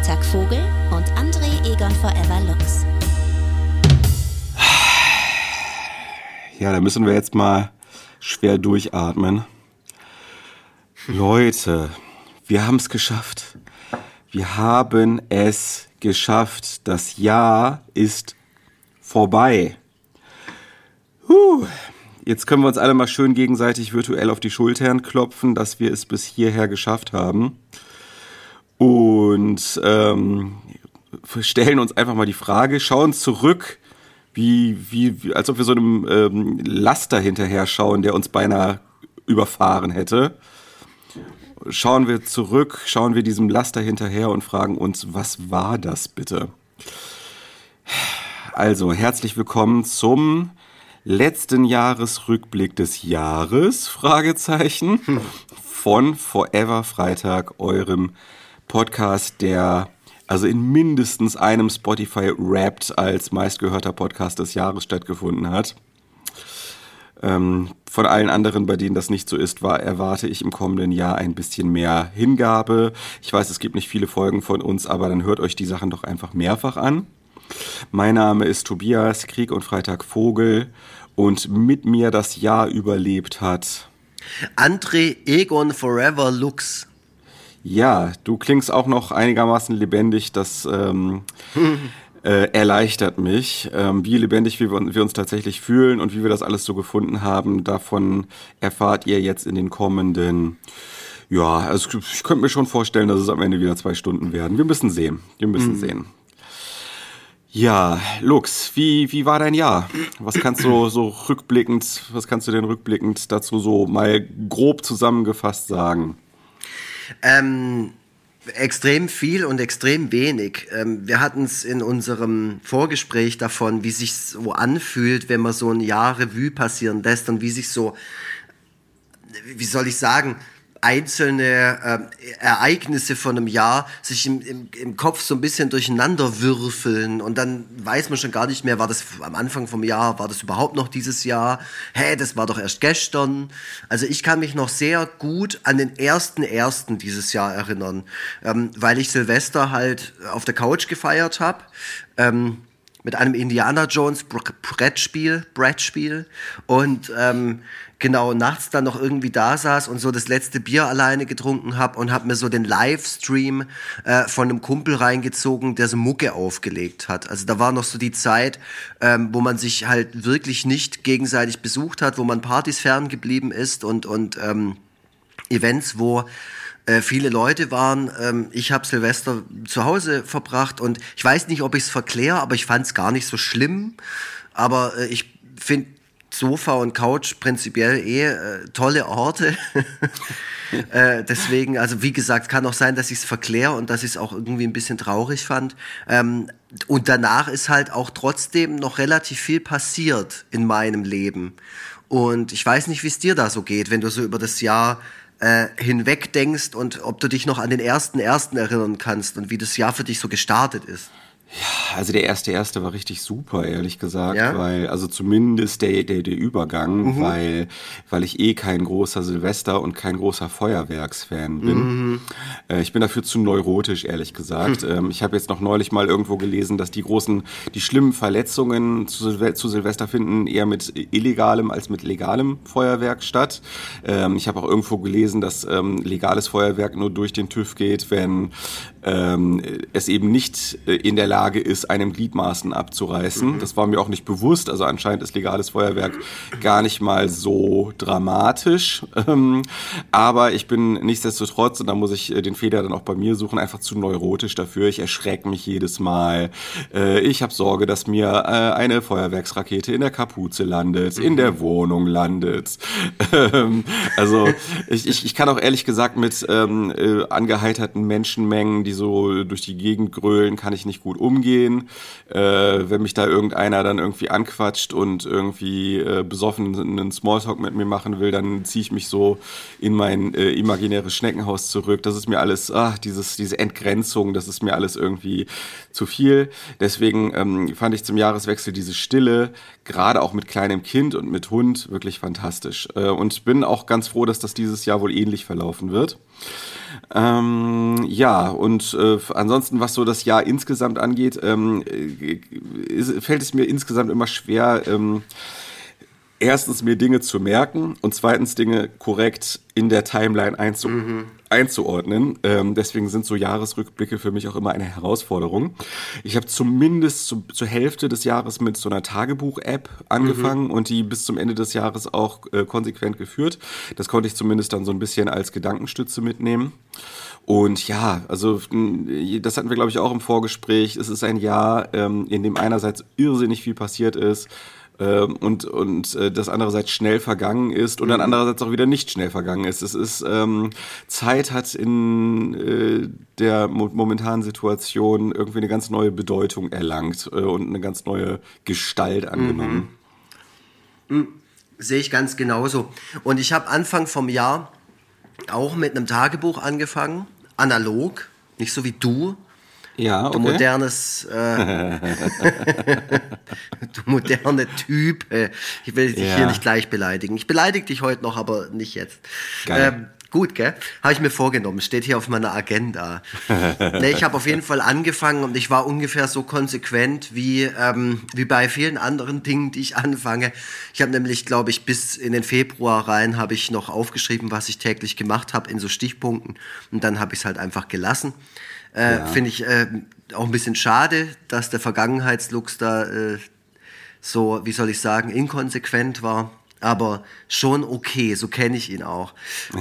Freitag Vogel und André Egon Forever Lux. Ja, da müssen wir jetzt mal schwer durchatmen. Leute, wir haben es geschafft. Wir haben es geschafft. Das Jahr ist vorbei. Huh. Jetzt können wir uns alle mal schön gegenseitig virtuell auf die Schultern klopfen, dass wir es bis hierher geschafft haben. Und ähm, stellen uns einfach mal die Frage, schauen zurück wie, wie, als ob wir so einem ähm, Laster hinterher schauen, der uns beinahe überfahren hätte. Schauen wir zurück, schauen wir diesem Laster hinterher und fragen uns, was war das bitte? Also, herzlich willkommen zum letzten Jahresrückblick des Jahres, Fragezeichen, von Forever Freitag, eurem Podcast, der also in mindestens einem Spotify Wrapped als meistgehörter Podcast des Jahres stattgefunden hat. Ähm, von allen anderen, bei denen das nicht so ist, war, erwarte ich im kommenden Jahr ein bisschen mehr Hingabe. Ich weiß, es gibt nicht viele Folgen von uns, aber dann hört euch die Sachen doch einfach mehrfach an. Mein Name ist Tobias, Krieg und Freitag Vogel und mit mir das Jahr überlebt hat. André Egon Forever Lux. Ja, du klingst auch noch einigermaßen lebendig. Das ähm, äh, erleichtert mich. Ähm, wie lebendig wir, wir, uns tatsächlich fühlen und wie wir das alles so gefunden haben, davon erfahrt ihr jetzt in den kommenden. Ja, also ich könnte mir schon vorstellen, dass es am Ende wieder zwei Stunden werden. Wir müssen sehen. Wir müssen mhm. sehen. Ja, Lux, wie, wie war dein Jahr? Was kannst du so rückblickend, was kannst du denn rückblickend dazu so mal grob zusammengefasst sagen? Ähm, extrem viel und extrem wenig. Ähm, wir hatten es in unserem Vorgespräch davon, wie sich so anfühlt, wenn man so ein Jahr Revue passieren lässt und wie sich so, wie soll ich sagen, einzelne äh, Ereignisse von einem Jahr sich im, im, im Kopf so ein bisschen durcheinander würfeln und dann weiß man schon gar nicht mehr, war das am Anfang vom Jahr, war das überhaupt noch dieses Jahr? Hä, das war doch erst gestern. Also ich kann mich noch sehr gut an den ersten ersten dieses Jahr erinnern, ähm, weil ich Silvester halt auf der Couch gefeiert habe. Ähm, mit einem Indiana Jones Brettspiel, Brettspiel und ähm, genau nachts dann noch irgendwie da saß und so das letzte Bier alleine getrunken habe und habe mir so den Livestream äh, von einem Kumpel reingezogen, der so Mucke aufgelegt hat. Also da war noch so die Zeit, ähm, wo man sich halt wirklich nicht gegenseitig besucht hat, wo man Partys ferngeblieben ist und und ähm, Events, wo äh, viele Leute waren. Ähm, ich habe Silvester zu Hause verbracht und ich weiß nicht, ob ich es verkläre, aber ich fand es gar nicht so schlimm. Aber äh, ich finde Sofa und Couch prinzipiell eh äh, tolle Orte. äh, deswegen, also wie gesagt, kann auch sein, dass ich es verkläre und dass ich es auch irgendwie ein bisschen traurig fand. Ähm, und danach ist halt auch trotzdem noch relativ viel passiert in meinem Leben. Und ich weiß nicht, wie es dir da so geht, wenn du so über das Jahr äh, hinweg denkst und ob du dich noch an den ersten ersten erinnern kannst und wie das Jahr für dich so gestartet ist. Ja, also der erste erste war richtig super, ehrlich gesagt, ja? weil also zumindest der der, der Übergang, mhm. weil weil ich eh kein großer Silvester und kein großer Feuerwerksfan bin. Mhm. Äh, ich bin dafür zu neurotisch, ehrlich gesagt. Mhm. Ähm, ich habe jetzt noch neulich mal irgendwo gelesen, dass die großen, die schlimmen Verletzungen zu, Silve zu Silvester finden eher mit illegalem als mit legalem Feuerwerk statt. Ähm, ich habe auch irgendwo gelesen, dass ähm, legales Feuerwerk nur durch den TÜV geht, wenn ähm, es eben nicht äh, in der Lage ist, einem Gliedmaßen abzureißen. Mhm. Das war mir auch nicht bewusst. Also anscheinend ist legales Feuerwerk gar nicht mal so dramatisch. Ähm, aber ich bin nichtsdestotrotz, und da muss ich äh, den Fehler dann auch bei mir suchen, einfach zu neurotisch dafür. Ich erschrecke mich jedes Mal. Äh, ich habe Sorge, dass mir äh, eine Feuerwerksrakete in der Kapuze landet, mhm. in der. Wohnung landet. Ähm, also ich, ich, ich kann auch ehrlich gesagt mit ähm, äh, angeheiterten Menschenmengen, die so durch die Gegend grölen, kann ich nicht gut umgehen. Gehen. Äh, wenn mich da irgendeiner dann irgendwie anquatscht und irgendwie äh, besoffen einen Smalltalk mit mir machen will, dann ziehe ich mich so in mein äh, imaginäres Schneckenhaus zurück. Das ist mir alles, ach, dieses, diese Entgrenzung, das ist mir alles irgendwie zu viel. Deswegen ähm, fand ich zum Jahreswechsel diese Stille, gerade auch mit kleinem Kind und mit Hund, wirklich fantastisch. Äh, und bin auch ganz froh, dass das dieses Jahr wohl ähnlich verlaufen wird. Ähm, ja, und äh, ansonsten, was so das Jahr insgesamt angeht, ähm, ist, fällt es mir insgesamt immer schwer, ähm, erstens mir Dinge zu merken und zweitens Dinge korrekt in der Timeline einzu mhm. einzuordnen. Ähm, deswegen sind so Jahresrückblicke für mich auch immer eine Herausforderung. Ich habe zumindest zu, zur Hälfte des Jahres mit so einer Tagebuch-App angefangen mhm. und die bis zum Ende des Jahres auch äh, konsequent geführt. Das konnte ich zumindest dann so ein bisschen als Gedankenstütze mitnehmen. Und ja, also das hatten wir, glaube ich, auch im Vorgespräch. Es ist ein Jahr, ähm, in dem einerseits irrsinnig viel passiert ist ähm, und, und äh, das andererseits schnell vergangen ist und dann mhm. andererseits auch wieder nicht schnell vergangen ist. Es ist ähm, Zeit hat in äh, der mo momentanen Situation irgendwie eine ganz neue Bedeutung erlangt äh, und eine ganz neue Gestalt angenommen. Mhm. Mhm. Sehe ich ganz genauso. Und ich habe Anfang vom Jahr auch mit einem Tagebuch angefangen, analog, nicht so wie du, ja, okay. Du modernes, äh, du moderne Typ. Ich will dich ja. hier nicht gleich beleidigen. Ich beleidige dich heute noch, aber nicht jetzt. Geil. Ähm, Gut, gell? Habe ich mir vorgenommen. Steht hier auf meiner Agenda. nee, ich habe auf jeden Fall angefangen und ich war ungefähr so konsequent wie, ähm, wie bei vielen anderen Dingen, die ich anfange. Ich habe nämlich, glaube ich, bis in den Februar rein habe ich noch aufgeschrieben, was ich täglich gemacht habe in so Stichpunkten und dann habe ich es halt einfach gelassen. Äh, ja. Finde ich äh, auch ein bisschen schade, dass der Vergangenheitslux da äh, so, wie soll ich sagen, inkonsequent war. Aber schon okay, so kenne ich ihn auch.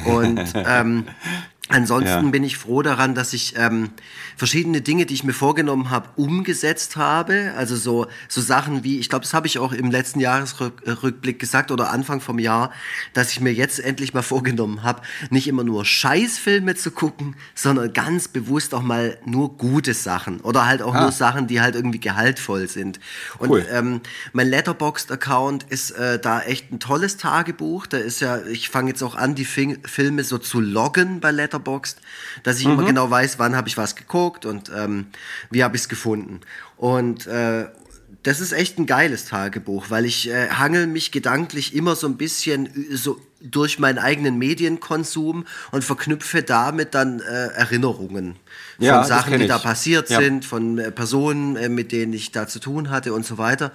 Und ähm, Ansonsten ja. bin ich froh daran, dass ich ähm, verschiedene Dinge, die ich mir vorgenommen habe, umgesetzt habe. Also so, so Sachen wie, ich glaube, das habe ich auch im letzten Jahresrückblick gesagt oder Anfang vom Jahr, dass ich mir jetzt endlich mal vorgenommen habe, nicht immer nur Scheißfilme zu gucken, sondern ganz bewusst auch mal nur gute Sachen oder halt auch ah. nur Sachen, die halt irgendwie gehaltvoll sind. Und cool. ähm, mein Letterboxd-Account ist äh, da echt ein tolles Tagebuch. Da ist ja, ich fange jetzt auch an, die Fing Filme so zu loggen bei Letterboxd Letterboxd, dass ich mhm. immer genau weiß, wann habe ich was geguckt und ähm, wie habe ich es gefunden. Und äh, das ist echt ein geiles Tagebuch, weil ich äh, hangel mich gedanklich immer so ein bisschen äh, so durch meinen eigenen Medienkonsum und verknüpfe damit dann äh, Erinnerungen von ja, Sachen, die da passiert ja. sind, von äh, Personen, äh, mit denen ich da zu tun hatte und so weiter.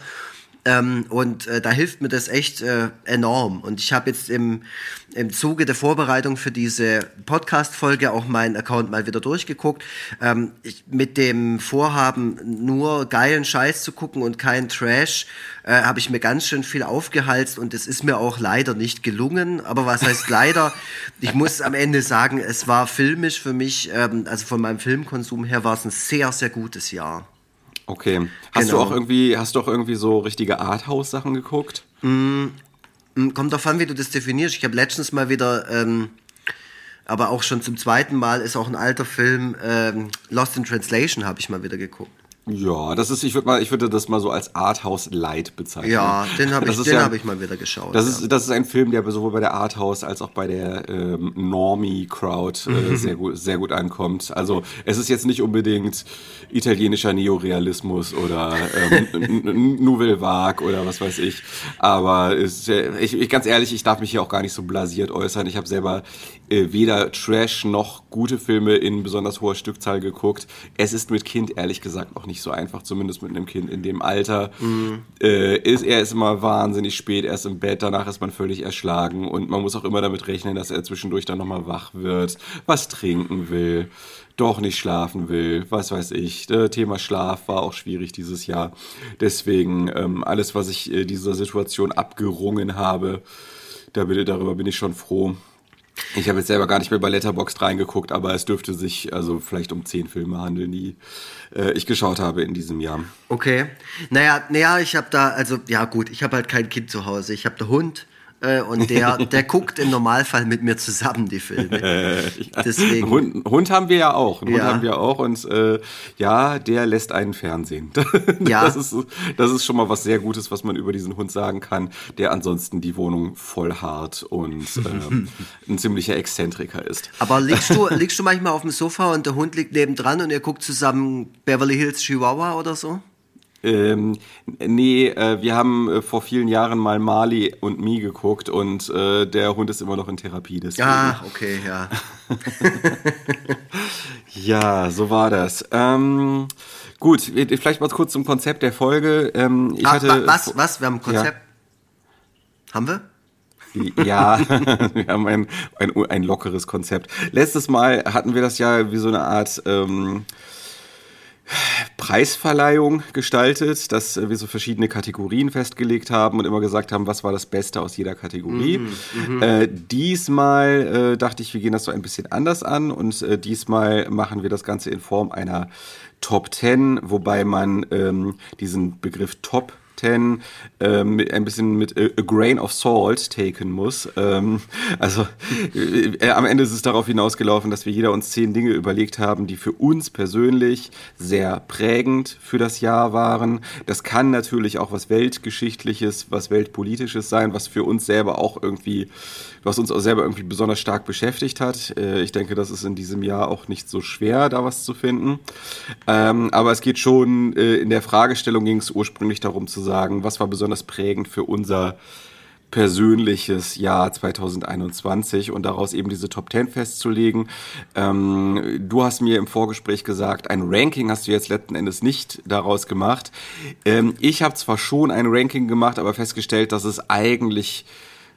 Ähm, und äh, da hilft mir das echt äh, enorm. Und ich habe jetzt im, im Zuge der Vorbereitung für diese Podcast-Folge auch meinen Account mal wieder durchgeguckt. Ähm, ich, mit dem Vorhaben, nur geilen Scheiß zu gucken und keinen Trash, äh, habe ich mir ganz schön viel aufgehalst und es ist mir auch leider nicht gelungen. Aber was heißt leider? ich muss am Ende sagen, es war filmisch für mich, ähm, also von meinem Filmkonsum her war es ein sehr, sehr gutes Jahr. Okay. Hast genau. du auch irgendwie, hast du auch irgendwie so richtige Arthouse-Sachen geguckt? Mm, kommt drauf an, wie du das definierst. Ich habe letztens mal wieder, ähm, aber auch schon zum zweiten Mal ist auch ein alter Film, ähm, Lost in Translation habe ich mal wieder geguckt. Ja, das ist, ich würde mal, ich würde das mal so als Arthouse Light bezeichnen. Ja, den habe ich, den ja, hab ich mal wieder geschaut. Das ja. ist, das ist ein Film, der sowohl bei der Arthouse als auch bei der ähm, Normie Crowd äh, sehr gut, sehr gut ankommt. Also es ist jetzt nicht unbedingt italienischer Neorealismus oder ähm, Nouvelle Vague oder was weiß ich. Aber ist, ich, ich, ganz ehrlich, ich darf mich hier auch gar nicht so blasiert äußern. Ich habe selber äh, weder Trash noch gute Filme in besonders hoher Stückzahl geguckt. Es ist mit Kind ehrlich gesagt auch nicht so einfach, zumindest mit einem Kind in dem Alter. Mhm. Äh, ist, er ist immer wahnsinnig spät erst im Bett, danach ist man völlig erschlagen und man muss auch immer damit rechnen, dass er zwischendurch dann nochmal wach wird, was trinken will, doch nicht schlafen will, was weiß ich. Das Thema Schlaf war auch schwierig dieses Jahr. Deswegen ähm, alles, was ich äh, dieser Situation abgerungen habe, da bitte, darüber bin ich schon froh. Ich habe jetzt selber gar nicht mehr bei Letterboxd reingeguckt, aber es dürfte sich also vielleicht um zehn Filme handeln, die äh, ich geschaut habe in diesem Jahr. Okay. Naja, naja, ich habe da, also ja gut, ich habe halt kein Kind zu Hause. Ich habe da Hund. Äh, und der, der guckt im Normalfall mit mir zusammen die Filme. ja. Deswegen. Hund, Hund haben wir ja auch. Einen Hund haben wir auch und äh, ja, der lässt einen Fernsehen. ja. Das ist, das ist schon mal was sehr Gutes, was man über diesen Hund sagen kann, der ansonsten die Wohnung voll hart und ähm, ein ziemlicher Exzentriker ist. Aber liegst du, liegst du manchmal auf dem Sofa und der Hund liegt nebendran und ihr guckt zusammen Beverly Hills Chihuahua oder so? Ähm, nee, äh, wir haben äh, vor vielen Jahren mal Mali und Mi geguckt und äh, der Hund ist immer noch in Therapie. Deswegen. Ah, okay, ja. ja, so war das. Ähm, gut, vielleicht mal kurz zum Konzept der Folge. Ähm, ich ah, hatte, was, was? Wir haben ein Konzept? Ja. Haben wir? Ja, wir haben ein, ein, ein lockeres Konzept. Letztes Mal hatten wir das ja wie so eine Art ähm, Preisverleihung gestaltet, dass wir so verschiedene Kategorien festgelegt haben und immer gesagt haben, was war das Beste aus jeder Kategorie. Mhm, äh, diesmal äh, dachte ich, wir gehen das so ein bisschen anders an und äh, diesmal machen wir das Ganze in Form einer Top 10, wobei man ähm, diesen Begriff Top Ten ähm, ein bisschen mit a, a, grain of salt taken muss. Ähm, also äh, am Ende ist es darauf hinausgelaufen, dass wir jeder uns zehn Dinge überlegt haben, die für uns persönlich sehr prägend für das Jahr waren. Das kann natürlich auch was Weltgeschichtliches, was Weltpolitisches sein, was für uns selber auch irgendwie was uns auch selber irgendwie besonders stark beschäftigt hat. Äh, ich denke, das ist in diesem Jahr auch nicht so schwer, da was zu finden. Ähm, aber es geht schon, äh, in der Fragestellung ging es ursprünglich darum zu sagen, was war besonders prägend für unser persönliches Jahr 2021 und daraus eben diese Top 10 festzulegen. Ähm, du hast mir im Vorgespräch gesagt, ein Ranking hast du jetzt letzten Endes nicht daraus gemacht. Ähm, ich habe zwar schon ein Ranking gemacht, aber festgestellt, dass es eigentlich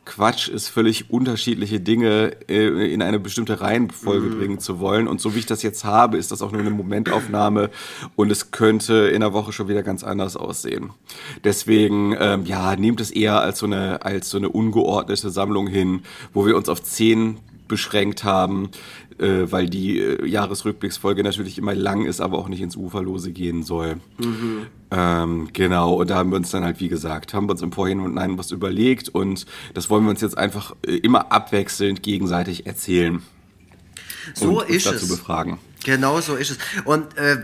Quatsch ist, völlig unterschiedliche Dinge äh, in eine bestimmte Reihenfolge mhm. bringen zu wollen. Und so wie ich das jetzt habe, ist das auch nur eine Momentaufnahme und es könnte in der Woche schon wieder ganz anders aussehen. Deswegen, ähm, ja, nehmt es eher als so eine, als so eine ungeordnete Sammlung hin, wo wir uns auf zehn beschränkt haben, äh, weil die äh, Jahresrückblicksfolge natürlich immer lang ist, aber auch nicht ins Uferlose gehen soll. Mhm. Ähm, genau, und da haben wir uns dann halt, wie gesagt, haben wir uns im Vorhinein was überlegt und das wollen wir uns jetzt einfach äh, immer abwechselnd gegenseitig erzählen. So ist dazu es. befragen. Genau so ist es. Und äh,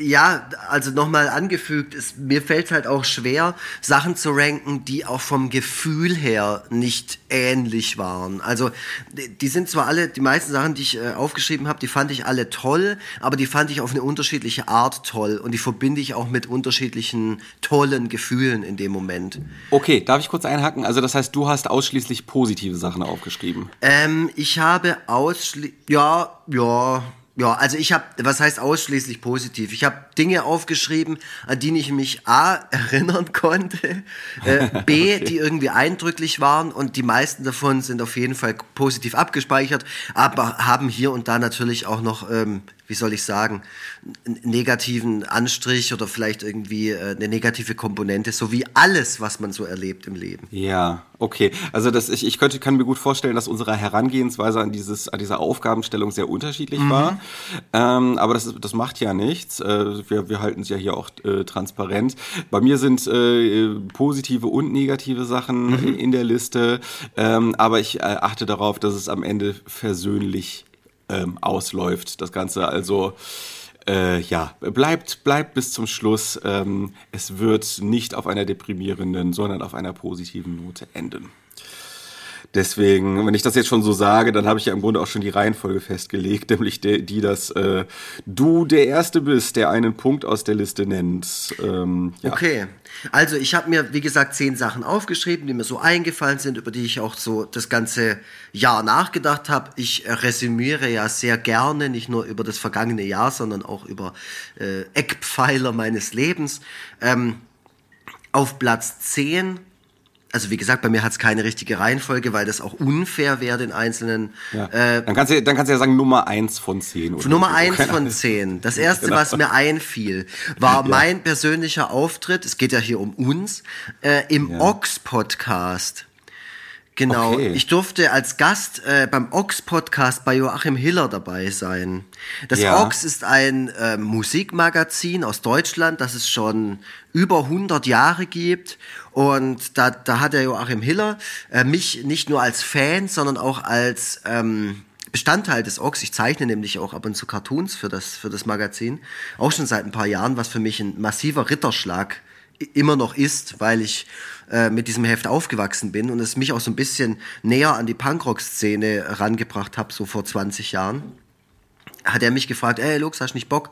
ja, also nochmal angefügt, ist, mir fällt halt auch schwer, Sachen zu ranken, die auch vom Gefühl her nicht ähnlich waren. Also die sind zwar alle, die meisten Sachen, die ich äh, aufgeschrieben habe, die fand ich alle toll, aber die fand ich auf eine unterschiedliche Art toll und die verbinde ich auch mit unterschiedlichen tollen Gefühlen in dem Moment. Okay, darf ich kurz einhaken? Also das heißt, du hast ausschließlich positive Sachen aufgeschrieben? Ähm, ich habe ausschließlich, ja, ja, ja, also ich habe, was heißt ausschließlich positiv? Ich habe Dinge aufgeschrieben, an die ich mich A erinnern konnte, äh, B, okay. die irgendwie eindrücklich waren und die meisten davon sind auf jeden Fall positiv abgespeichert, aber haben hier und da natürlich auch noch ähm, wie soll ich sagen, einen negativen Anstrich oder vielleicht irgendwie äh, eine negative Komponente, so wie alles, was man so erlebt im Leben. Ja, okay. Also das, ich, ich könnte, kann mir gut vorstellen, dass unsere Herangehensweise an, dieses, an diese Aufgabenstellung sehr unterschiedlich mhm. war. Ähm, aber das, das macht ja nichts. Äh, wir, wir halten es ja hier auch äh, transparent. Bei mir sind äh, positive und negative Sachen mhm. in der Liste. Ähm, aber ich äh, achte darauf, dass es am Ende versöhnlich ähm, ausläuft. Das Ganze also äh, ja, bleibt, bleibt bis zum Schluss. Ähm, es wird nicht auf einer deprimierenden, sondern auf einer positiven Note enden. Deswegen, wenn ich das jetzt schon so sage, dann habe ich ja im Grunde auch schon die Reihenfolge festgelegt, nämlich die, die dass äh, du der Erste bist, der einen Punkt aus der Liste nennt. Ähm, ja. Okay, also ich habe mir, wie gesagt, zehn Sachen aufgeschrieben, die mir so eingefallen sind, über die ich auch so das ganze Jahr nachgedacht habe. Ich resümiere ja sehr gerne, nicht nur über das vergangene Jahr, sondern auch über äh, Eckpfeiler meines Lebens. Ähm, auf Platz 10 also wie gesagt, bei mir hat es keine richtige Reihenfolge, weil das auch unfair wäre den einzelnen. Ja. Äh, dann, kannst du, dann kannst du ja sagen Nummer eins von zehn. Oder Nummer so. eins von zehn. Das erste, genau. was mir einfiel, war ja. mein persönlicher Auftritt. Es geht ja hier um uns äh, im ja. Ox Podcast. Genau. Okay. Ich durfte als Gast äh, beim Ox-Podcast bei Joachim Hiller dabei sein. Das ja. Ox ist ein äh, Musikmagazin aus Deutschland, das es schon über 100 Jahre gibt. Und da, da hat der Joachim Hiller äh, mich nicht nur als Fan, sondern auch als ähm, Bestandteil des Ox. Ich zeichne nämlich auch ab und zu Cartoons für das, für das Magazin. Auch schon seit ein paar Jahren, was für mich ein massiver Ritterschlag immer noch ist, weil ich äh, mit diesem Heft aufgewachsen bin und es mich auch so ein bisschen näher an die Punkrock-Szene rangebracht habe, so vor 20 Jahren. Hat er mich gefragt, ey Lux, hast nicht Bock?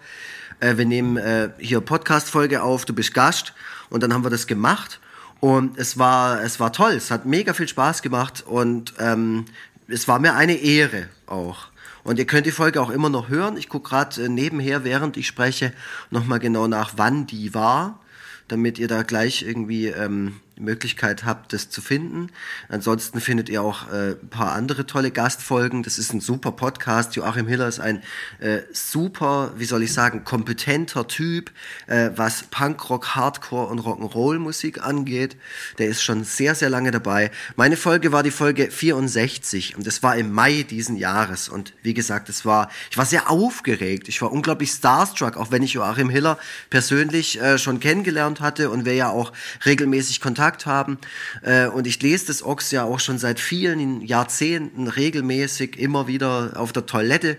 Äh, wir nehmen äh, hier Podcast-Folge auf, du bist Gast. Und dann haben wir das gemacht. Und es war, es war toll. Es hat mega viel Spaß gemacht. Und ähm, es war mir eine Ehre auch. Und ihr könnt die Folge auch immer noch hören. Ich gucke gerade äh, nebenher, während ich spreche, nochmal genau nach, wann die war, damit ihr da gleich irgendwie ähm, Möglichkeit habt, das zu finden. Ansonsten findet ihr auch äh, ein paar andere tolle Gastfolgen. Das ist ein super Podcast. Joachim Hiller ist ein äh, super, wie soll ich sagen, kompetenter Typ, äh, was Punkrock, Hardcore und Rock'n'Roll Musik angeht. Der ist schon sehr, sehr lange dabei. Meine Folge war die Folge 64 und das war im Mai diesen Jahres. Und wie gesagt, es war, ich war sehr aufgeregt. Ich war unglaublich starstruck, auch wenn ich Joachim Hiller persönlich äh, schon kennengelernt hatte und wir ja auch regelmäßig Kontakt Kontakt haben. Äh, und ich lese das Ox ja auch schon seit vielen Jahrzehnten regelmäßig immer wieder auf der Toilette.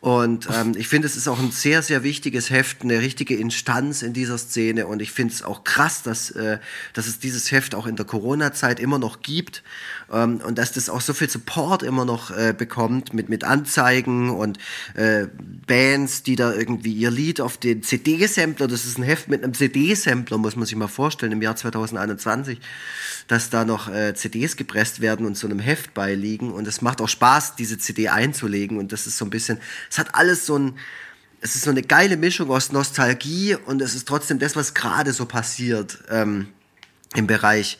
Und ähm, ich finde, es ist auch ein sehr, sehr wichtiges Heft, eine richtige Instanz in dieser Szene. Und ich finde es auch krass, dass, äh, dass es dieses Heft auch in der Corona-Zeit immer noch gibt ähm, und dass das auch so viel Support immer noch äh, bekommt mit, mit Anzeigen und äh, Bands, die da irgendwie ihr Lied auf den CD-Sampler, das ist ein Heft mit einem CD-Sampler, muss man sich mal vorstellen, im Jahr 2021, dass da noch äh, CDs gepresst werden und so einem Heft beiliegen. Und es macht auch Spaß, diese CD einzulegen. Und das ist so ein bisschen, es hat alles so ein, es ist so eine geile Mischung aus Nostalgie und es ist trotzdem das, was gerade so passiert ähm, im Bereich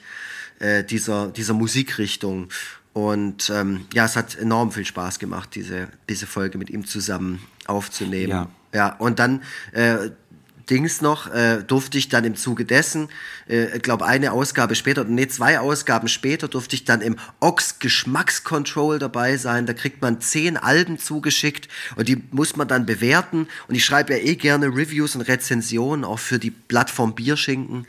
äh, dieser, dieser Musikrichtung. Und ähm, ja, es hat enorm viel Spaß gemacht, diese, diese Folge mit ihm zusammen aufzunehmen. Ja, ja und dann äh, Dings noch, äh, durfte ich dann im Zuge dessen, äh, glaube eine Ausgabe später, nee, zwei Ausgaben später durfte ich dann im Ox Geschmackscontrol dabei sein. Da kriegt man zehn Alben zugeschickt und die muss man dann bewerten. Und ich schreibe ja eh gerne Reviews und Rezensionen auch für die Plattform Bierschinken.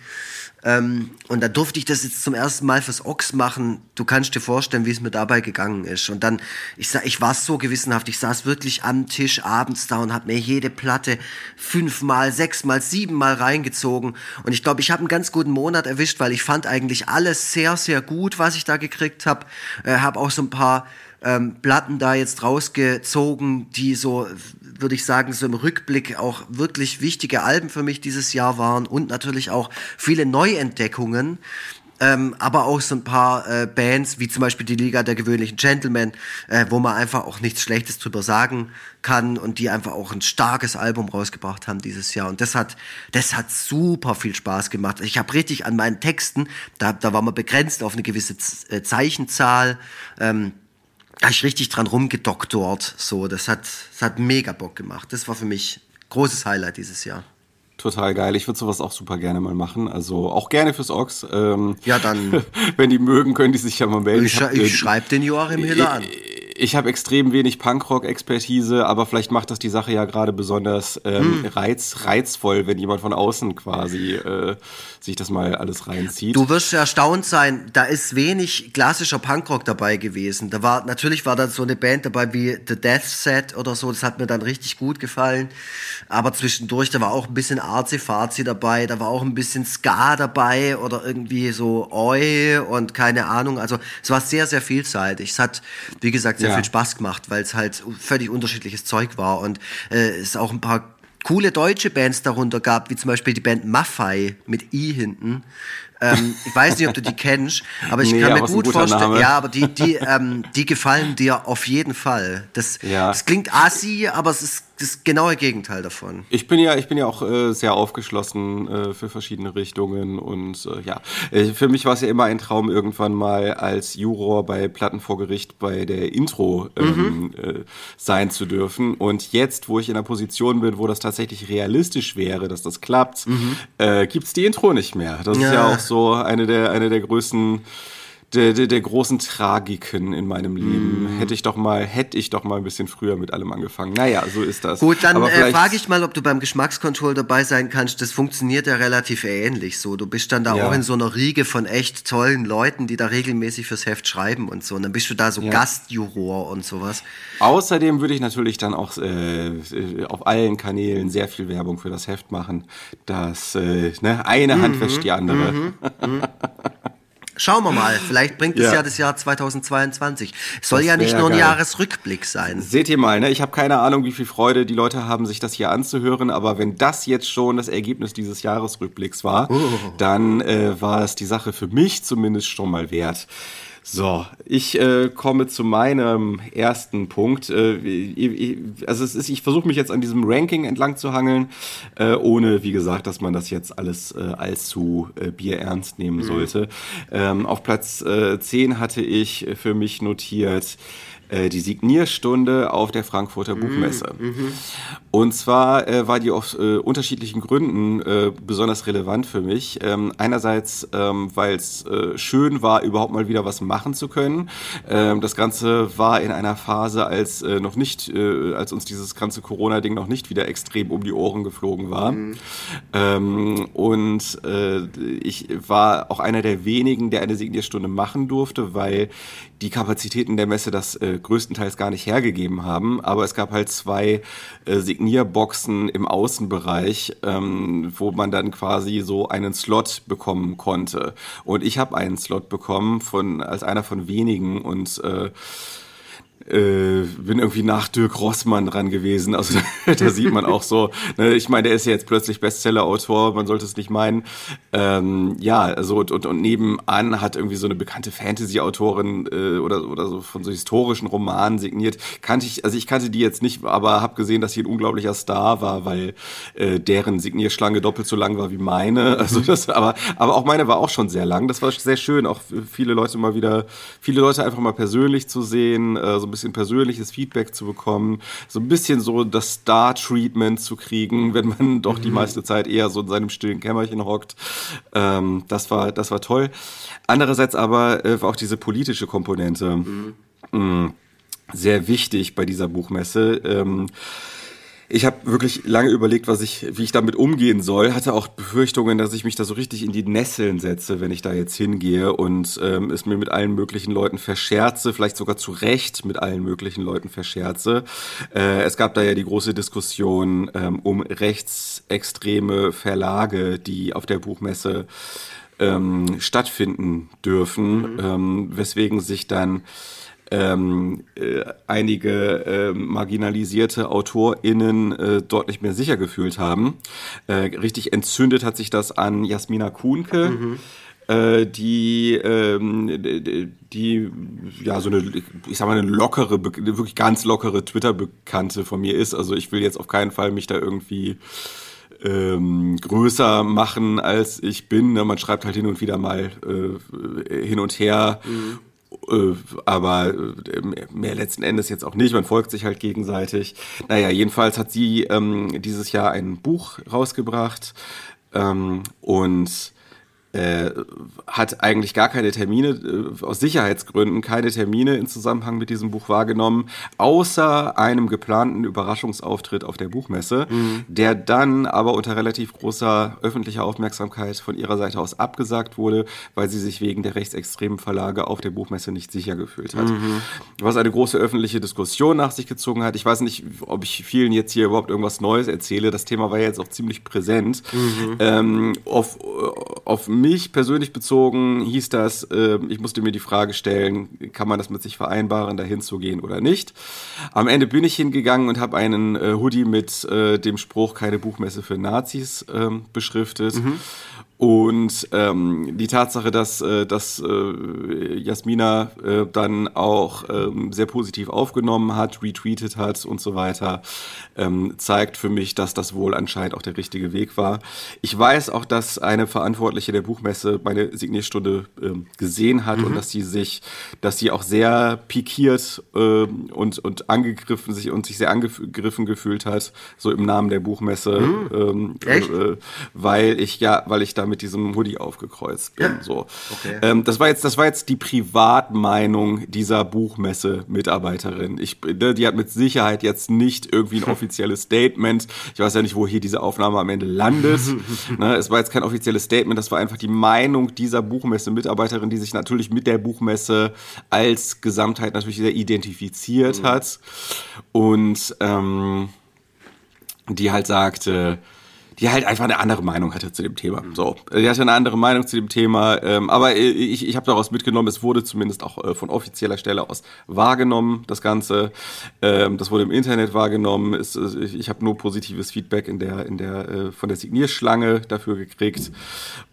Ähm, und da durfte ich das jetzt zum ersten Mal fürs Ochs machen. Du kannst dir vorstellen, wie es mir dabei gegangen ist. Und dann, ich, ich war so gewissenhaft. Ich saß wirklich am Tisch abends da und habe mir jede Platte fünfmal, sechsmal, siebenmal reingezogen. Und ich glaube, ich habe einen ganz guten Monat erwischt, weil ich fand eigentlich alles sehr, sehr gut, was ich da gekriegt habe. Äh, habe auch so ein paar ähm, Platten da jetzt rausgezogen, die so, würde ich sagen, so im Rückblick auch wirklich wichtige Alben für mich dieses Jahr waren und natürlich auch viele Neuentdeckungen. Ähm, aber auch so ein paar äh, Bands, wie zum Beispiel die Liga der gewöhnlichen Gentlemen, äh, wo man einfach auch nichts Schlechtes drüber sagen kann und die einfach auch ein starkes Album rausgebracht haben dieses Jahr. Und das hat, das hat super viel Spaß gemacht. Ich habe richtig an meinen Texten, da, da war man begrenzt auf eine gewisse Z äh, Zeichenzahl. Ähm, da ich richtig dran rumgedoktort. So, das hat, das hat mega Bock gemacht. Das war für mich großes Highlight dieses Jahr. Total geil. Ich würde sowas auch super gerne mal machen. Also auch gerne fürs Ox. Ähm, ja, dann. wenn die mögen, können die sich ja mal melden. Ich, ich, ich schreibe den Joachim Hiller an ich habe extrem wenig Punkrock-Expertise, aber vielleicht macht das die Sache ja gerade besonders ähm, hm. reiz, reizvoll, wenn jemand von außen quasi äh, sich das mal alles reinzieht. Du wirst erstaunt sein, da ist wenig klassischer Punkrock dabei gewesen. Da war natürlich war da so eine Band dabei wie The Death Set oder so, das hat mir dann richtig gut gefallen. Aber zwischendurch, da war auch ein bisschen Arzi-Fazi dabei, da war auch ein bisschen Ska dabei oder irgendwie so Oi und keine Ahnung. Also es war sehr, sehr vielseitig. Es hat, wie gesagt, sehr sehr ja. viel Spaß gemacht, weil es halt völlig unterschiedliches Zeug war und äh, es auch ein paar coole deutsche Bands darunter gab, wie zum Beispiel die Band Maffei mit I hinten. Ähm, ich weiß nicht, ob du die kennst, aber ich nee, kann mir gut vorstellen, Name. ja, aber die, die, ähm, die gefallen dir auf jeden Fall. Das, ja. das klingt assi, aber es ist das genaue Gegenteil davon. Ich bin ja, ich bin ja auch äh, sehr aufgeschlossen äh, für verschiedene Richtungen und äh, ja, äh, für mich war es ja immer ein Traum, irgendwann mal als Juror bei Platten vor Gericht bei der Intro ähm, mhm. Äh, sein zu dürfen. Und jetzt, wo ich in einer Position bin, wo das tatsächlich realistisch wäre, dass das klappt, mhm. Äh, gibt es die Intro nicht mehr. Das ja. ist ja auch so eine der, eine der größten der, der, der großen Tragiken in meinem Leben. Mm. Hätte ich doch mal, hätte ich doch mal ein bisschen früher mit allem angefangen. Naja, so ist das. Gut, dann äh, frage ich mal, ob du beim Geschmackskontroll dabei sein kannst. Das funktioniert ja relativ ähnlich so. Du bist dann da ja. auch in so einer Riege von echt tollen Leuten, die da regelmäßig fürs Heft schreiben und so. Und dann bist du da so ja. Gastjuror und sowas. Außerdem würde ich natürlich dann auch äh, auf allen Kanälen sehr viel Werbung für das Heft machen. Das äh, ne, eine Hand mhm. wäscht die andere. Mhm. Mhm. Schauen wir mal, vielleicht bringt es ja. ja das Jahr 2022. Soll ja nicht nur ein geil. Jahresrückblick sein. Seht ihr mal, ne? ich habe keine Ahnung, wie viel Freude die Leute haben, sich das hier anzuhören, aber wenn das jetzt schon das Ergebnis dieses Jahresrückblicks war, oh. dann äh, war es die Sache für mich zumindest schon mal wert. So, ich äh, komme zu meinem ersten Punkt. Äh, also es ist, ich versuche mich jetzt an diesem Ranking entlang zu hangeln, äh, ohne, wie gesagt, dass man das jetzt alles äh, allzu äh, bierernst nehmen mhm. sollte. Ähm, auf Platz äh, 10 hatte ich für mich notiert äh, die Signierstunde auf der Frankfurter mhm, Buchmesse. Mhm. Und zwar äh, war die aus äh, unterschiedlichen Gründen äh, besonders relevant für mich. Ähm, einerseits, ähm, weil es äh, schön war, überhaupt mal wieder was machen zu können. Ähm, das Ganze war in einer Phase, als äh, noch nicht, äh, als uns dieses ganze Corona-Ding noch nicht wieder extrem um die Ohren geflogen war. Mhm. Ähm, und äh, ich war auch einer der wenigen, der eine Signierstunde machen durfte, weil die Kapazitäten der Messe das äh, größtenteils gar nicht hergegeben haben. Aber es gab halt zwei äh, Signierboxen im Außenbereich, ähm, wo man dann quasi so einen Slot bekommen konnte. Und ich habe einen Slot bekommen von als einer von wenigen und äh, äh, bin irgendwie nach Dirk Rossmann dran gewesen. Also da sieht man auch so, ne, ich meine, der ist ja jetzt plötzlich Bestseller-Autor, man sollte es nicht meinen. Ähm, ja, also und, und, und nebenan hat irgendwie so eine bekannte Fantasy-Autorin äh, oder, oder so von so historischen Romanen signiert. Kannte ich, also ich kannte die jetzt nicht, aber habe gesehen, dass sie ein unglaublicher Star war, weil äh, deren Signierschlange doppelt so lang war wie meine. Also das, aber, aber auch meine war auch schon sehr lang. Das war sehr schön, auch viele Leute mal wieder, viele Leute einfach mal persönlich zu sehen, äh, so ein bisschen persönliches Feedback zu bekommen, so ein bisschen so das Star-Treatment zu kriegen, wenn man doch die mhm. meiste Zeit eher so in seinem stillen Kämmerchen hockt. Ähm, das war, das war toll. Andererseits aber äh, war auch diese politische Komponente mhm. mh, mm, sehr wichtig bei dieser Buchmesse. Ähm, ich habe wirklich lange überlegt, was ich, wie ich damit umgehen soll. Hatte auch Befürchtungen, dass ich mich da so richtig in die Nesseln setze, wenn ich da jetzt hingehe und ähm, es mir mit allen möglichen Leuten verscherze, vielleicht sogar zu Recht mit allen möglichen Leuten verscherze. Äh, es gab da ja die große Diskussion ähm, um rechtsextreme Verlage, die auf der Buchmesse ähm, stattfinden dürfen, mhm. ähm, weswegen sich dann ähm, äh, einige äh, marginalisierte AutorInnen äh, dort nicht mehr sicher gefühlt haben. Äh, richtig entzündet hat sich das an Jasmina Kuhnke. Mhm äh, die, ähm, die, ja, so eine, ich sag mal, eine lockere, wirklich ganz lockere Twitter-Bekannte von mir ist. Also ich will jetzt auf keinen Fall mich da irgendwie ähm, größer machen, als ich bin. Ne? Man schreibt halt hin und wieder mal äh, hin und her. Mhm. Äh, aber äh, mehr letzten Endes jetzt auch nicht. Man folgt sich halt gegenseitig. Naja, jedenfalls hat sie ähm, dieses Jahr ein Buch rausgebracht ähm, und äh, hat eigentlich gar keine Termine, äh, aus Sicherheitsgründen keine Termine in Zusammenhang mit diesem Buch wahrgenommen, außer einem geplanten Überraschungsauftritt auf der Buchmesse, mhm. der dann aber unter relativ großer öffentlicher Aufmerksamkeit von ihrer Seite aus abgesagt wurde, weil sie sich wegen der rechtsextremen Verlage auf der Buchmesse nicht sicher gefühlt hat. Mhm. Was eine große öffentliche Diskussion nach sich gezogen hat. Ich weiß nicht, ob ich vielen jetzt hier überhaupt irgendwas Neues erzähle. Das Thema war ja jetzt auch ziemlich präsent. Mhm. Ähm, auf, auf mich mich persönlich bezogen hieß das, äh, ich musste mir die Frage stellen, kann man das mit sich vereinbaren, dahin zu gehen oder nicht. Am Ende bin ich hingegangen und habe einen äh, Hoodie mit äh, dem Spruch keine Buchmesse für Nazis ähm, beschriftet. Mhm. Und ähm, die Tatsache, dass, äh, dass äh, Jasmina äh, dann auch ähm, sehr positiv aufgenommen hat, retweetet hat und so weiter, ähm, zeigt für mich, dass das wohl anscheinend auch der richtige Weg war. Ich weiß auch, dass eine Verantwortliche der Buchmesse meine Signierstunde ähm, gesehen hat mhm. und dass sie sich, dass sie auch sehr pikiert ähm, und, und angegriffen sich und sich sehr angegriffen gefühlt hat, so im Namen der Buchmesse, mhm. ähm, äh, weil ich ja, weil ich da mit diesem Hoodie aufgekreuzt bin. Ja. So. Okay. Ähm, das war jetzt, das war jetzt die Privatmeinung dieser Buchmesse-Mitarbeiterin. Ich, ne, die hat mit Sicherheit jetzt nicht irgendwie ein offizielles Statement. Ich weiß ja nicht, wo hier diese Aufnahme am Ende landet. ne, es war jetzt kein offizielles Statement, das war einfach die Meinung dieser Buchmesse-Mitarbeiterin, die sich natürlich mit der Buchmesse als Gesamtheit natürlich sehr identifiziert mhm. hat. Und ähm, die halt sagte, die halt einfach eine andere Meinung hatte zu dem Thema. So, die hatte eine andere Meinung zu dem Thema, ähm, aber ich, ich habe daraus mitgenommen, es wurde zumindest auch äh, von offizieller Stelle aus wahrgenommen, das Ganze. Ähm, das wurde im Internet wahrgenommen. Es, ich ich habe nur positives Feedback in der, in der, äh, von der Signierschlange dafür gekriegt.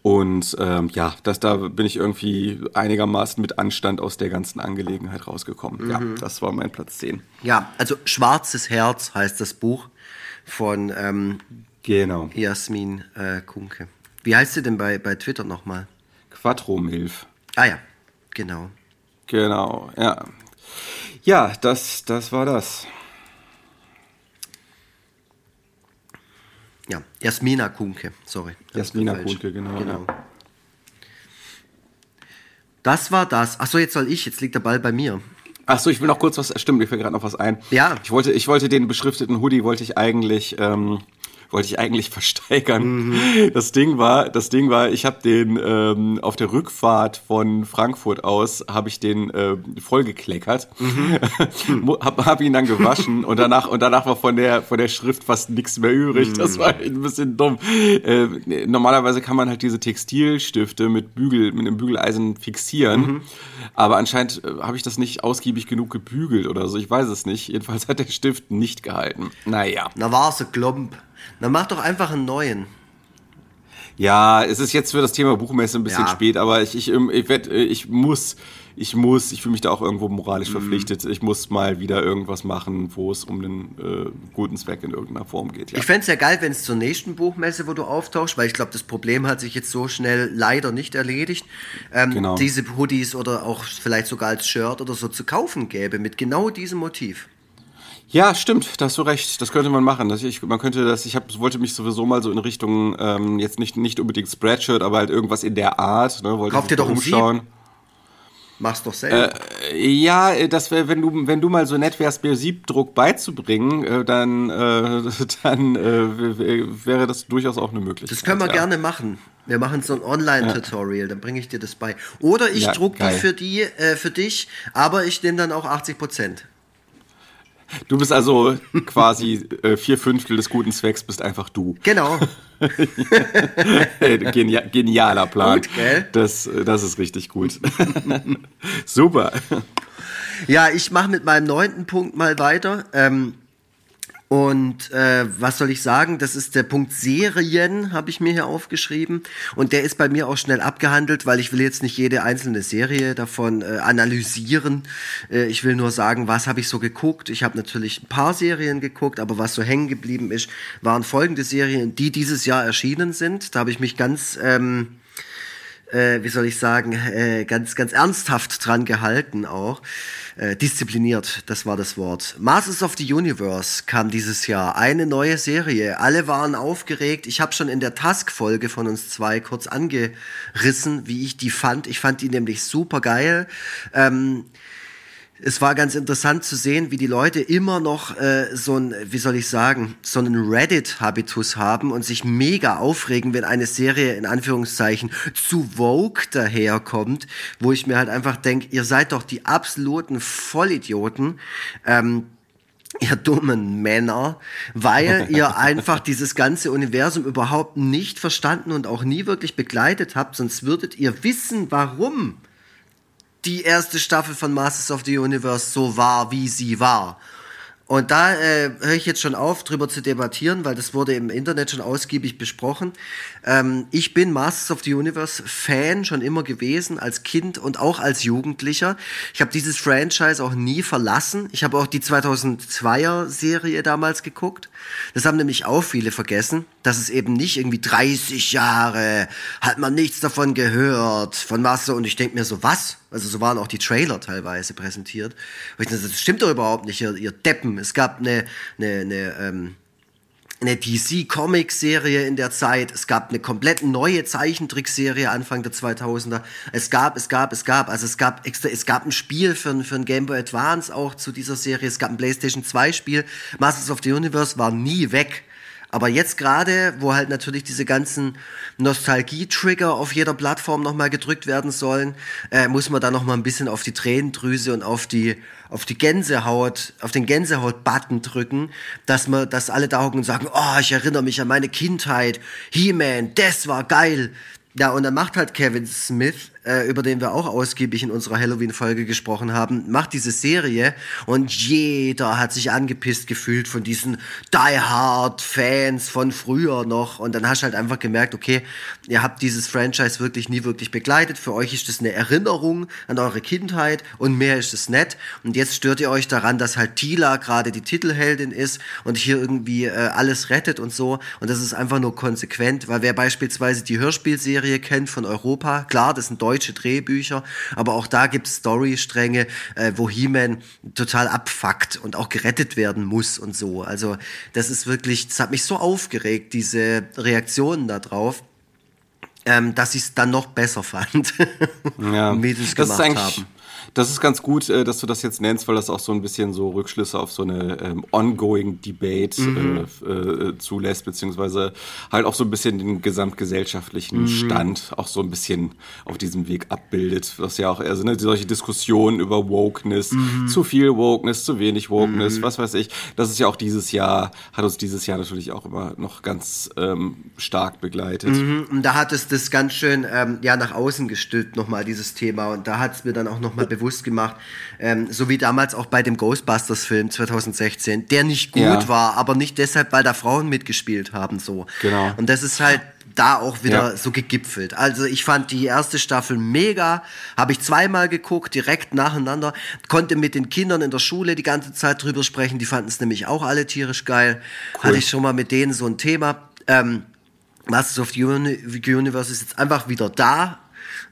Und ähm, ja, das, da bin ich irgendwie einigermaßen mit Anstand aus der ganzen Angelegenheit rausgekommen. Mhm. Ja, das war mein Platz 10. Ja, also Schwarzes Herz heißt das Buch von ähm, genau. Jasmin äh, Kunke. Wie heißt sie denn bei, bei Twitter nochmal? Quattromilf. Ah ja, genau. Genau, ja. Ja, das, das war das. Ja, Jasmina Kunke, sorry. Jasmina Kunke, genau. genau. Ja. Das war das. Achso, jetzt soll ich, jetzt liegt der Ball bei mir. Ach so, ich will noch kurz was, stimmt, mir fällt gerade noch was ein. Ja. Ich wollte, ich wollte den beschrifteten Hoodie, wollte ich eigentlich ähm, wollte ich eigentlich versteigern. Mhm. Das Ding war, das Ding war, ich habe den ähm, auf der Rückfahrt von Frankfurt aus habe ich den äh, vollgekleckert, mhm. hab, hab ihn dann gewaschen und danach und danach war von der von der Schrift fast nichts mehr übrig. Mhm. Das war ein bisschen dumm. Äh, normalerweise kann man halt diese Textilstifte mit Bügel mit einem Bügeleisen fixieren, mhm. aber anscheinend äh, habe ich das nicht ausgiebig genug gebügelt oder so. Ich weiß es nicht. Jedenfalls hat der Stift nicht gehalten. Naja. Na war es ein Klump. Dann mach doch einfach einen neuen. Ja, es ist jetzt für das Thema Buchmesse ein bisschen ja. spät, aber ich, ich, ähm, ich, werd, äh, ich muss, ich muss, ich fühle mich da auch irgendwo moralisch mhm. verpflichtet. Ich muss mal wieder irgendwas machen, wo es um einen äh, guten Zweck in irgendeiner Form geht. Ja. Ich fände es ja geil, wenn es zur nächsten Buchmesse, wo du auftauchst, weil ich glaube, das Problem hat sich jetzt so schnell leider nicht erledigt, ähm, genau. diese Hoodies oder auch vielleicht sogar als Shirt oder so zu kaufen gäbe, mit genau diesem Motiv. Ja, stimmt, da hast du recht. Das könnte man machen. Das, ich, man könnte das, ich hab, wollte mich sowieso mal so in Richtung, ähm, jetzt nicht, nicht unbedingt Spreadshirt, aber halt irgendwas in der Art. Ne, wollte Kauf dir doch umschauen. Mach's doch selber. Äh, ja, das wär, wenn du, wenn du mal so nett wärst, mir Siebdruck beizubringen, äh, dann, äh, dann äh, wäre das durchaus auch eine Möglichkeit. Das können wir ja. gerne machen. Wir machen so ein Online-Tutorial, ja. dann bringe ich dir das bei. Oder ich ja, druck die für die, äh, für dich, aber ich nehme dann auch 80 Prozent. Du bist also quasi äh, vier Fünftel des guten Zwecks, bist einfach du. Genau. Genia genialer Plan. Gut, gell? Das, das ist richtig gut. Super. Ja, ich mache mit meinem neunten Punkt mal weiter. Ähm, und äh, was soll ich sagen? Das ist der Punkt Serien, habe ich mir hier aufgeschrieben. Und der ist bei mir auch schnell abgehandelt, weil ich will jetzt nicht jede einzelne Serie davon äh, analysieren. Äh, ich will nur sagen, was habe ich so geguckt. Ich habe natürlich ein paar Serien geguckt, aber was so hängen geblieben ist, waren folgende Serien, die dieses Jahr erschienen sind. Da habe ich mich ganz... Ähm, äh, wie soll ich sagen, äh, ganz, ganz ernsthaft dran gehalten auch. Äh, diszipliniert, das war das Wort. Masters of the Universe kam dieses Jahr, eine neue Serie. Alle waren aufgeregt. Ich habe schon in der Task-Folge von uns zwei kurz angerissen, wie ich die fand. Ich fand die nämlich super geil. Ähm, es war ganz interessant zu sehen, wie die Leute immer noch äh, so ein, wie soll ich sagen, so einen Reddit-Habitus haben und sich mega aufregen, wenn eine Serie in Anführungszeichen zu Vogue daherkommt, wo ich mir halt einfach denke, ihr seid doch die absoluten Vollidioten. Ähm, ihr dummen Männer, weil ihr einfach dieses ganze Universum überhaupt nicht verstanden und auch nie wirklich begleitet habt, sonst würdet ihr wissen, warum die erste Staffel von Masters of the Universe so war, wie sie war. Und da äh, höre ich jetzt schon auf, drüber zu debattieren, weil das wurde im Internet schon ausgiebig besprochen. Ähm, ich bin Masters of the Universe Fan schon immer gewesen, als Kind und auch als Jugendlicher. Ich habe dieses Franchise auch nie verlassen. Ich habe auch die 2002er Serie damals geguckt. Das haben nämlich auch viele vergessen, dass es eben nicht irgendwie 30 Jahre, hat man nichts davon gehört von Master. Und ich denke mir so, was? Also so waren auch die Trailer teilweise präsentiert. Und ich dachte, das stimmt doch überhaupt nicht, ihr, ihr Deppen. Es gab eine, eine, eine ähm, eine DC-Comic-Serie in der Zeit. Es gab eine komplett neue Zeichentrickserie Anfang der 2000er. Es gab, es gab, es gab, also es gab extra, es gab ein Spiel für, für ein Game Boy Advance auch zu dieser Serie. Es gab ein PlayStation 2 Spiel. Masters of the Universe war nie weg. Aber jetzt gerade, wo halt natürlich diese ganzen Nostalgie-Trigger auf jeder Plattform nochmal gedrückt werden sollen, äh, muss man da nochmal ein bisschen auf die Tränendrüse und auf die, auf die Gänsehaut, auf den Gänsehaut-Button drücken, dass man, dass alle da hocken und sagen, oh, ich erinnere mich an meine Kindheit, He-Man, das war geil. Ja, und dann macht halt Kevin Smith äh, über den wir auch ausgiebig in unserer Halloween-Folge gesprochen haben, macht diese Serie und jeder hat sich angepisst gefühlt von diesen Die Hard-Fans von früher noch. Und dann hast du halt einfach gemerkt, okay, ihr habt dieses Franchise wirklich nie wirklich begleitet. Für euch ist das eine Erinnerung an eure Kindheit und mehr ist es nett. Und jetzt stört ihr euch daran, dass halt Tila gerade die Titelheldin ist und hier irgendwie äh, alles rettet und so. Und das ist einfach nur konsequent, weil wer beispielsweise die Hörspielserie kennt von Europa, klar, das sind Deutsche, deutsche Drehbücher, aber auch da gibt es Storystränge, äh, wo He-Man total abfuckt und auch gerettet werden muss und so. Also das ist wirklich, das hat mich so aufgeregt, diese Reaktionen darauf. Ähm, dass ich es dann noch besser fand, ja, wie sie es gemacht haben. Das ist ganz gut, äh, dass du das jetzt nennst, weil das auch so ein bisschen so Rückschlüsse auf so eine ähm, ongoing Debate mhm. äh, äh, zulässt, beziehungsweise halt auch so ein bisschen den gesamtgesellschaftlichen mhm. Stand auch so ein bisschen auf diesem Weg abbildet. Was ja auch, also ne, solche Diskussionen über Wokeness, mhm. zu viel Wokeness, zu wenig Wokeness, mhm. was weiß ich. Das ist ja auch dieses Jahr, hat uns dieses Jahr natürlich auch immer noch ganz ähm, stark begleitet. Mhm. Und da hat es das ganz schön ähm, ja nach außen gestülpt nochmal, dieses Thema. Und da hat es mir dann auch nochmal bewusst bewusst gemacht, ähm, so wie damals auch bei dem Ghostbusters-Film 2016, der nicht gut ja. war, aber nicht deshalb, weil da Frauen mitgespielt haben, so. Genau. Und das ist halt da auch wieder ja. so gegipfelt. Also ich fand die erste Staffel mega, habe ich zweimal geguckt, direkt nacheinander, konnte mit den Kindern in der Schule die ganze Zeit drüber sprechen, die fanden es nämlich auch alle tierisch geil. Cool. Hatte ich schon mal mit denen so ein Thema. Ähm, Masters of the Universe ist jetzt einfach wieder da,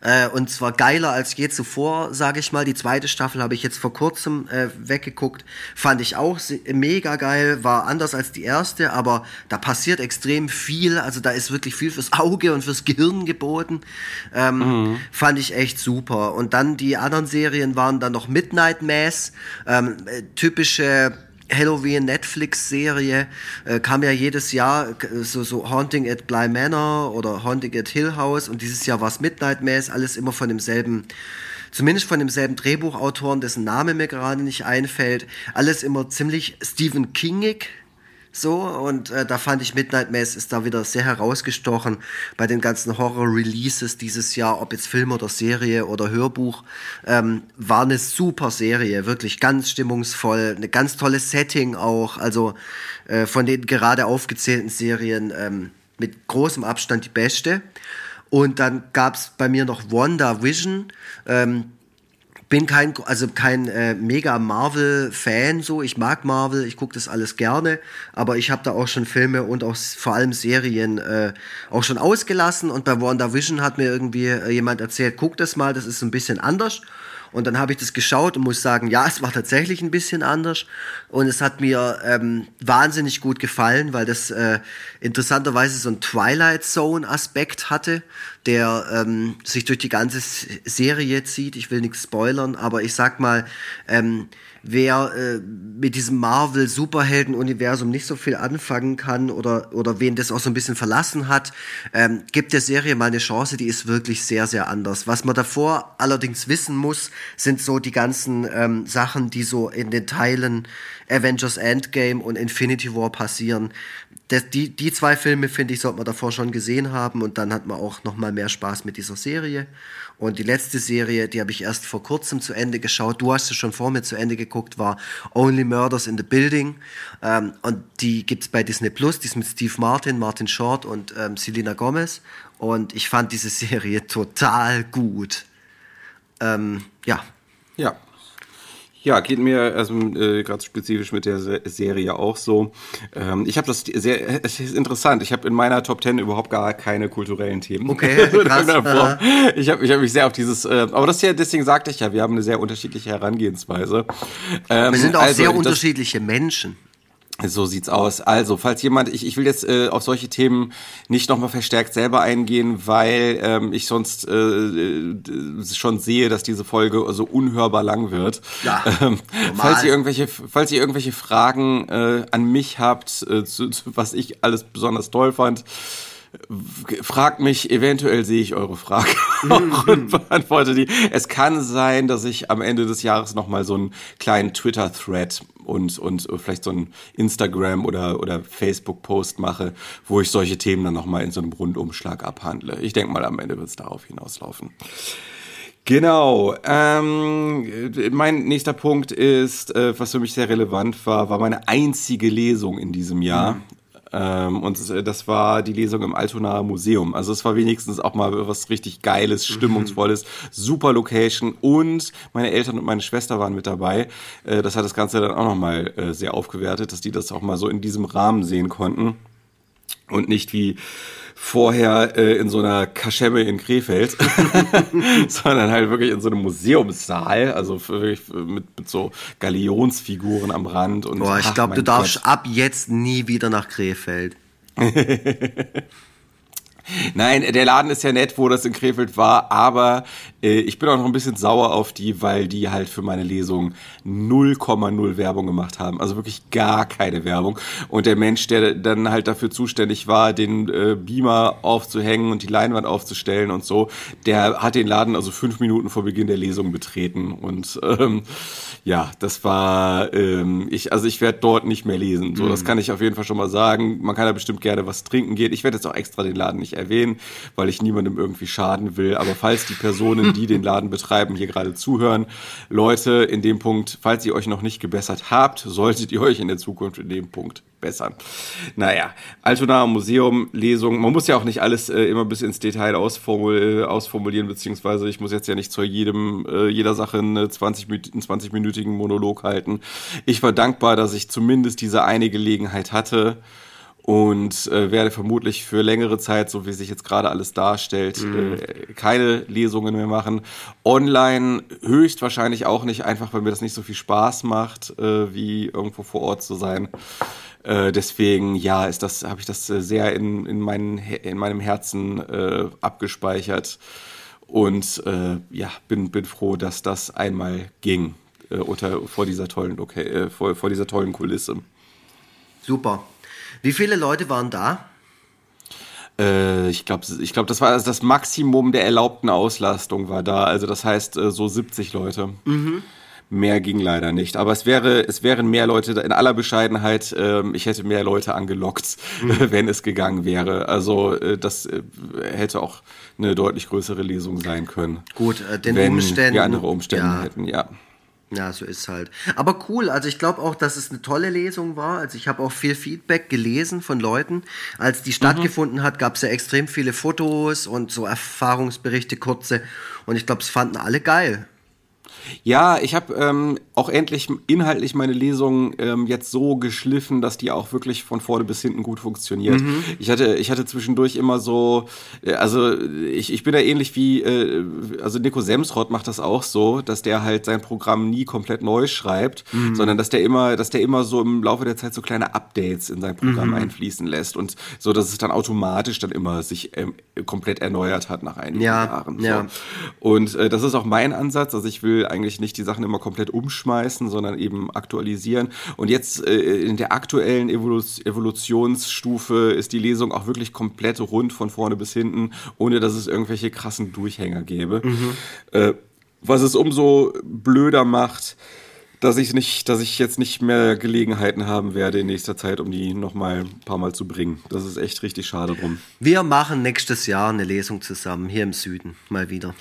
äh, und zwar geiler als je zuvor, sage ich mal. Die zweite Staffel habe ich jetzt vor kurzem äh, weggeguckt. Fand ich auch mega geil. War anders als die erste, aber da passiert extrem viel. Also da ist wirklich viel fürs Auge und fürs Gehirn geboten. Ähm, mhm. Fand ich echt super. Und dann die anderen Serien waren dann noch Midnight Mass. Ähm, äh, typische Halloween Netflix-Serie äh, kam ja jedes Jahr äh, so, so Haunting at Bly Manor oder Haunting at Hill House und dieses Jahr war es Midnight Mass, alles immer von demselben, zumindest von demselben Drehbuchautoren, dessen Name mir gerade nicht einfällt, alles immer ziemlich Stephen Kingig, so, und äh, da fand ich Midnight Mass ist da wieder sehr herausgestochen bei den ganzen Horror-Releases dieses Jahr, ob jetzt Film oder Serie oder Hörbuch. Ähm, war eine super Serie, wirklich ganz stimmungsvoll, eine ganz tolle Setting auch. Also äh, von den gerade aufgezählten Serien ähm, mit großem Abstand die beste. Und dann gab's bei mir noch Wanda Vision. Ähm, bin kein, also kein äh, mega Marvel-Fan so. Ich mag Marvel, ich gucke das alles gerne, aber ich habe da auch schon Filme und auch vor allem Serien äh, auch schon ausgelassen. Und bei WandaVision hat mir irgendwie äh, jemand erzählt, guck das mal, das ist ein bisschen anders. Und dann habe ich das geschaut und muss sagen, ja, es war tatsächlich ein bisschen anders. Und es hat mir ähm, wahnsinnig gut gefallen, weil das äh, interessanterweise so ein Twilight Zone-Aspekt hatte, der ähm, sich durch die ganze Serie zieht. Ich will nichts spoilern, aber ich sag mal, ähm, wer äh, mit diesem Marvel-Superhelden-Universum nicht so viel anfangen kann oder, oder wen das auch so ein bisschen verlassen hat, ähm, gibt der Serie mal eine Chance, die ist wirklich sehr, sehr anders. Was man davor allerdings wissen muss, sind so die ganzen ähm, Sachen, die so in den Teilen Avengers Endgame und Infinity War passieren. Das, die, die zwei Filme, finde ich, sollte man davor schon gesehen haben und dann hat man auch noch mal mehr Spaß mit dieser Serie. Und die letzte Serie, die habe ich erst vor kurzem zu Ende geschaut. Du hast es schon vor mir zu Ende geguckt, war Only Murders in the Building. Ähm, und die gibt es bei Disney Plus. Die ist mit Steve Martin, Martin Short und ähm, Selena Gomez. Und ich fand diese Serie total gut. Ähm, ja. Ja, ja, geht mir also äh, gerade spezifisch mit der Serie auch so. Ähm, ich habe das sehr, es ist interessant. Ich habe in meiner Top Ten überhaupt gar keine kulturellen Themen. Okay, krass. ich habe ich hab mich sehr auf dieses, äh, aber das ja, deswegen sagte ich ja, wir haben eine sehr unterschiedliche Herangehensweise. Ähm, wir sind auch also, sehr unterschiedliche Menschen. So sieht's aus. Also, falls jemand, ich, ich will jetzt äh, auf solche Themen nicht nochmal verstärkt selber eingehen, weil ähm, ich sonst äh, äh, schon sehe, dass diese Folge so unhörbar lang wird. Ja, ähm, falls ihr irgendwelche, falls ihr irgendwelche Fragen äh, an mich habt, äh, zu, zu, was ich alles besonders toll fand, fragt mich, eventuell sehe ich eure Frage auch und beantworte die. Es kann sein, dass ich am Ende des Jahres nochmal so einen kleinen Twitter-Thread und, und vielleicht so einen Instagram- oder, oder Facebook-Post mache, wo ich solche Themen dann nochmal in so einem Rundumschlag abhandle. Ich denke mal, am Ende wird es darauf hinauslaufen. Genau. Ähm, mein nächster Punkt ist, äh, was für mich sehr relevant war, war meine einzige Lesung in diesem Jahr. Ähm, und das war die Lesung im Altonaer Museum. Also es war wenigstens auch mal was richtig Geiles, mhm. Stimmungsvolles, super Location und meine Eltern und meine Schwester waren mit dabei. Äh, das hat das Ganze dann auch nochmal äh, sehr aufgewertet, dass die das auch mal so in diesem Rahmen sehen konnten und nicht wie vorher äh, in so einer Kaschemme in Krefeld, sondern halt wirklich in so einem Museumssaal, also wirklich mit, mit so Galionsfiguren am Rand. Und, Boah, ich glaube, du darfst Gott. ab jetzt nie wieder nach Krefeld. Nein, der Laden ist ja nett, wo das in Krefeld war, aber äh, ich bin auch noch ein bisschen sauer auf die, weil die halt für meine Lesung 0,0 Werbung gemacht haben. Also wirklich gar keine Werbung. Und der Mensch, der dann halt dafür zuständig war, den äh, Beamer aufzuhängen und die Leinwand aufzustellen und so, der hat den Laden also fünf Minuten vor Beginn der Lesung betreten. Und ähm, ja, das war, ähm, ich, also ich werde dort nicht mehr lesen. So, das mhm. kann ich auf jeden Fall schon mal sagen. Man kann da bestimmt gerne was trinken gehen. Ich werde jetzt auch extra den Laden nicht erwähnen, weil ich niemandem irgendwie schaden will. Aber falls die Personen, die den Laden betreiben, hier gerade zuhören, Leute, in dem Punkt, falls ihr euch noch nicht gebessert habt, solltet ihr euch in der Zukunft in dem Punkt bessern. Naja, Altonaer Museum, Lesung. Man muss ja auch nicht alles äh, immer bis ins Detail ausformul ausformulieren, beziehungsweise ich muss jetzt ja nicht zu jedem, äh, jeder Sache einen 20, 20-minütigen Monolog halten. Ich war dankbar, dass ich zumindest diese eine Gelegenheit hatte und äh, werde vermutlich für längere Zeit, so wie sich jetzt gerade alles darstellt, mhm. äh, keine Lesungen mehr machen. Online höchstwahrscheinlich auch nicht, einfach weil mir das nicht so viel Spaß macht, äh, wie irgendwo vor Ort zu sein. Äh, deswegen, ja, ist das, habe ich das äh, sehr in, in, meinen, in meinem Herzen äh, abgespeichert. Und äh, ja, bin, bin froh, dass das einmal ging äh, unter, vor, dieser tollen, okay, vor, vor dieser tollen Kulisse. Super. Wie viele Leute waren da? Äh, ich glaube, ich glaub, das war also das Maximum der erlaubten Auslastung war da. Also das heißt äh, so 70 Leute. Mhm. Mehr ging leider nicht. Aber es wäre, es wären mehr Leute, in aller Bescheidenheit, äh, ich hätte mehr Leute angelockt, mhm. wenn es gegangen wäre. Also äh, das äh, hätte auch eine deutlich größere Lesung sein können. Gut, den wenn Umständen. Wir andere Umstände ja. hätten, ja. Ja, so ist halt. Aber cool, also ich glaube auch, dass es eine tolle Lesung war. Also ich habe auch viel Feedback gelesen von Leuten. Als die stattgefunden hat, gab es ja extrem viele Fotos und so Erfahrungsberichte, kurze. Und ich glaube, es fanden alle geil. Ja, ich habe ähm, auch endlich inhaltlich meine Lesung ähm, jetzt so geschliffen, dass die auch wirklich von vorne bis hinten gut funktioniert. Mhm. Ich hatte, ich hatte zwischendurch immer so, äh, also ich, ich bin da ähnlich wie, äh, also Nico Semsrott macht das auch so, dass der halt sein Programm nie komplett neu schreibt, mhm. sondern dass der immer, dass der immer so im Laufe der Zeit so kleine Updates in sein Programm mhm. einfließen lässt und so, dass es dann automatisch dann immer sich ähm, komplett erneuert hat nach einigen ja, Jahren. So. Ja. Und äh, das ist auch mein Ansatz, also ich will eigentlich nicht die Sachen immer komplett umschmeißen, sondern eben aktualisieren. Und jetzt äh, in der aktuellen Evolu Evolutionsstufe ist die Lesung auch wirklich komplett rund von vorne bis hinten, ohne dass es irgendwelche krassen Durchhänger gäbe. Mhm. Äh, was es umso blöder macht, dass ich nicht, dass ich jetzt nicht mehr Gelegenheiten haben werde in nächster Zeit, um die noch mal ein paar Mal zu bringen. Das ist echt richtig schade drum. Wir machen nächstes Jahr eine Lesung zusammen hier im Süden mal wieder.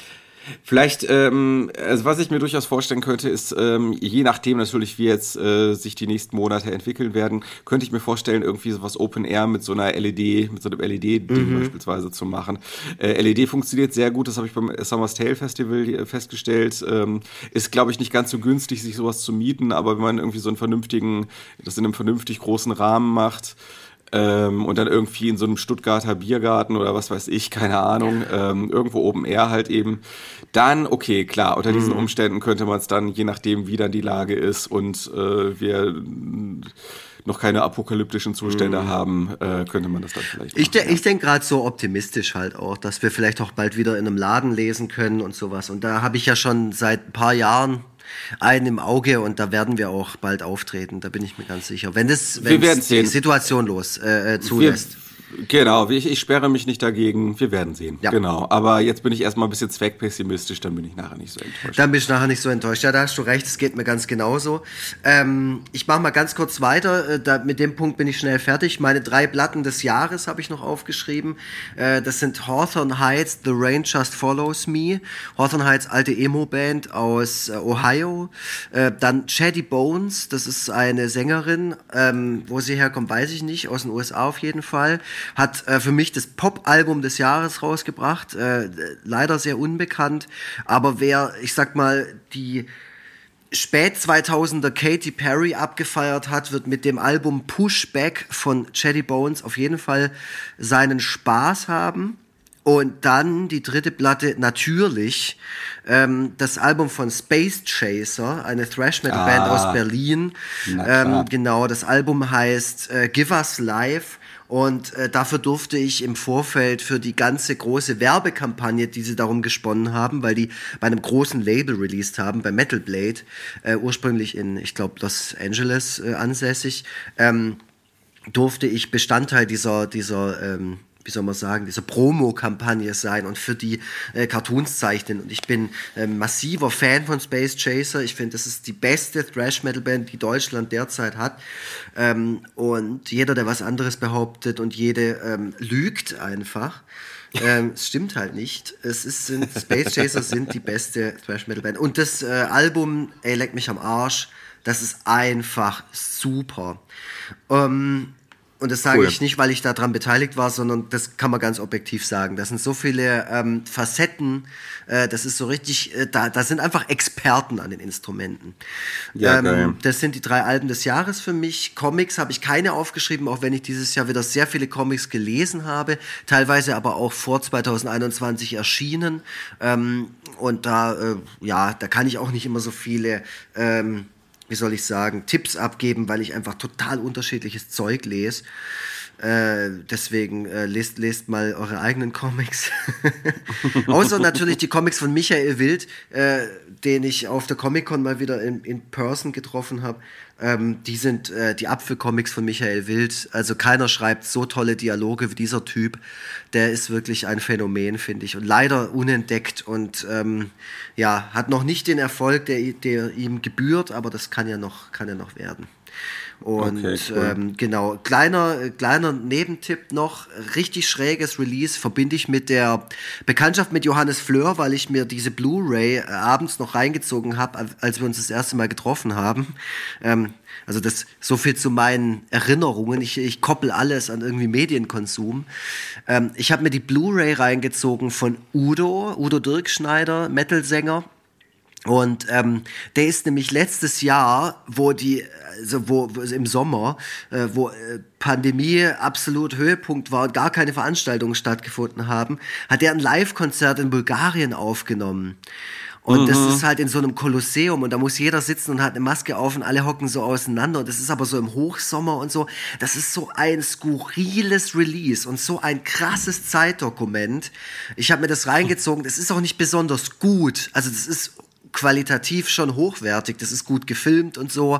Vielleicht, ähm, also was ich mir durchaus vorstellen könnte, ist, ähm, je nachdem natürlich, wie jetzt äh, sich die nächsten Monate entwickeln werden, könnte ich mir vorstellen, irgendwie sowas Open Air mit so einer LED, mit so einem LED-Ding mhm. beispielsweise zu machen. Äh, LED funktioniert sehr gut, das habe ich beim Summer's Tale Festival festgestellt. Ähm, ist, glaube ich, nicht ganz so günstig, sich sowas zu mieten, aber wenn man irgendwie so einen vernünftigen, das in einem vernünftig großen Rahmen macht, ähm, und dann irgendwie in so einem Stuttgarter Biergarten oder was weiß ich, keine Ahnung, ähm, irgendwo oben er halt eben. Dann, okay, klar, unter diesen mhm. Umständen könnte man es dann, je nachdem, wie dann die Lage ist und äh, wir noch keine apokalyptischen Zustände mhm. haben, äh, könnte man das dann vielleicht machen, Ich, de ja. ich denke gerade so optimistisch halt auch, dass wir vielleicht auch bald wieder in einem Laden lesen können und sowas. Und da habe ich ja schon seit ein paar Jahren einen im Auge und da werden wir auch bald auftreten, da bin ich mir ganz sicher. Wenn das wenn die Situation los äh, äh zulässt. Wir Genau, ich, ich sperre mich nicht dagegen. Wir werden sehen. Ja. Genau. Aber jetzt bin ich erstmal ein bisschen zweckpessimistisch, dann bin ich nachher nicht so enttäuscht. Dann bin ich nachher nicht so enttäuscht. Ja, da hast du recht, es geht mir ganz genauso. Ähm, ich mache mal ganz kurz weiter. Äh, da, mit dem Punkt bin ich schnell fertig. Meine drei Platten des Jahres habe ich noch aufgeschrieben. Äh, das sind Hawthorne Heights, The Rain Just Follows Me. Hawthorne Heights, alte Emo-Band aus äh, Ohio. Äh, dann Chatty Bones, das ist eine Sängerin. Ähm, wo sie herkommt, weiß ich nicht. Aus den USA auf jeden Fall hat äh, für mich das Pop-Album des Jahres rausgebracht. Äh, leider sehr unbekannt, aber wer, ich sag mal, die spät 2000er Katy Perry abgefeiert hat, wird mit dem Album Pushback von Chatty Bones auf jeden Fall seinen Spaß haben. Und dann die dritte Platte, natürlich, ähm, das Album von Space Chaser, eine Thrash-Metal-Band ah, aus Berlin. Ähm, genau, das Album heißt äh, Give Us Life. Und äh, dafür durfte ich im Vorfeld für die ganze große Werbekampagne, die sie darum gesponnen haben, weil die bei einem großen Label released haben, bei Metal Blade, äh, ursprünglich in, ich glaube, Los Angeles äh, ansässig, ähm, durfte ich Bestandteil dieser, dieser ähm, wie soll man sagen, diese Promo-Kampagne sein und für die äh, Cartoons zeichnen. Und ich bin äh, massiver Fan von Space Chaser. Ich finde, das ist die beste Thrash-Metal-Band, die Deutschland derzeit hat. Ähm, und jeder, der was anderes behauptet und jede ähm, lügt einfach. Ähm, es stimmt halt nicht. Es ist, sind, Space Chaser sind die beste Thrash-Metal-Band. Und das äh, Album, ey, leck mich am Arsch, das ist einfach super. Ähm, und das sage cool. ich nicht, weil ich daran beteiligt war, sondern das kann man ganz objektiv sagen. Das sind so viele ähm, Facetten, äh, das ist so richtig, äh, da, da sind einfach Experten an den Instrumenten. Ja, ähm, das sind die drei Alben des Jahres für mich. Comics habe ich keine aufgeschrieben, auch wenn ich dieses Jahr wieder sehr viele Comics gelesen habe, teilweise aber auch vor 2021 erschienen. Ähm, und da, äh, ja, da kann ich auch nicht immer so viele ähm, wie soll ich sagen, Tipps abgeben, weil ich einfach total unterschiedliches Zeug lese. Äh, deswegen äh, lest, lest mal eure eigenen Comics. Außer natürlich die Comics von Michael Wild, äh, den ich auf der Comic-Con mal wieder in, in Person getroffen habe. Ähm, die sind äh, die Apfelcomics von Michael Wild. Also keiner schreibt so tolle Dialoge wie dieser Typ. Der ist wirklich ein Phänomen, finde ich. Und leider unentdeckt und ähm, ja, hat noch nicht den Erfolg, der, der ihm gebührt, aber das kann ja noch, kann ja noch werden. Und okay, cool. ähm, genau, kleiner, kleiner Nebentipp noch, richtig schräges Release verbinde ich mit der Bekanntschaft mit Johannes Fleur, weil ich mir diese Blu-ray äh, abends noch reingezogen habe, als wir uns das erste Mal getroffen haben. Ähm, also das so viel zu meinen Erinnerungen. Ich, ich koppel alles an irgendwie Medienkonsum. Ähm, ich habe mir die Blu-ray reingezogen von Udo, Udo Dirkschneider, Metal-Sänger. Und ähm, der ist nämlich letztes Jahr, wo die also wo, wo im Sommer, äh, wo äh, Pandemie absolut Höhepunkt war und gar keine Veranstaltungen stattgefunden haben, hat er ein Live-Konzert in Bulgarien aufgenommen. Und mhm. das ist halt in so einem Kolosseum und da muss jeder sitzen und hat eine Maske auf und alle hocken so auseinander. Und das ist aber so im Hochsommer und so. Das ist so ein skurriles Release und so ein krasses Zeitdokument. Ich habe mir das reingezogen. Das ist auch nicht besonders gut. Also das ist qualitativ schon hochwertig, das ist gut gefilmt und so.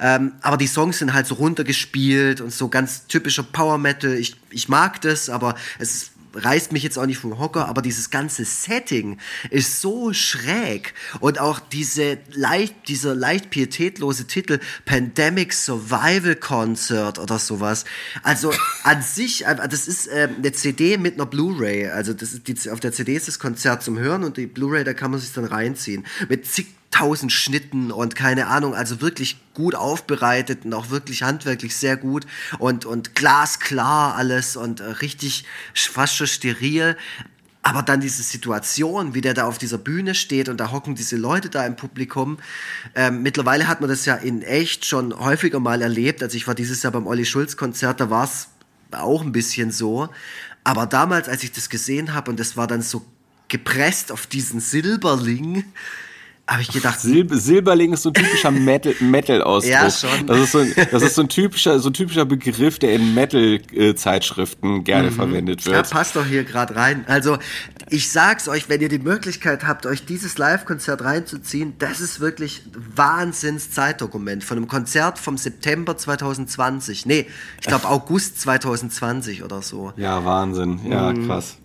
Ähm, aber die Songs sind halt so runtergespielt und so ganz typischer Power Metal. Ich, ich mag das, aber es ist reißt mich jetzt auch nicht vom Hocker, aber dieses ganze Setting ist so schräg und auch diese leicht, dieser leicht pietätlose Titel Pandemic Survival Concert oder sowas. Also an sich, äh, das ist äh, eine CD mit einer Blu-ray. Also das ist die, auf der CD ist das Konzert zum Hören und die Blu-ray, da kann man sich dann reinziehen mit zig tausend Schnitten und keine Ahnung, also wirklich gut aufbereitet und auch wirklich handwerklich sehr gut und, und glasklar alles und äh, richtig fast schon steril. Aber dann diese Situation, wie der da auf dieser Bühne steht und da hocken diese Leute da im Publikum. Ähm, mittlerweile hat man das ja in echt schon häufiger mal erlebt. Also ich war dieses Jahr beim Olli Schulz Konzert, da war es auch ein bisschen so. Aber damals, als ich das gesehen habe und das war dann so gepresst auf diesen Silberling, habe ich gedacht. Silb Silberling ist so ein typischer Metal-Ausdruck. Metal ja, schon. Das ist, so ein, das ist so ein typischer, so ein typischer Begriff, der in Metal-Zeitschriften gerne mhm. verwendet wird. Ja, passt doch hier gerade rein. Also, ich sag's euch, wenn ihr die Möglichkeit habt, euch dieses Live-Konzert reinzuziehen, das ist wirklich Wahnsinns-Zeitdokument von einem Konzert vom September 2020. Nee, ich glaube August 2020 oder so. Ja, Wahnsinn. Ja, mhm. krass.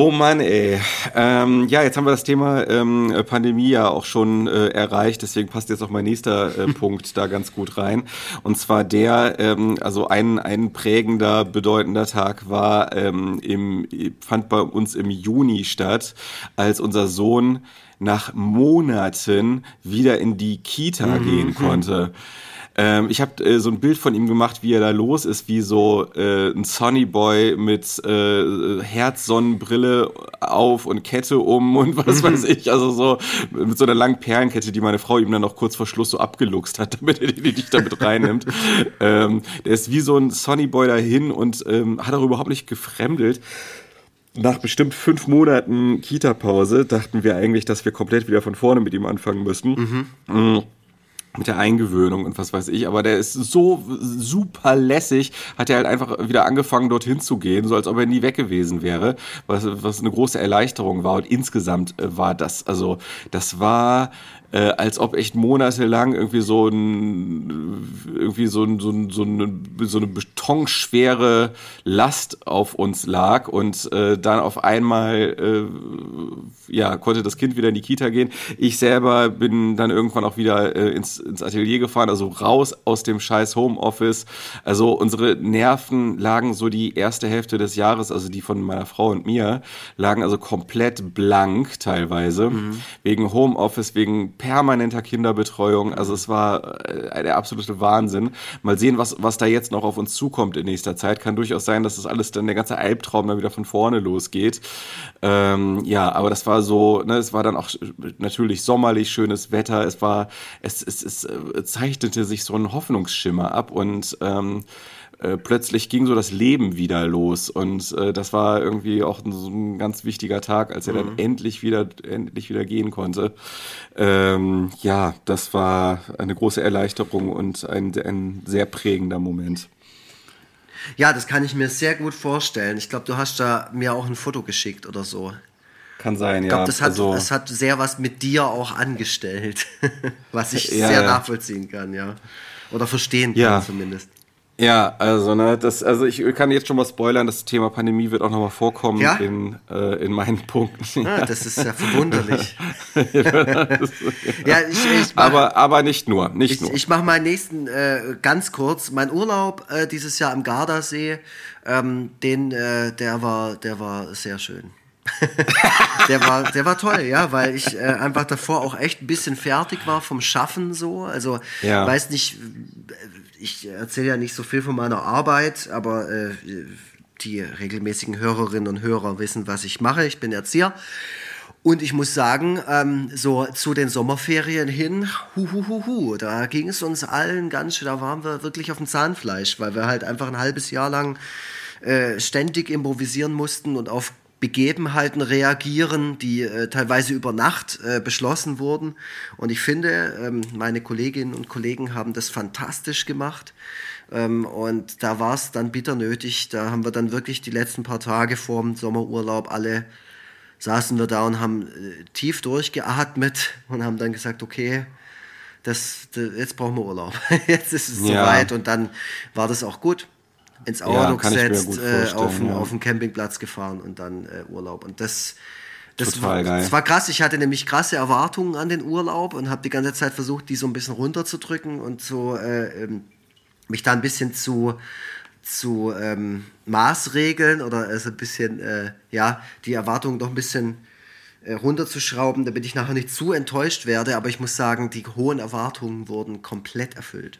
Oh Mann, ey. Ähm, ja, jetzt haben wir das Thema ähm, Pandemie ja auch schon äh, erreicht, deswegen passt jetzt auch mein nächster äh, Punkt da ganz gut rein. Und zwar der, ähm, also ein, ein prägender, bedeutender Tag war, ähm, im, fand bei uns im Juni statt, als unser Sohn nach Monaten wieder in die Kita mhm. gehen konnte. Ähm, ich habe äh, so ein Bild von ihm gemacht, wie er da los ist, wie so äh, ein Sonny Boy mit äh, Herzsonnenbrille auf und Kette um und was mhm. weiß ich. Also so mit so einer langen Perlenkette, die meine Frau ihm dann noch kurz vor Schluss so abgeluchst hat, damit er die nicht damit reinnimmt. ähm, der ist wie so ein Sonny Boy dahin und ähm, hat auch überhaupt nicht gefremdelt nach bestimmt fünf Monaten Kita-Pause dachten wir eigentlich, dass wir komplett wieder von vorne mit ihm anfangen müssten. Mhm. Mit der Eingewöhnung und was weiß ich, aber der ist so super lässig, hat er halt einfach wieder angefangen dorthin zu gehen, so als ob er nie weg gewesen wäre, was, was eine große Erleichterung war. Und insgesamt äh, war das, also das war äh, als ob echt monatelang irgendwie so ein irgendwie so, ein, so, ein, so, eine, so eine betonschwere Last auf uns lag und äh, dann auf einmal äh, ja konnte das Kind wieder in die Kita gehen. Ich selber bin dann irgendwann auch wieder äh, ins, ins Atelier gefahren, also raus aus dem scheiß Homeoffice. Also unsere Nerven lagen so die erste Hälfte des Jahres, also die von meiner Frau und mir, lagen also komplett blank teilweise mhm. wegen Homeoffice, wegen permanenter Kinderbetreuung. Also es war äh, der absolute Wahnsinn. Mal sehen, was, was da jetzt noch auf uns zukommt in nächster Zeit. Kann durchaus sein, dass das alles dann der ganze Albtraum dann wieder von vorne losgeht. Ähm, ja, aber das war so, ne, es war dann auch natürlich sommerlich, schönes Wetter. Es war, es, es, es äh, zeichnete sich so ein Hoffnungsschimmer ab und ähm, äh, plötzlich ging so das Leben wieder los und äh, das war irgendwie auch ein, so ein ganz wichtiger Tag, als er mhm. dann endlich wieder endlich wieder gehen konnte. Ähm, ja, das war eine große Erleichterung und ein, ein sehr prägender Moment. Ja, das kann ich mir sehr gut vorstellen. Ich glaube, du hast da mir auch ein Foto geschickt oder so. Kann sein, ich glaub, ja. Das hat, also, das hat sehr was mit dir auch angestellt, was ich ja, sehr ja. nachvollziehen kann, ja. Oder verstehen kann ja. zumindest. Ja, also ne, das, also ich kann jetzt schon mal spoilern, das Thema Pandemie wird auch nochmal vorkommen ja? in, äh, in meinen Punkten. Ah, das ist ja verwunderlich. ja, ich, ich mach, aber, aber nicht nur, nicht ich, nur. Ich mache meinen nächsten äh, ganz kurz. Mein Urlaub äh, dieses Jahr am Gardasee, ähm, den, äh, der war, der war sehr schön. der war, der war toll, ja, weil ich äh, einfach davor auch echt ein bisschen fertig war vom Schaffen so. Also ja. weiß nicht, ich erzähle ja nicht so viel von meiner Arbeit, aber äh, die regelmäßigen Hörerinnen und Hörer wissen, was ich mache. Ich bin Erzieher. Und ich muss sagen, ähm, so zu den Sommerferien hin, hu, hu, hu, hu, da ging es uns allen ganz schön, da waren wir wirklich auf dem Zahnfleisch, weil wir halt einfach ein halbes Jahr lang äh, ständig improvisieren mussten und auf Begebenheiten reagieren, die äh, teilweise über Nacht äh, beschlossen wurden. Und ich finde, ähm, meine Kolleginnen und Kollegen haben das fantastisch gemacht. Ähm, und da war es dann bitter nötig. Da haben wir dann wirklich die letzten paar Tage vor dem Sommerurlaub alle saßen wir da und haben äh, tief durchgeatmet und haben dann gesagt, okay, das, das jetzt brauchen wir Urlaub. jetzt ist es ja. soweit und dann war das auch gut ins Auto ja, gesetzt, äh, auf, den, ja. auf Campingplatz gefahren und dann äh, Urlaub. Und das, das, Total war, geil. das war krass. Ich hatte nämlich krasse Erwartungen an den Urlaub und habe die ganze Zeit versucht, die so ein bisschen runterzudrücken und so äh, ähm, mich da ein bisschen zu zu ähm, Maßregeln oder also ein bisschen, äh, ja, die Erwartungen doch ein bisschen äh, runterzuschrauben, damit ich nachher nicht zu enttäuscht werde. Aber ich muss sagen, die hohen Erwartungen wurden komplett erfüllt.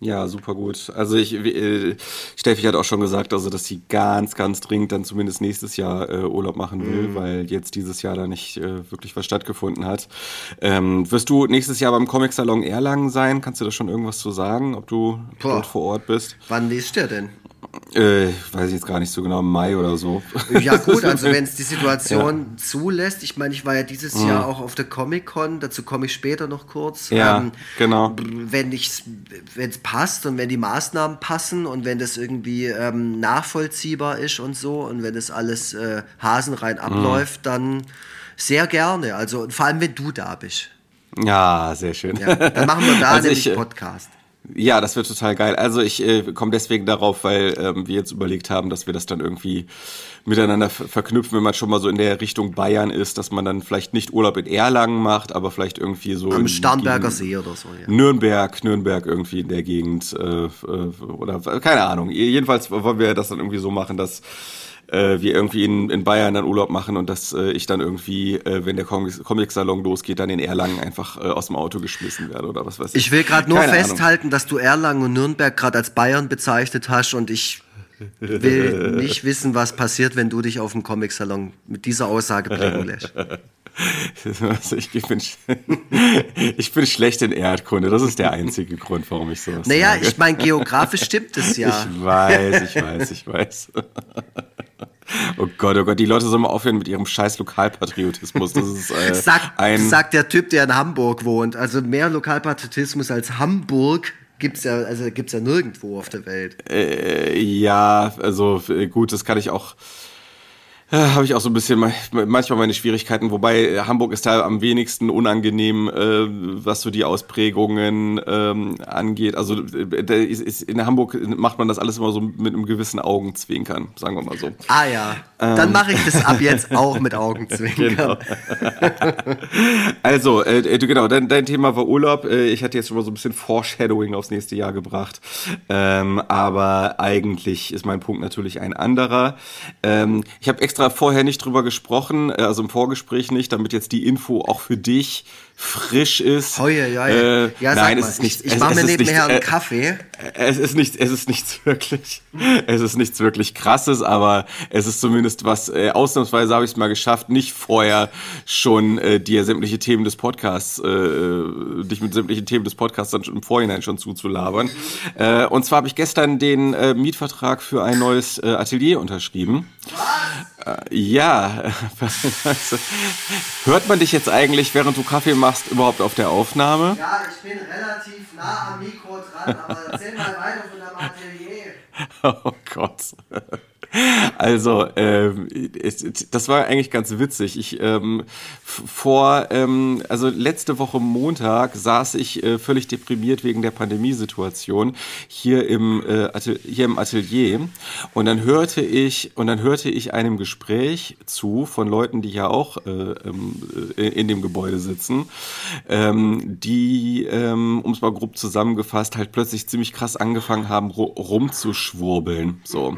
Ja, super gut. Also ich, äh, Steffi hat auch schon gesagt, also dass sie ganz, ganz dringend dann zumindest nächstes Jahr äh, Urlaub machen will, mhm. weil jetzt dieses Jahr da nicht äh, wirklich was stattgefunden hat. Ähm, wirst du nächstes Jahr beim Comic Salon Erlangen sein? Kannst du da schon irgendwas zu sagen, ob du Boah. dort vor Ort bist? Wann nächstes Jahr denn? Äh, weiß ich jetzt gar nicht so genau, Mai oder so. Ja gut, also wenn es die Situation ja. zulässt. Ich meine, ich war ja dieses mhm. Jahr auch auf der Comic-Con, dazu komme ich später noch kurz. Ja, ähm, genau. Wenn es passt und wenn die Maßnahmen passen und wenn das irgendwie ähm, nachvollziehbar ist und so und wenn das alles äh, hasenrein mhm. abläuft, mhm. dann sehr gerne. Also vor allem, wenn du da bist. Ja, sehr schön. Ja, dann machen wir da also nämlich ich, äh, Podcast. Ja, das wird total geil. Also ich äh, komme deswegen darauf, weil ähm, wir jetzt überlegt haben, dass wir das dann irgendwie miteinander verknüpfen, wenn man schon mal so in der Richtung Bayern ist, dass man dann vielleicht nicht Urlaub in Erlangen macht, aber vielleicht irgendwie so am Starnberger See oder so. Ja. Nürnberg, Nürnberg irgendwie in der Gegend äh, äh oder keine Ahnung. Jedenfalls wollen wir das dann irgendwie so machen, dass äh, wir irgendwie in, in Bayern dann Urlaub machen und dass äh, ich dann irgendwie, äh, wenn der Comic-Salon losgeht, dann in Erlangen einfach äh, aus dem Auto geschmissen werde oder was weiß ich. Ich will gerade nur Keine festhalten, Ahnung. dass du Erlangen und Nürnberg gerade als Bayern bezeichnet hast und ich will nicht wissen, was passiert, wenn du dich auf dem Comic-Salon mit dieser Aussage bringen lässt. ich, bin, ich bin schlecht in Erdkunde. Das ist der einzige Grund, warum ich sowas Naja, sage. ich meine, geografisch stimmt es ja. Ich weiß, ich weiß, ich weiß. Oh Gott, oh Gott, die Leute sollen mal aufhören mit ihrem scheiß Lokalpatriotismus. Das ist äh, sagt, ein sagt der Typ, der in Hamburg wohnt. Also mehr Lokalpatriotismus als Hamburg gibt's ja, also gibt's ja nirgendwo auf der Welt. Äh, ja, also äh, gut, das kann ich auch habe ich auch so ein bisschen manchmal meine Schwierigkeiten, wobei äh, Hamburg ist da am wenigsten unangenehm, äh, was so die Ausprägungen ähm, angeht. Also äh, ist, in Hamburg macht man das alles immer so mit einem gewissen Augenzwinkern, sagen wir mal so. Ah ja, ähm. dann mache ich das ab jetzt auch mit Augenzwinkern. Genau. also, äh, genau, dein, dein Thema war Urlaub. Äh, ich hatte jetzt schon mal so ein bisschen Foreshadowing aufs nächste Jahr gebracht. Ähm, aber eigentlich ist mein Punkt natürlich ein anderer. Ähm, ich habe extra extra vorher nicht drüber gesprochen, äh, also im Vorgespräch nicht, damit jetzt die Info auch für dich frisch ist. Oh, ja, ja, ja. Äh, ja nein, es ist nicht. Ich, ich mache mir nebenher einen äh, Kaffee. Es ist nichts, es ist nichts wirklich, es ist nichts wirklich krasses, aber es ist zumindest was, äh, ausnahmsweise habe ich es mal geschafft, nicht vorher schon äh, dir sämtliche Themen des Podcasts, äh, dich mit sämtlichen Themen des Podcasts dann im Vorhinein schon zuzulabern. Äh, und zwar habe ich gestern den äh, Mietvertrag für ein neues äh, Atelier unterschrieben. Was? Äh, ja, hört man dich jetzt eigentlich, während du Kaffee machst? Machst überhaupt auf der Aufnahme? Ja, ich bin relativ nah am Mikro dran, aber erzähl mal weiter von deinem Atelier. Oh Gott. Also, ähm, das war eigentlich ganz witzig. Ich ähm, vor, ähm, also letzte Woche Montag saß ich äh, völlig deprimiert wegen der Pandemiesituation hier im äh, hier im Atelier und dann hörte ich und dann hörte ich einem Gespräch zu von Leuten, die ja auch äh, ähm, äh in dem Gebäude sitzen, ähm, die, ähm, um es mal grob zusammengefasst, halt plötzlich ziemlich krass angefangen haben rumzuschwurbeln. So.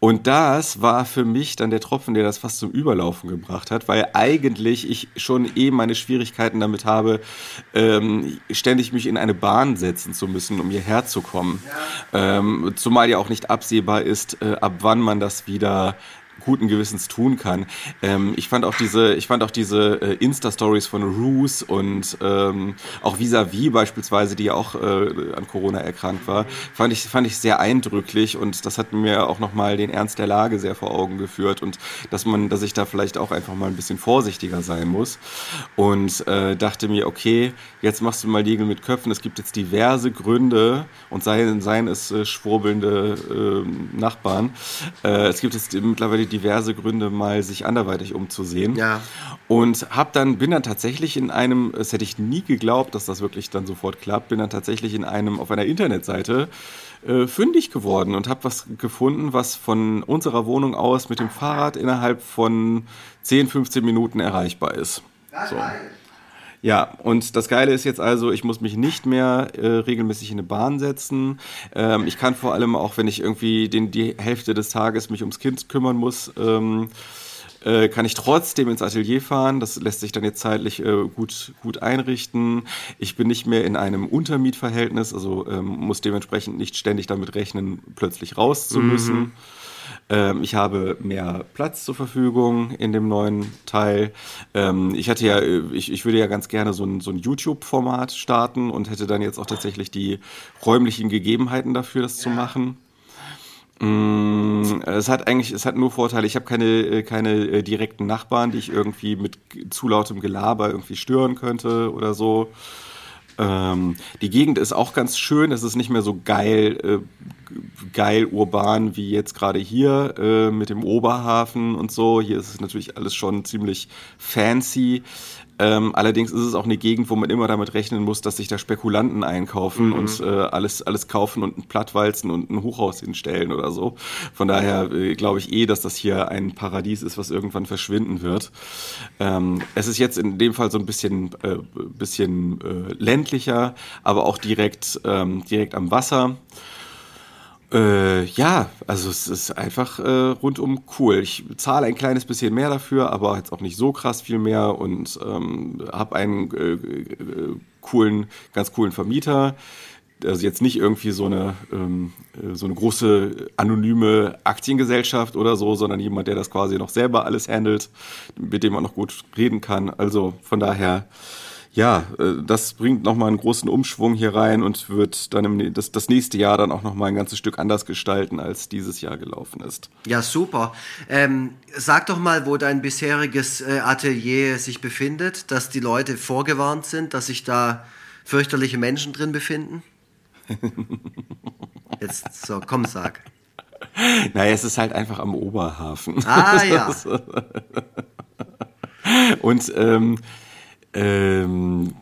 Und das war für mich dann der Tropfen, der das fast zum Überlaufen gebracht hat, weil eigentlich ich schon eh meine Schwierigkeiten damit habe, ähm, ständig mich in eine Bahn setzen zu müssen, um hierher zu kommen. Ja. Ähm, zumal ja auch nicht absehbar ist, äh, ab wann man das wieder guten Gewissens tun kann. Ähm, ich fand auch diese, ich fand auch diese äh, Insta-Stories von Roos und ähm, auch Visavi beispielsweise, die ja auch äh, an Corona erkrankt war, fand ich, fand ich sehr eindrücklich und das hat mir auch nochmal den Ernst der Lage sehr vor Augen geführt und dass man, dass ich da vielleicht auch einfach mal ein bisschen vorsichtiger sein muss und äh, dachte mir, okay, jetzt machst du mal Nägel mit Köpfen. Es gibt jetzt diverse Gründe und seien, seien es äh, schwurbelnde äh, Nachbarn. Äh, es gibt jetzt mittlerweile diverse Gründe, mal sich anderweitig umzusehen. Ja. Und hab dann, bin dann tatsächlich in einem, das hätte ich nie geglaubt, dass das wirklich dann sofort klappt, bin dann tatsächlich in einem, auf einer Internetseite äh, fündig geworden und habe was gefunden, was von unserer Wohnung aus mit dem Fahrrad innerhalb von 10, 15 Minuten erreichbar ist. So. Ja, und das Geile ist jetzt also, ich muss mich nicht mehr äh, regelmäßig in eine Bahn setzen. Ähm, ich kann vor allem auch, wenn ich irgendwie den, die Hälfte des Tages mich ums Kind kümmern muss, ähm, äh, kann ich trotzdem ins Atelier fahren. Das lässt sich dann jetzt zeitlich äh, gut, gut einrichten. Ich bin nicht mehr in einem Untermietverhältnis, also ähm, muss dementsprechend nicht ständig damit rechnen, plötzlich raus zu müssen. Mhm. Ähm, ich habe mehr Platz zur Verfügung in dem neuen Teil. Ähm, ich hatte ja, äh, ich, ich würde ja ganz gerne so ein, so ein YouTube-Format starten und hätte dann jetzt auch tatsächlich die räumlichen Gegebenheiten dafür, das ja. zu machen. Mm, es hat eigentlich, es hat nur Vorteile. Ich habe keine, äh, keine äh, direkten Nachbarn, die ich irgendwie mit zu lautem Gelaber irgendwie stören könnte oder so. Ähm, die Gegend ist auch ganz schön. Es ist nicht mehr so geil, äh, geil urban wie jetzt gerade hier äh, mit dem Oberhafen und so. Hier ist es natürlich alles schon ziemlich fancy. Ähm, allerdings ist es auch eine Gegend, wo man immer damit rechnen muss, dass sich da Spekulanten einkaufen mhm. und äh, alles, alles kaufen und ein Plattwalzen und ein Hochhaus hinstellen oder so. Von daher äh, glaube ich eh, dass das hier ein Paradies ist, was irgendwann verschwinden wird. Ähm, es ist jetzt in dem Fall so ein bisschen, äh, bisschen äh, ländlicher, aber auch direkt, ähm, direkt am Wasser. Äh, ja, also es ist einfach äh, rundum cool. Ich zahle ein kleines bisschen mehr dafür, aber jetzt auch nicht so krass viel mehr und ähm, habe einen äh, äh, coolen, ganz coolen Vermieter. Also jetzt nicht irgendwie so eine, ähm, äh, so eine große anonyme Aktiengesellschaft oder so, sondern jemand, der das quasi noch selber alles handelt, mit dem man noch gut reden kann. Also von daher ja, äh, das bringt nochmal einen großen Umschwung hier rein und wird dann im, das, das nächste Jahr dann auch nochmal ein ganzes Stück anders gestalten, als dieses Jahr gelaufen ist. Ja, super. Ähm, sag doch mal, wo dein bisheriges äh, Atelier sich befindet, dass die Leute vorgewarnt sind, dass sich da fürchterliche Menschen drin befinden. Jetzt, so, komm, sag. Naja, es ist halt einfach am Oberhafen. Ah, ja. und ähm, ähm,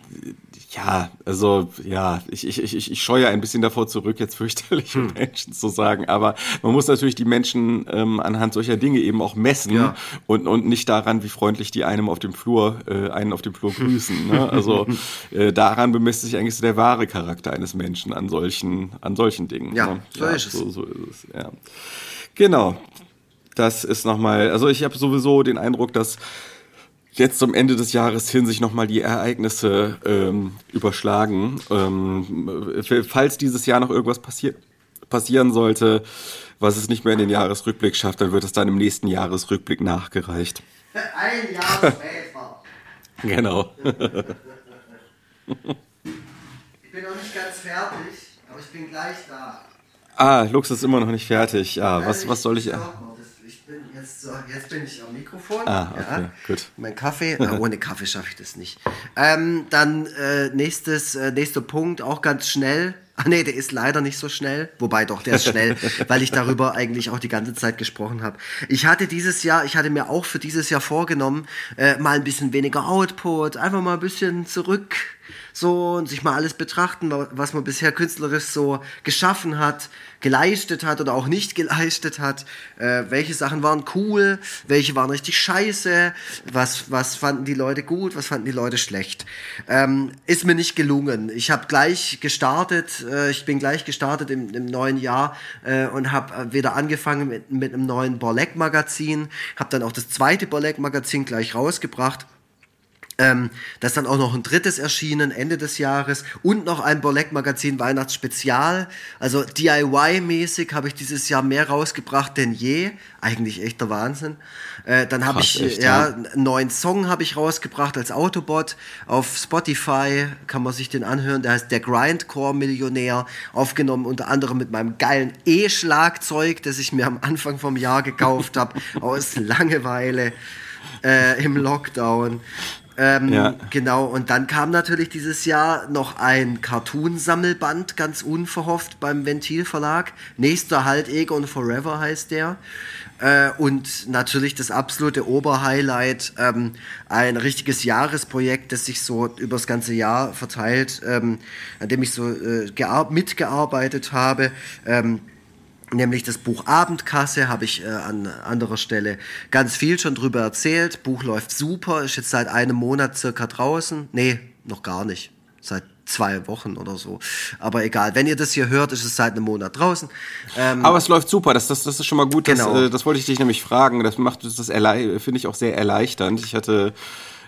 ja, also ja, ich, ich, ich, ich scheue ein bisschen davor zurück, jetzt fürchterliche hm. Menschen zu sagen, aber man muss natürlich die Menschen ähm, anhand solcher Dinge eben auch messen ja. und, und nicht daran, wie freundlich die einem auf dem Flur, äh, einen auf dem Flur grüßen. Ne? Also äh, daran bemisst sich eigentlich so der wahre Charakter eines Menschen an solchen, an solchen Dingen. Ja, ne? so, ja ist so, so ist es. Ja. Genau. Das ist nochmal, also ich habe sowieso den Eindruck, dass jetzt zum Ende des Jahres hin sich nochmal die Ereignisse ähm, überschlagen. Ähm, falls dieses Jahr noch irgendwas passiert, passieren sollte, was es nicht mehr in den Jahresrückblick schafft, dann wird es dann im nächsten Jahresrückblick nachgereicht. Ein Jahr später. genau. ich bin noch nicht ganz fertig, aber ich bin gleich da. Ah, Lux ist immer noch nicht fertig. Ja, was, was soll ich bin jetzt, so, jetzt bin ich am Mikrofon. Ah, okay, ja. gut. Mein Kaffee, äh, ohne Kaffee schaffe ich das nicht. Ähm, dann äh, nächstes, äh, nächster Punkt, auch ganz schnell. Ah nee, der ist leider nicht so schnell. Wobei doch, der ist schnell, weil ich darüber eigentlich auch die ganze Zeit gesprochen habe. Ich hatte dieses Jahr, ich hatte mir auch für dieses Jahr vorgenommen, äh, mal ein bisschen weniger Output, einfach mal ein bisschen zurück so und sich mal alles betrachten, was man bisher künstlerisch so geschaffen hat, geleistet hat oder auch nicht geleistet hat. Äh, welche Sachen waren cool, welche waren richtig scheiße, was, was fanden die Leute gut, was fanden die Leute schlecht. Ähm, ist mir nicht gelungen. Ich habe gleich gestartet, äh, ich bin gleich gestartet im, im neuen Jahr äh, und habe äh, wieder angefangen mit, mit einem neuen Borleck-Magazin, habe dann auch das zweite Borleck-Magazin gleich rausgebracht ähm, da ist dann auch noch ein drittes erschienen, Ende des Jahres. Und noch ein Borleck-Magazin Weihnachtsspezial. Also DIY-mäßig habe ich dieses Jahr mehr rausgebracht denn je. Eigentlich echter Wahnsinn. Äh, dann habe ich echt, ja, ja, einen neuen Song habe ich rausgebracht als Autobot. Auf Spotify kann man sich den anhören. Der heißt Der Grindcore-Millionär. Aufgenommen unter anderem mit meinem geilen E-Schlagzeug, das ich mir am Anfang vom Jahr gekauft habe. aus Langeweile. Äh, im Lockdown. Ähm, ja. Genau, und dann kam natürlich dieses Jahr noch ein Cartoon-Sammelband, ganz unverhofft beim Ventil Verlag. Nächster Halt Egon Forever heißt der. Äh, und natürlich das absolute Oberhighlight, ähm, ein richtiges Jahresprojekt, das sich so über das ganze Jahr verteilt, ähm, an dem ich so äh, mitgearbeitet habe. Nämlich das Buch Abendkasse, habe ich äh, an anderer Stelle ganz viel schon drüber erzählt. Buch läuft super, ist jetzt seit einem Monat circa draußen. Nee, noch gar nicht. Seit zwei Wochen oder so. Aber egal, wenn ihr das hier hört, ist es seit einem Monat draußen. Ähm, Aber es läuft super, das, das, das ist schon mal gut. Genau. Das, äh, das wollte ich dich nämlich fragen. Das macht das, das finde ich auch sehr erleichternd. Ich hatte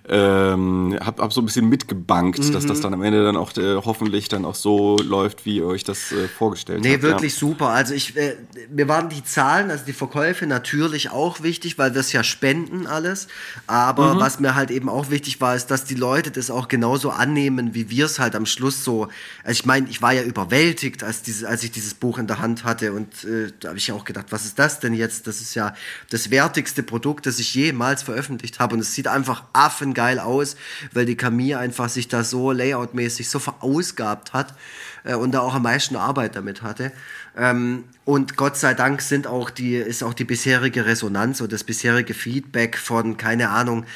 ähm, hab, hab so ein bisschen mitgebankt, mhm. dass das dann am Ende dann auch äh, hoffentlich dann auch so läuft, wie ihr euch das äh, vorgestellt nee, habt. Nee, wirklich ja. super. Also ich, äh, mir waren die Zahlen, also die Verkäufe natürlich auch wichtig, weil wir es ja spenden alles. Aber mhm. was mir halt eben auch wichtig war, ist, dass die Leute das auch genauso annehmen, wie wir es halt am Schluss so. Also ich meine, ich war ja überwältigt, als, diese, als ich dieses Buch in der Hand hatte und äh, da habe ich ja auch gedacht, was ist das denn jetzt? Das ist ja das wertigste Produkt, das ich jemals veröffentlicht habe und es sieht einfach affengeil aus, weil die Camille einfach sich da so layoutmäßig so verausgabt hat äh, und da auch am meisten Arbeit damit hatte. Ähm, und Gott sei Dank sind auch die, ist auch die bisherige Resonanz und das bisherige Feedback von, keine Ahnung,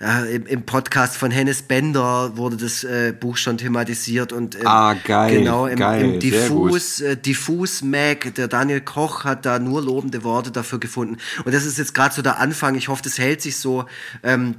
äh, im, im, Podcast von Hennes Bender wurde das äh, Buch schon thematisiert und ähm, ah, geil, genau im, geil, im Diffus, äh, Diffus Mac, der Daniel Koch hat da nur lobende Worte dafür gefunden und das ist jetzt gerade so der Anfang. Ich hoffe, das hält sich so. Ähm,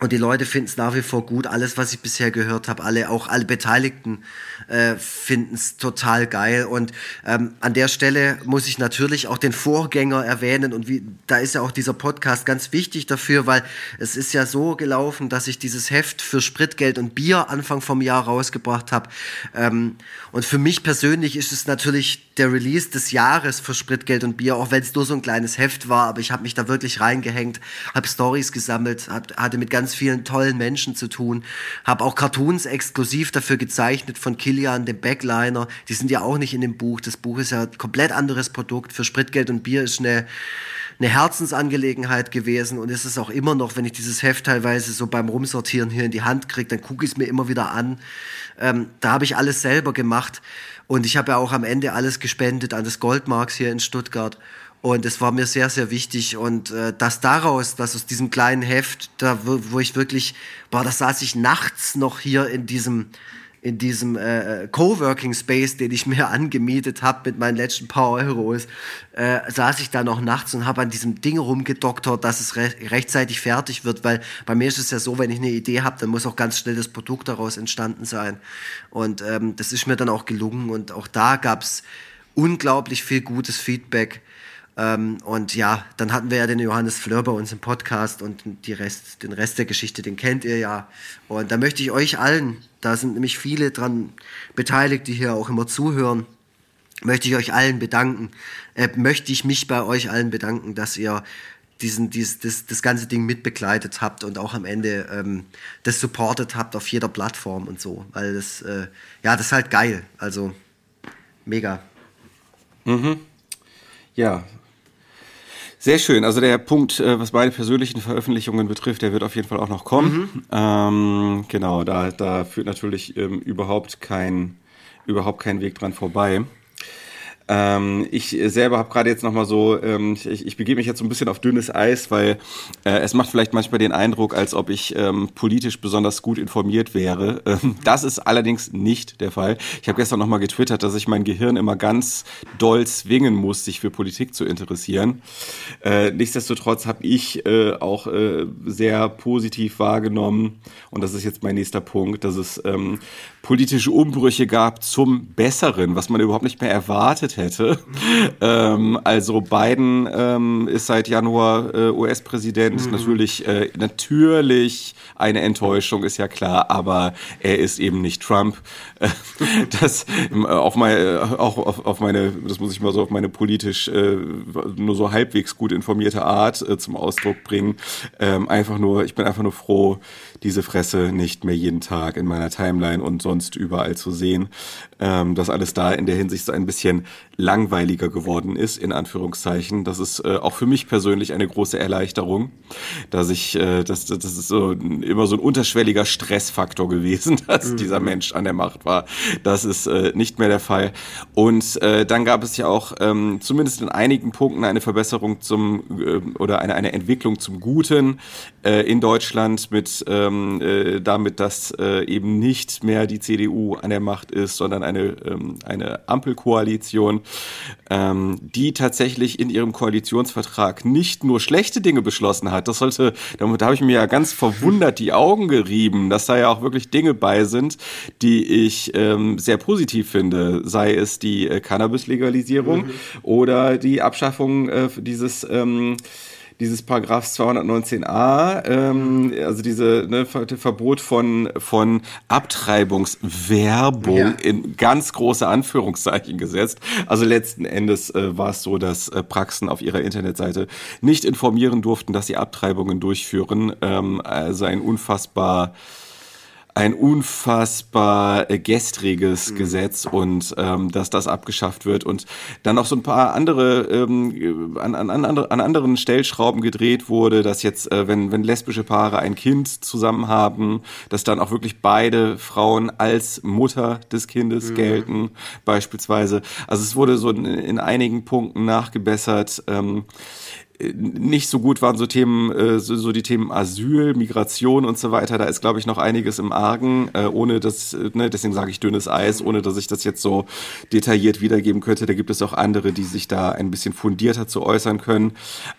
und die Leute finden es nach wie vor gut. Alles, was ich bisher gehört habe, alle, auch alle Beteiligten äh, finden es total geil. Und ähm, an der Stelle muss ich natürlich auch den Vorgänger erwähnen. Und wie, da ist ja auch dieser Podcast ganz wichtig dafür, weil es ist ja so gelaufen, dass ich dieses Heft für Spritgeld und Bier Anfang vom Jahr rausgebracht habe. Ähm, und für mich persönlich ist es natürlich der Release des Jahres für Spritgeld und Bier, auch wenn es nur so ein kleines Heft war. Aber ich habe mich da wirklich reingehängt, habe Stories gesammelt, hab, hatte mit ganz vielen tollen Menschen zu tun. Habe auch Cartoons exklusiv dafür gezeichnet von Kilian, dem Backliner. Die sind ja auch nicht in dem Buch. Das Buch ist ja ein komplett anderes Produkt. Für Spritgeld und Bier ist eine eine Herzensangelegenheit gewesen und ist es auch immer noch, wenn ich dieses Heft teilweise so beim Rumsortieren hier in die Hand kriege, dann gucke ich es mir immer wieder an. Ähm, da habe ich alles selber gemacht und ich habe ja auch am Ende alles gespendet an das Goldmarks hier in Stuttgart. Und es war mir sehr, sehr wichtig. Und äh, dass daraus, dass aus diesem kleinen Heft, da wo, wo ich wirklich, boah, da saß ich nachts noch hier in diesem, in diesem äh, äh Coworking Space, den ich mir angemietet habe mit meinen letzten paar Euros, äh, saß ich da noch nachts und habe an diesem Ding rumgedoktert, dass es re rechtzeitig fertig wird, weil bei mir ist es ja so, wenn ich eine Idee habe, dann muss auch ganz schnell das Produkt daraus entstanden sein. Und ähm, das ist mir dann auch gelungen und auch da gab es unglaublich viel gutes Feedback. Ähm, und ja, dann hatten wir ja den Johannes Fleur bei uns im Podcast und die Rest, den Rest der Geschichte, den kennt ihr ja. Und da möchte ich euch allen, da sind nämlich viele dran beteiligt, die hier auch immer zuhören, möchte ich euch allen bedanken, äh, möchte ich mich bei euch allen bedanken, dass ihr diesen, dies, das, das ganze Ding mitbegleitet habt und auch am Ende ähm, das supportet habt auf jeder Plattform und so. Weil das, äh, ja, das ist halt geil. Also mega. Mhm. Ja, sehr schön. Also der Punkt, äh, was meine persönlichen Veröffentlichungen betrifft, der wird auf jeden Fall auch noch kommen. Mhm. Ähm, genau, da, da führt natürlich ähm, überhaupt kein, überhaupt kein Weg dran vorbei. Ähm, ich selber habe gerade jetzt nochmal so, ähm, ich, ich begebe mich jetzt so ein bisschen auf dünnes Eis, weil äh, es macht vielleicht manchmal den Eindruck, als ob ich ähm, politisch besonders gut informiert wäre. Ähm, das ist allerdings nicht der Fall. Ich habe gestern nochmal getwittert, dass ich mein Gehirn immer ganz doll zwingen muss, sich für Politik zu interessieren. Äh, nichtsdestotrotz habe ich äh, auch äh, sehr positiv wahrgenommen, und das ist jetzt mein nächster Punkt, dass es ähm, politische Umbrüche gab zum Besseren, was man überhaupt nicht mehr erwartet hätte. Ähm, also Biden ähm, ist seit Januar äh, US-Präsident, mhm. natürlich äh, natürlich eine Enttäuschung, ist ja klar, aber er ist eben nicht Trump. das äh, auf meine, auch auf, auf meine, das muss ich mal so auf meine politisch äh, nur so halbwegs gut informierte Art äh, zum Ausdruck bringen. Ähm, einfach nur, ich bin einfach nur froh, diese Fresse nicht mehr jeden Tag in meiner Timeline und sonst überall zu sehen. Ähm, dass alles da in der Hinsicht so ein bisschen langweiliger geworden ist, in Anführungszeichen. Das ist äh, auch für mich persönlich eine große Erleichterung, dass ich, äh, das, das ist so immer so ein unterschwelliger Stressfaktor gewesen, dass mhm. dieser Mensch an der Macht war. Das ist äh, nicht mehr der Fall. Und äh, dann gab es ja auch ähm, zumindest in einigen Punkten eine Verbesserung zum äh, oder eine, eine Entwicklung zum Guten äh, in Deutschland mit ähm, äh, damit, dass äh, eben nicht mehr die CDU an der Macht ist, sondern eine, ähm, eine Ampelkoalition, ähm, die tatsächlich in ihrem Koalitionsvertrag nicht nur schlechte Dinge beschlossen hat. Das sollte, da, habe ich mir ja ganz verwundert die Augen gerieben, dass da ja auch wirklich Dinge bei sind, die ich ähm, sehr positiv finde. Sei es die äh, Cannabis-Legalisierung mhm. oder die Abschaffung äh, dieses ähm, dieses Paragraph 219a, ähm, also diese ne, Verbot von, von Abtreibungswerbung ja. in ganz große Anführungszeichen gesetzt. Also letzten Endes äh, war es so, dass äh, Praxen auf ihrer Internetseite nicht informieren durften, dass sie Abtreibungen durchführen. Ähm, also ein unfassbar ein unfassbar äh, gestriges mhm. Gesetz und ähm, dass das abgeschafft wird und dann noch so ein paar andere ähm, an, an, an anderen Stellschrauben gedreht wurde, dass jetzt, äh, wenn, wenn lesbische Paare ein Kind zusammen haben, dass dann auch wirklich beide Frauen als Mutter des Kindes mhm. gelten, beispielsweise. Also es wurde so in, in einigen Punkten nachgebessert. Ähm, nicht so gut waren so Themen, äh, so, so die Themen Asyl, Migration und so weiter. Da ist, glaube ich, noch einiges im Argen, äh, ohne dass, ne, deswegen sage ich dünnes Eis, ohne dass ich das jetzt so detailliert wiedergeben könnte. Da gibt es auch andere, die sich da ein bisschen fundierter zu äußern können.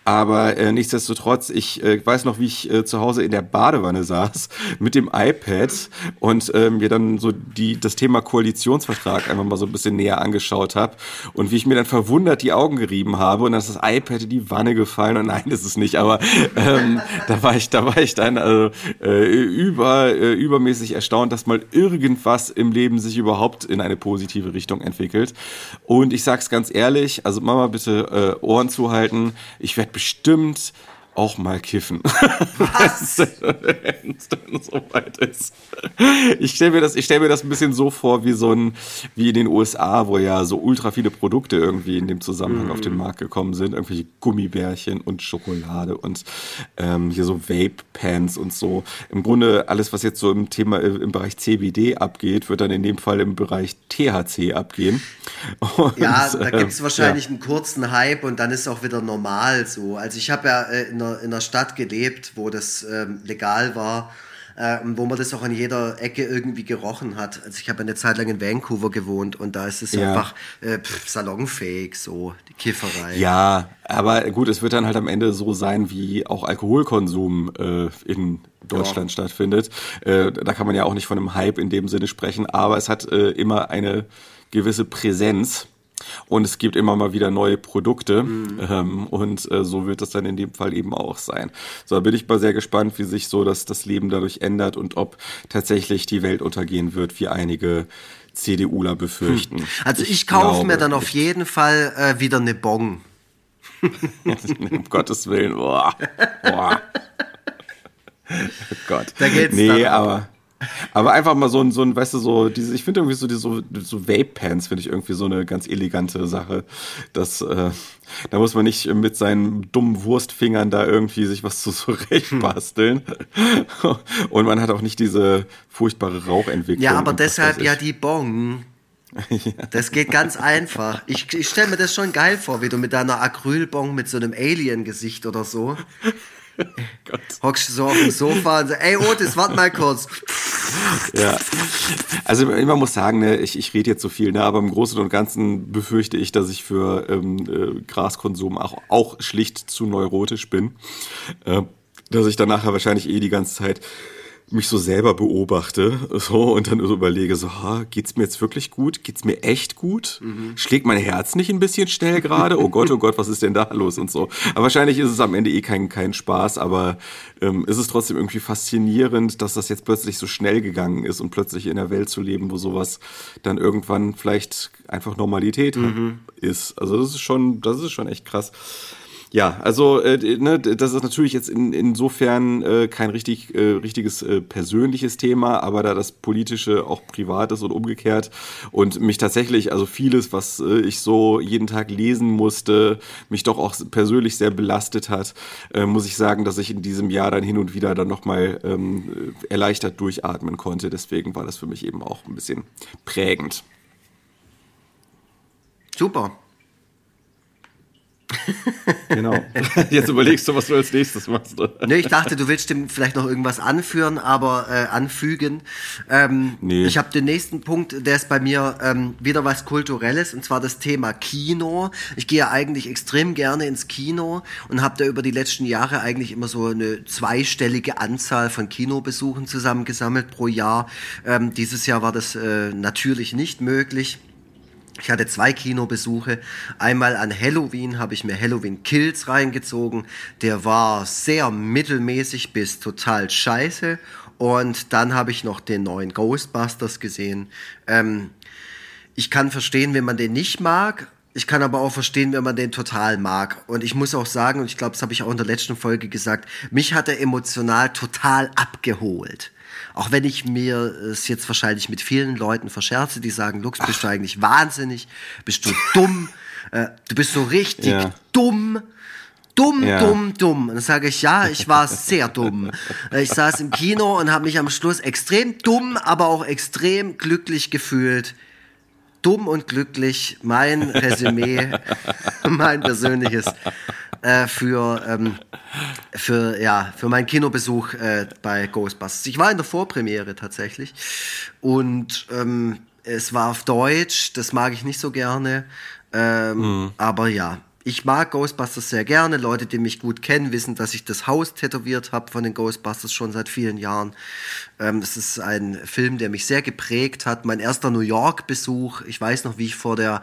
Aber äh, nichtsdestotrotz, ich äh, weiß noch, wie ich äh, zu Hause in der Badewanne saß mit dem iPad und äh, mir dann so die, das Thema Koalitionsvertrag einfach mal so ein bisschen näher angeschaut habe und wie ich mir dann verwundert die Augen gerieben habe und dass das iPad in die Wanne gefallen gefallen und nein, ist es nicht, aber ähm, da war ich, da war ich dann also, äh, über, äh, übermäßig erstaunt, dass mal irgendwas im Leben sich überhaupt in eine positive Richtung entwickelt. Und ich sag's ganz ehrlich, also Mama bitte äh, Ohren zuhalten. Ich werde bestimmt auch mal kiffen. Was? Wenn es dann soweit ist. Ich stelle mir, das, ich stell mir das ein bisschen so vor, wie so ein, wie in den USA, wo ja so ultra viele Produkte irgendwie in dem Zusammenhang mm. auf den Markt gekommen sind. Irgendwelche Gummibärchen und Schokolade und ähm, hier so Vape-Pants und so. Im Grunde alles, was jetzt so im Thema äh, im Bereich CBD abgeht, wird dann in dem Fall im Bereich THC abgehen. Und, ja, da gibt es wahrscheinlich ja. einen kurzen Hype und dann ist auch wieder normal so. Also ich habe ja äh, in einer, in einer Stadt gelebt, wo das ähm, legal war äh, wo man das auch an jeder Ecke irgendwie gerochen hat. Also ich habe eine Zeit lang in Vancouver gewohnt und da ist es ja. einfach äh, pff, salonfähig, so die Kifferei. Ja, aber gut, es wird dann halt am Ende so sein, wie auch Alkoholkonsum äh, in Deutschland ja. stattfindet. Äh, da kann man ja auch nicht von einem Hype in dem Sinne sprechen, aber es hat äh, immer eine gewisse Präsenz und es gibt immer mal wieder neue Produkte. Mhm. Ähm, und äh, so wird es dann in dem Fall eben auch sein. So, da bin ich mal sehr gespannt, wie sich so das, das Leben dadurch ändert und ob tatsächlich die Welt untergehen wird, wie einige CDUler befürchten. Hm. Also ich, ich kaufe mir dann auf jeden Fall äh, wieder eine Bon. um Gottes Willen, boah. boah. oh Gott. Da geht's nee, aber. Aber einfach mal so ein, so ein, weißt du, so, diese, ich finde irgendwie so, diese, so, so Vape-Pants finde ich irgendwie so eine ganz elegante Sache. Das, äh, da muss man nicht mit seinen dummen Wurstfingern da irgendwie sich was zu zurechtbasteln. Hm. Und man hat auch nicht diese furchtbare Rauchentwicklung. Ja, aber deshalb ja die Bong. Ja. Das geht ganz einfach. Ich, ich stelle mir das schon geil vor, wie du mit deiner Acrylbong mit so einem Alien-Gesicht oder so. Hockst du so auf dem Sofa und so, ey Otis, warte mal kurz. Ja, also man muss sagen, ne, ich, ich rede jetzt so viel, ne, aber im Großen und Ganzen befürchte ich, dass ich für ähm, äh, Graskonsum auch, auch schlicht zu neurotisch bin. Äh, dass ich dann nachher wahrscheinlich eh die ganze Zeit mich so selber beobachte so und dann so überlege so, ha, geht's mir jetzt wirklich gut? Geht's mir echt gut? Mhm. Schlägt mein Herz nicht ein bisschen schnell gerade? Oh Gott, oh Gott, was ist denn da los und so. Aber wahrscheinlich ist es am Ende eh kein kein Spaß, aber ähm, ist es trotzdem irgendwie faszinierend, dass das jetzt plötzlich so schnell gegangen ist und plötzlich in der Welt zu leben, wo sowas dann irgendwann vielleicht einfach Normalität mhm. ist. Also das ist schon, das ist schon echt krass. Ja, also äh, ne, das ist natürlich jetzt in, insofern äh, kein richtig, äh, richtiges äh, persönliches Thema, aber da das politische auch privat ist und umgekehrt und mich tatsächlich, also vieles, was äh, ich so jeden Tag lesen musste, mich doch auch persönlich sehr belastet hat, äh, muss ich sagen, dass ich in diesem Jahr dann hin und wieder dann nochmal ähm, erleichtert durchatmen konnte. Deswegen war das für mich eben auch ein bisschen prägend. Super. Genau. Jetzt überlegst du, was du als nächstes machst. nee, ich dachte, du willst dem vielleicht noch irgendwas anführen, aber äh, anfügen. Ähm, nee. Ich habe den nächsten Punkt, der ist bei mir ähm, wieder was Kulturelles, und zwar das Thema Kino. Ich gehe ja eigentlich extrem gerne ins Kino und habe da über die letzten Jahre eigentlich immer so eine zweistellige Anzahl von Kinobesuchen zusammengesammelt pro Jahr. Ähm, dieses Jahr war das äh, natürlich nicht möglich. Ich hatte zwei Kinobesuche. Einmal an Halloween habe ich mir Halloween Kills reingezogen. Der war sehr mittelmäßig bis total scheiße. Und dann habe ich noch den neuen Ghostbusters gesehen. Ähm, ich kann verstehen, wenn man den nicht mag. Ich kann aber auch verstehen, wenn man den total mag. Und ich muss auch sagen, und ich glaube, das habe ich auch in der letzten Folge gesagt, mich hat er emotional total abgeholt. Auch wenn ich mir es jetzt wahrscheinlich mit vielen Leuten verscherze, die sagen, Lux, bist Ach. du eigentlich wahnsinnig? Bist du dumm? äh, du bist so richtig ja. dumm. Dumm, ja. dumm, dumm. Und dann sage ich, ja, ich war sehr dumm. Ich saß im Kino und habe mich am Schluss extrem dumm, aber auch extrem glücklich gefühlt. Dumm und glücklich, mein Resümee, mein persönliches äh, für, ähm, für, ja, für meinen Kinobesuch äh, bei Ghostbusters. Ich war in der Vorpremiere tatsächlich und ähm, es war auf Deutsch, das mag ich nicht so gerne. Ähm, mhm. Aber ja, ich mag Ghostbusters sehr gerne. Leute, die mich gut kennen, wissen, dass ich das Haus tätowiert habe von den Ghostbusters schon seit vielen Jahren. Ähm, das ist ein Film, der mich sehr geprägt hat. Mein erster New York-Besuch. Ich weiß noch, wie ich vor der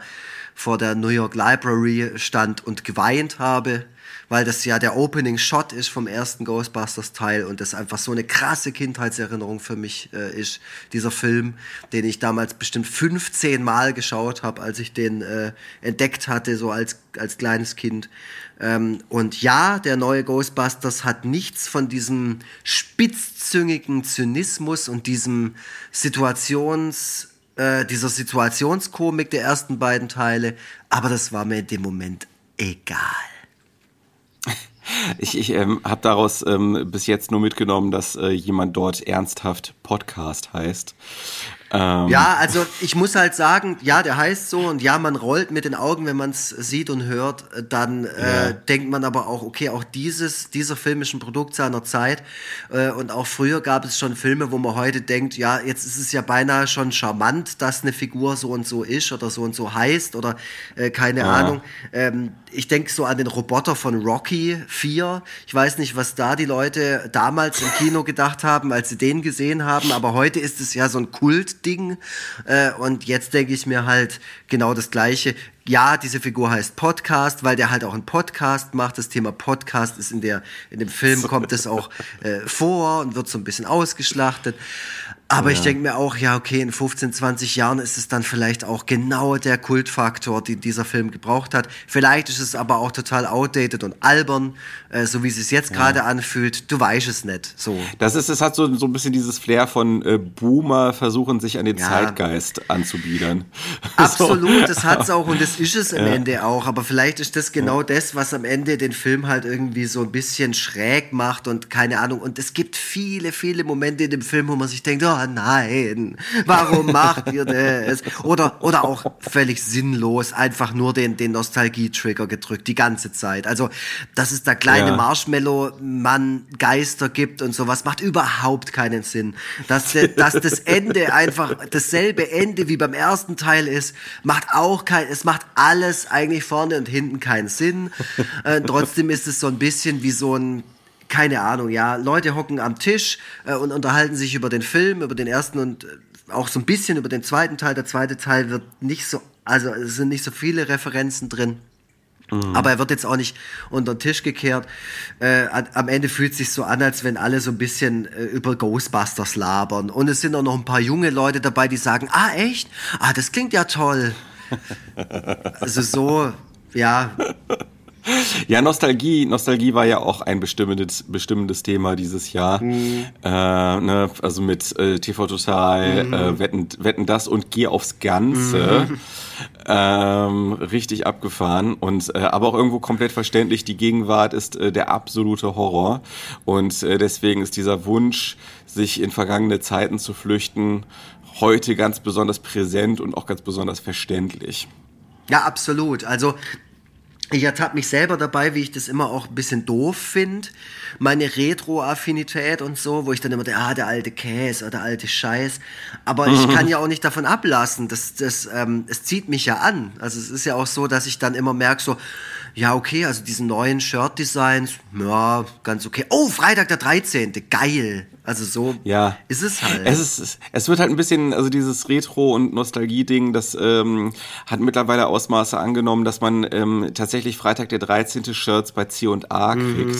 vor der New York Library stand und geweint habe, weil das ja der Opening Shot ist vom ersten Ghostbusters Teil und das einfach so eine krasse Kindheitserinnerung für mich äh, ist, dieser Film, den ich damals bestimmt 15 Mal geschaut habe, als ich den äh, entdeckt hatte, so als, als kleines Kind. Ähm, und ja, der neue Ghostbusters hat nichts von diesem spitzzüngigen Zynismus und diesem Situations äh, dieser Situationskomik der ersten beiden Teile, aber das war mir in dem Moment egal. Ich, ich ähm, habe daraus ähm, bis jetzt nur mitgenommen, dass äh, jemand dort ernsthaft Podcast heißt. Ähm. Ja, also ich muss halt sagen, ja, der heißt so und ja, man rollt mit den Augen, wenn man es sieht und hört, dann äh, denkt man aber auch, okay, auch dieses, dieser Film ist ein Produkt seiner Zeit äh, und auch früher gab es schon Filme, wo man heute denkt, ja, jetzt ist es ja beinahe schon charmant, dass eine Figur so und so ist oder so und so heißt oder äh, keine ja. Ahnung. Ähm, ich denke so an den Roboter von Rocky 4. Ich weiß nicht, was da die Leute damals im Kino gedacht haben, als sie den gesehen haben, aber heute ist es ja so ein Kult Ding. Äh, und jetzt denke ich mir halt genau das Gleiche. Ja, diese Figur heißt Podcast, weil der halt auch einen Podcast macht. Das Thema Podcast ist in der, in dem Film kommt es auch äh, vor und wird so ein bisschen ausgeschlachtet. Aber ja. ich denke mir auch, ja, okay, in 15, 20 Jahren ist es dann vielleicht auch genau der Kultfaktor, den dieser Film gebraucht hat. Vielleicht ist es aber auch total outdated und albern, äh, so wie es sich jetzt gerade ja. anfühlt. Du weißt es nicht. So. Das ist, es hat so, so ein bisschen dieses Flair von äh, Boomer versuchen, sich an den ja. Zeitgeist anzubiedern. Absolut, das hat es auch und das ist es am Ende auch. Aber vielleicht ist das genau das, was am Ende den Film halt irgendwie so ein bisschen schräg macht und keine Ahnung. Und es gibt viele, viele Momente in dem Film, wo man sich denkt, oh, nein, warum macht ihr das? Oder, oder auch völlig sinnlos einfach nur den, den Nostalgie-Trigger gedrückt, die ganze Zeit. Also, dass es da kleine ja. Marshmallow-Mann Geister gibt und sowas, macht überhaupt keinen Sinn. Dass, de, dass das Ende einfach dasselbe Ende wie beim ersten Teil ist, macht auch kein, es macht alles eigentlich vorne und hinten keinen Sinn. Äh, trotzdem ist es so ein bisschen wie so ein keine Ahnung, ja, Leute hocken am Tisch äh, und unterhalten sich über den Film, über den ersten und äh, auch so ein bisschen über den zweiten Teil. Der zweite Teil wird nicht so, also es sind nicht so viele Referenzen drin. Mhm. Aber er wird jetzt auch nicht unter den Tisch gekehrt. Äh, am Ende fühlt es sich so an, als wenn alle so ein bisschen äh, über Ghostbusters labern. Und es sind auch noch ein paar junge Leute dabei, die sagen, ah echt? Ah, das klingt ja toll. also so, ja, ja, Nostalgie, Nostalgie war ja auch ein bestimmendes, bestimmendes Thema dieses Jahr. Mhm. Äh, ne, also mit äh, TV Total, mhm. äh, Wetten, Wetten das und Geh aufs Ganze. Mhm. Ähm, richtig abgefahren und äh, aber auch irgendwo komplett verständlich. Die Gegenwart ist äh, der absolute Horror und äh, deswegen ist dieser Wunsch, sich in vergangene Zeiten zu flüchten, heute ganz besonders präsent und auch ganz besonders verständlich. Ja, absolut. Also ich ertappe mich selber dabei, wie ich das immer auch ein bisschen doof finde. Meine Retro-Affinität und so, wo ich dann immer denke, ah, der alte Käse oder der alte Scheiß. Aber ich kann ja auch nicht davon ablassen. Das, das, ähm, es zieht mich ja an. Also es ist ja auch so, dass ich dann immer merke, so, ja, okay, also diese neuen Shirt-Designs, ja, ganz okay. Oh, Freitag der 13., geil. Also so ja. ist es halt. Es, ist, es wird halt ein bisschen, also dieses Retro- und Nostalgie-Ding, das ähm, hat mittlerweile Ausmaße angenommen, dass man ähm, tatsächlich Freitag der 13. Shirts bei C&A mhm.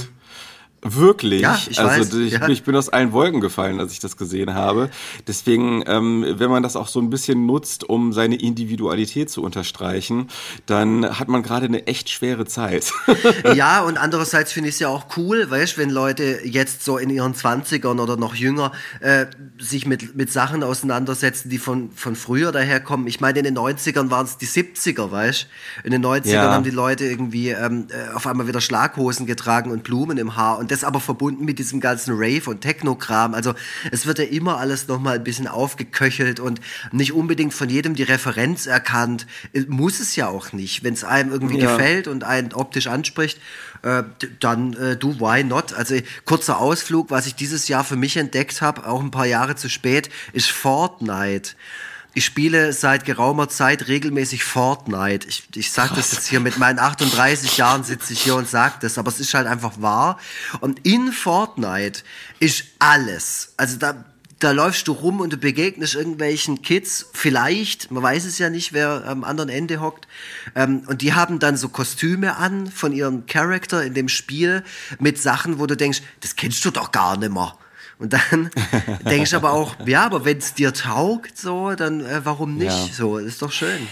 Wirklich? Ja, ich also weiß. Ich, ja. ich bin aus allen Wolken gefallen, als ich das gesehen habe. Deswegen, ähm, wenn man das auch so ein bisschen nutzt, um seine Individualität zu unterstreichen, dann hat man gerade eine echt schwere Zeit. ja, und andererseits finde ich es ja auch cool, weißt wenn Leute jetzt so in ihren Zwanzigern oder noch jünger äh, sich mit, mit Sachen auseinandersetzen, die von, von früher daherkommen. Ich meine, in den 90ern waren es die 70er, weißt du? In den 90ern Ja. haben die Leute irgendwie ähm, äh, auf einmal wieder Schlaghosen getragen und Blumen im Haar und das aber verbunden mit diesem ganzen Rave und Techno-Kram. Also es wird ja immer alles nochmal ein bisschen aufgeköchelt und nicht unbedingt von jedem die Referenz erkannt. Äh, Muss es ja auch nicht. Wenn es einem irgendwie Ja. gefällt und einen optisch anspricht, äh, dann äh, du, why not? Also kurzer Ausflug, was ich dieses Jahr für mich entdeckt habe, auch ein paar Jahre zu spät, ist Fortnite. Ich spiele seit geraumer Zeit regelmäßig Fortnite. Ich, ich sage das jetzt hier mit meinen 38 Jahren sitze ich hier und sage das, aber es ist halt einfach wahr. Und in Fortnite ist alles. Also da, da läufst du rum und du begegnest irgendwelchen Kids, vielleicht, man weiß es ja nicht, wer am anderen Ende hockt, ähm, und die haben dann so Kostüme an von ihrem Charakter in dem Spiel mit Sachen, wo du denkst, das kennst du doch gar nicht mehr. Und dann denkst du aber auch, ja, aber wenn es dir taugt, so, dann äh, warum nicht? Ja. So, ist doch schön.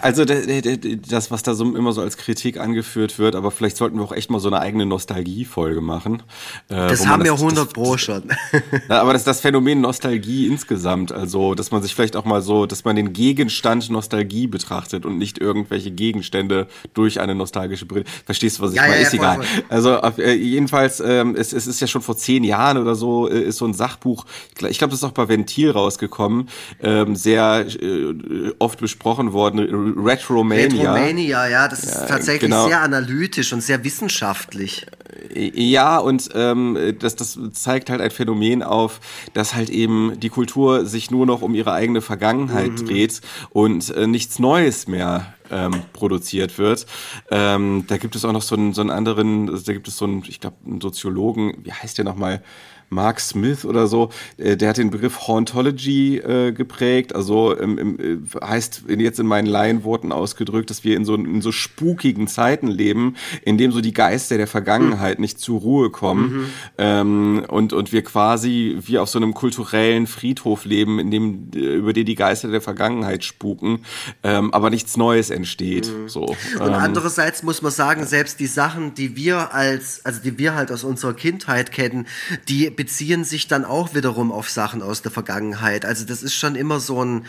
Also das, was da so immer so als Kritik angeführt wird, aber vielleicht sollten wir auch echt mal so eine eigene Nostalgie-Folge machen. äh, Das haben wir das- 100 das, Pro schon. Ja, aber das ist das Phänomen Nostalgie insgesamt, also dass man sich vielleicht auch mal so, dass man den Gegenstand Nostalgie betrachtet und nicht irgendwelche Gegenstände durch eine nostalgische Brille. Verstehst du, was ich Ja, meine? ja, ja, ist voll, egal. voll. Also äh, jedenfalls, ähm, es, es ist ja schon vor zehn Jahren oder so, äh, ist so ein Sachbuch, ich glaube, das ist auch bei Ventil rausgekommen, ähm, sehr äh, oft besprochen worden, Retromania. Retromania, ja, das ist tatsächlich genau. sehr analytisch und sehr wissenschaftlich. Ja, und ähm, das, das zeigt halt ein Phänomen auf, dass halt eben die Kultur sich nur noch um ihre eigene Vergangenheit dreht und äh, nichts Neues mehr ähm, produziert wird. Ähm, da gibt es auch noch so einen, so einen anderen, da gibt es so einen, ich glaube, einen Soziologen, wie heißt der nochmal? Mark Smith oder so, äh, der hat den Begriff Hauntology äh, geprägt, also ähm, im, äh, heißt jetzt in meinen Laienworten ausgedrückt, dass wir in so, in so spukigen Zeiten leben, in dem so die Geister der Vergangenheit nicht zur Ruhe kommen. Ähm, und, und wir quasi wie auf so einem kulturellen Friedhof leben, in dem, äh, über den die Geister der Vergangenheit spuken, ähm, aber nichts Neues entsteht. So, Und ähm, andererseits muss man sagen, selbst die Sachen, die wir als, also die wir halt aus unserer Kindheit kennen, die beziehen sich dann auch wiederum auf Sachen aus der Vergangenheit. Also das ist schon immer so ein,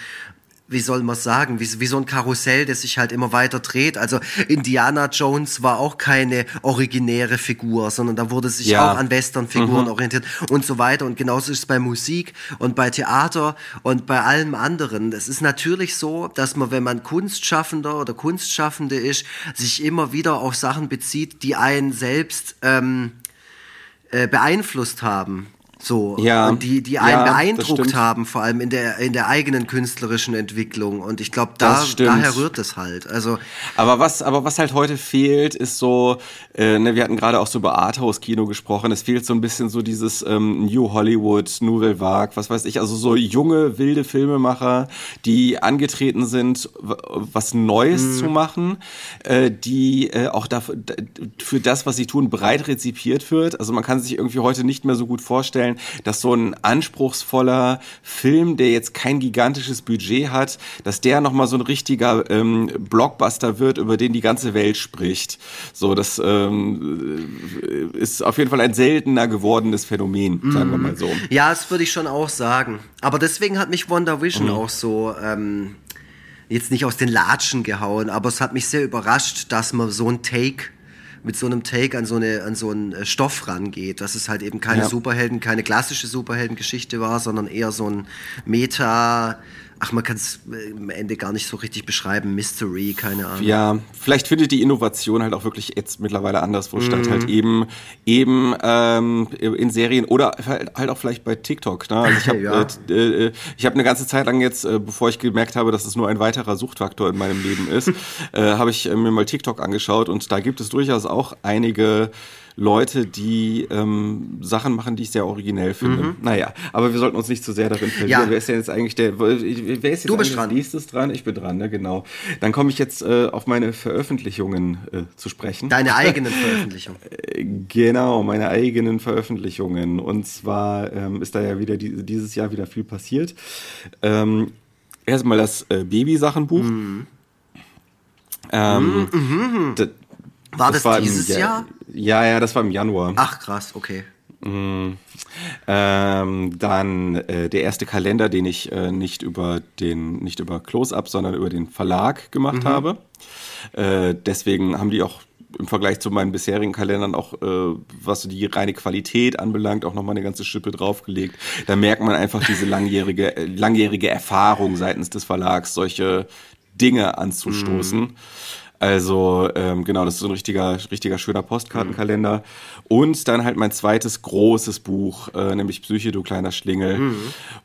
wie soll man sagen, wie, wie so ein Karussell, das sich halt immer weiter dreht. Also Indiana Jones war auch keine originäre Figur, sondern da wurde sich Ja. auch an Western-Figuren orientiert und so weiter. Und genauso ist es bei Musik und bei Theater und bei allem anderen. Es ist natürlich so, dass man, wenn man Kunstschaffender oder Kunstschaffende ist, sich immer wieder auf Sachen bezieht, die einen selbst ähm, äh, beeinflusst haben. So, Ja, und die, die einen ja, beeindruckt haben, vor allem in der, in der eigenen künstlerischen Entwicklung. Und ich glaube, da, daher rührt es halt. Also, Aber was, aber was halt heute fehlt, ist so, äh, ne, wir hatten gerade auch so über Arthouse-Kino gesprochen, es fehlt so ein bisschen so dieses ähm, New Hollywood, Nouvelle Vague, was weiß ich, also so junge, wilde Filmemacher, die angetreten sind, was Neues zu machen, äh, die äh, auch dafür, für das, was sie tun, breit rezipiert wird. Also man kann sich irgendwie heute nicht mehr so gut vorstellen, dass so ein anspruchsvoller Film, der jetzt kein gigantisches Budget hat, dass der nochmal so ein richtiger ähm, Blockbuster wird, über den die ganze Welt spricht. So, das ähm, ist auf jeden Fall ein seltener gewordenes Phänomen, sagen wir mal so. ja, das würde ich schon auch sagen. Aber deswegen hat mich Wonder Vision auch so, ähm, jetzt nicht aus den Latschen gehauen, aber es hat mich sehr überrascht, dass man so ein Take mit so einem Take an so, eine, an so einen äh, Stoff rangeht, dass es halt eben keine Ja. Superhelden, keine klassische Superheldengeschichte war, sondern eher so ein Meta, ach, man kann es am Ende gar nicht so richtig beschreiben, Mystery, keine Ahnung. Ja, vielleicht findet die Innovation halt auch wirklich jetzt mittlerweile anderswo statt, halt eben eben ähm, in Serien oder halt halt auch vielleicht bei TikTok. Ne? Also ich habe Ja. äh, äh, ich habe eine ganze Zeit lang jetzt, äh, bevor ich gemerkt habe, dass es nur ein weiterer Suchtfaktor in meinem Leben ist, äh, habe ich äh, mir mal TikTok angeschaut und da gibt es durchaus auch einige Leute, die ähm, Sachen machen, die ich sehr originell finde. Mhm. Naja, aber wir sollten uns nicht zu sehr darin verlieren. Ja. Wer ist denn jetzt eigentlich der, wer ist jetzt du bist dran. nächstes dran? Ich bin dran, ne? genau. Dann komme ich jetzt äh, auf meine Veröffentlichungen äh, zu sprechen. Deine eigenen Veröffentlichungen. Äh, genau, meine eigenen Veröffentlichungen. Und zwar ähm, ist da ja wieder die, dieses Jahr wieder viel passiert. Ähm, erstmal das äh, Babysachenbuch. Mhm. Ähm, mhm, mhm. Das, war das, das war dieses im, Jahr? Ja, ja, das war im Januar. Ach krass, okay. Mhm. Ähm, dann äh, der erste Kalender, den ich äh, nicht über den nicht über Close-up, sondern über den Verlag gemacht mhm. habe. Äh, deswegen haben die auch im Vergleich zu meinen bisherigen Kalendern auch, äh, was die reine Qualität anbelangt, auch nochmal eine ganze Schippe draufgelegt. Da merkt man einfach diese langjährige, äh, langjährige Erfahrung seitens des Verlags, solche Dinge anzustoßen. Mhm. Also ähm, genau, das ist so ein richtiger, richtiger schöner Postkartenkalender. Mhm. Und dann halt mein zweites großes Buch, äh, nämlich Psyche, du kleiner Schlingel. Mhm.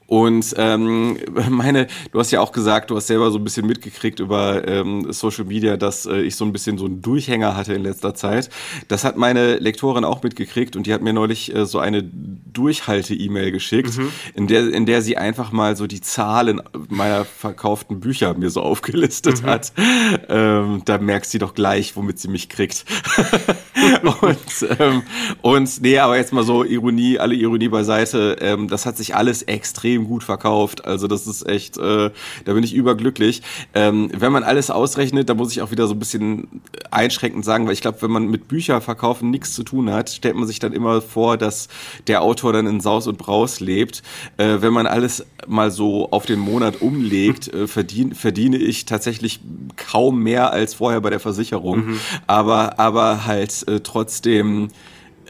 Und ähm, meine, du hast ja auch gesagt, du hast selber so ein bisschen mitgekriegt über ähm, Social Media, dass äh, ich so ein bisschen so einen Durchhänger hatte in letzter Zeit. Das hat meine Lektorin auch mitgekriegt und die hat mir neulich äh, so eine Durchhalte-E-Mail geschickt, mhm. in, der, in der sie einfach mal so die Zahlen meiner verkauften Bücher mir so aufgelistet mhm. hat. Ähm, da merkt sie doch gleich, womit sie mich kriegt. und, ähm, und nee, aber jetzt mal so Ironie, alle Ironie beiseite. Ähm, das hat sich alles extrem gut verkauft. Also das ist echt, äh, da bin ich überglücklich. Ähm, wenn man alles ausrechnet, da muss ich auch wieder so ein bisschen einschränkend sagen, weil ich glaube, wenn man mit Bücherverkaufen nichts zu tun hat, stellt man sich dann immer vor, dass der Autor dann in Saus und Braus lebt. Äh, wenn man alles mal so auf den Monat umlegt, äh, verdien, verdiene ich tatsächlich kaum mehr als vorher vorher bei der Versicherung, mhm. aber, aber halt äh, trotzdem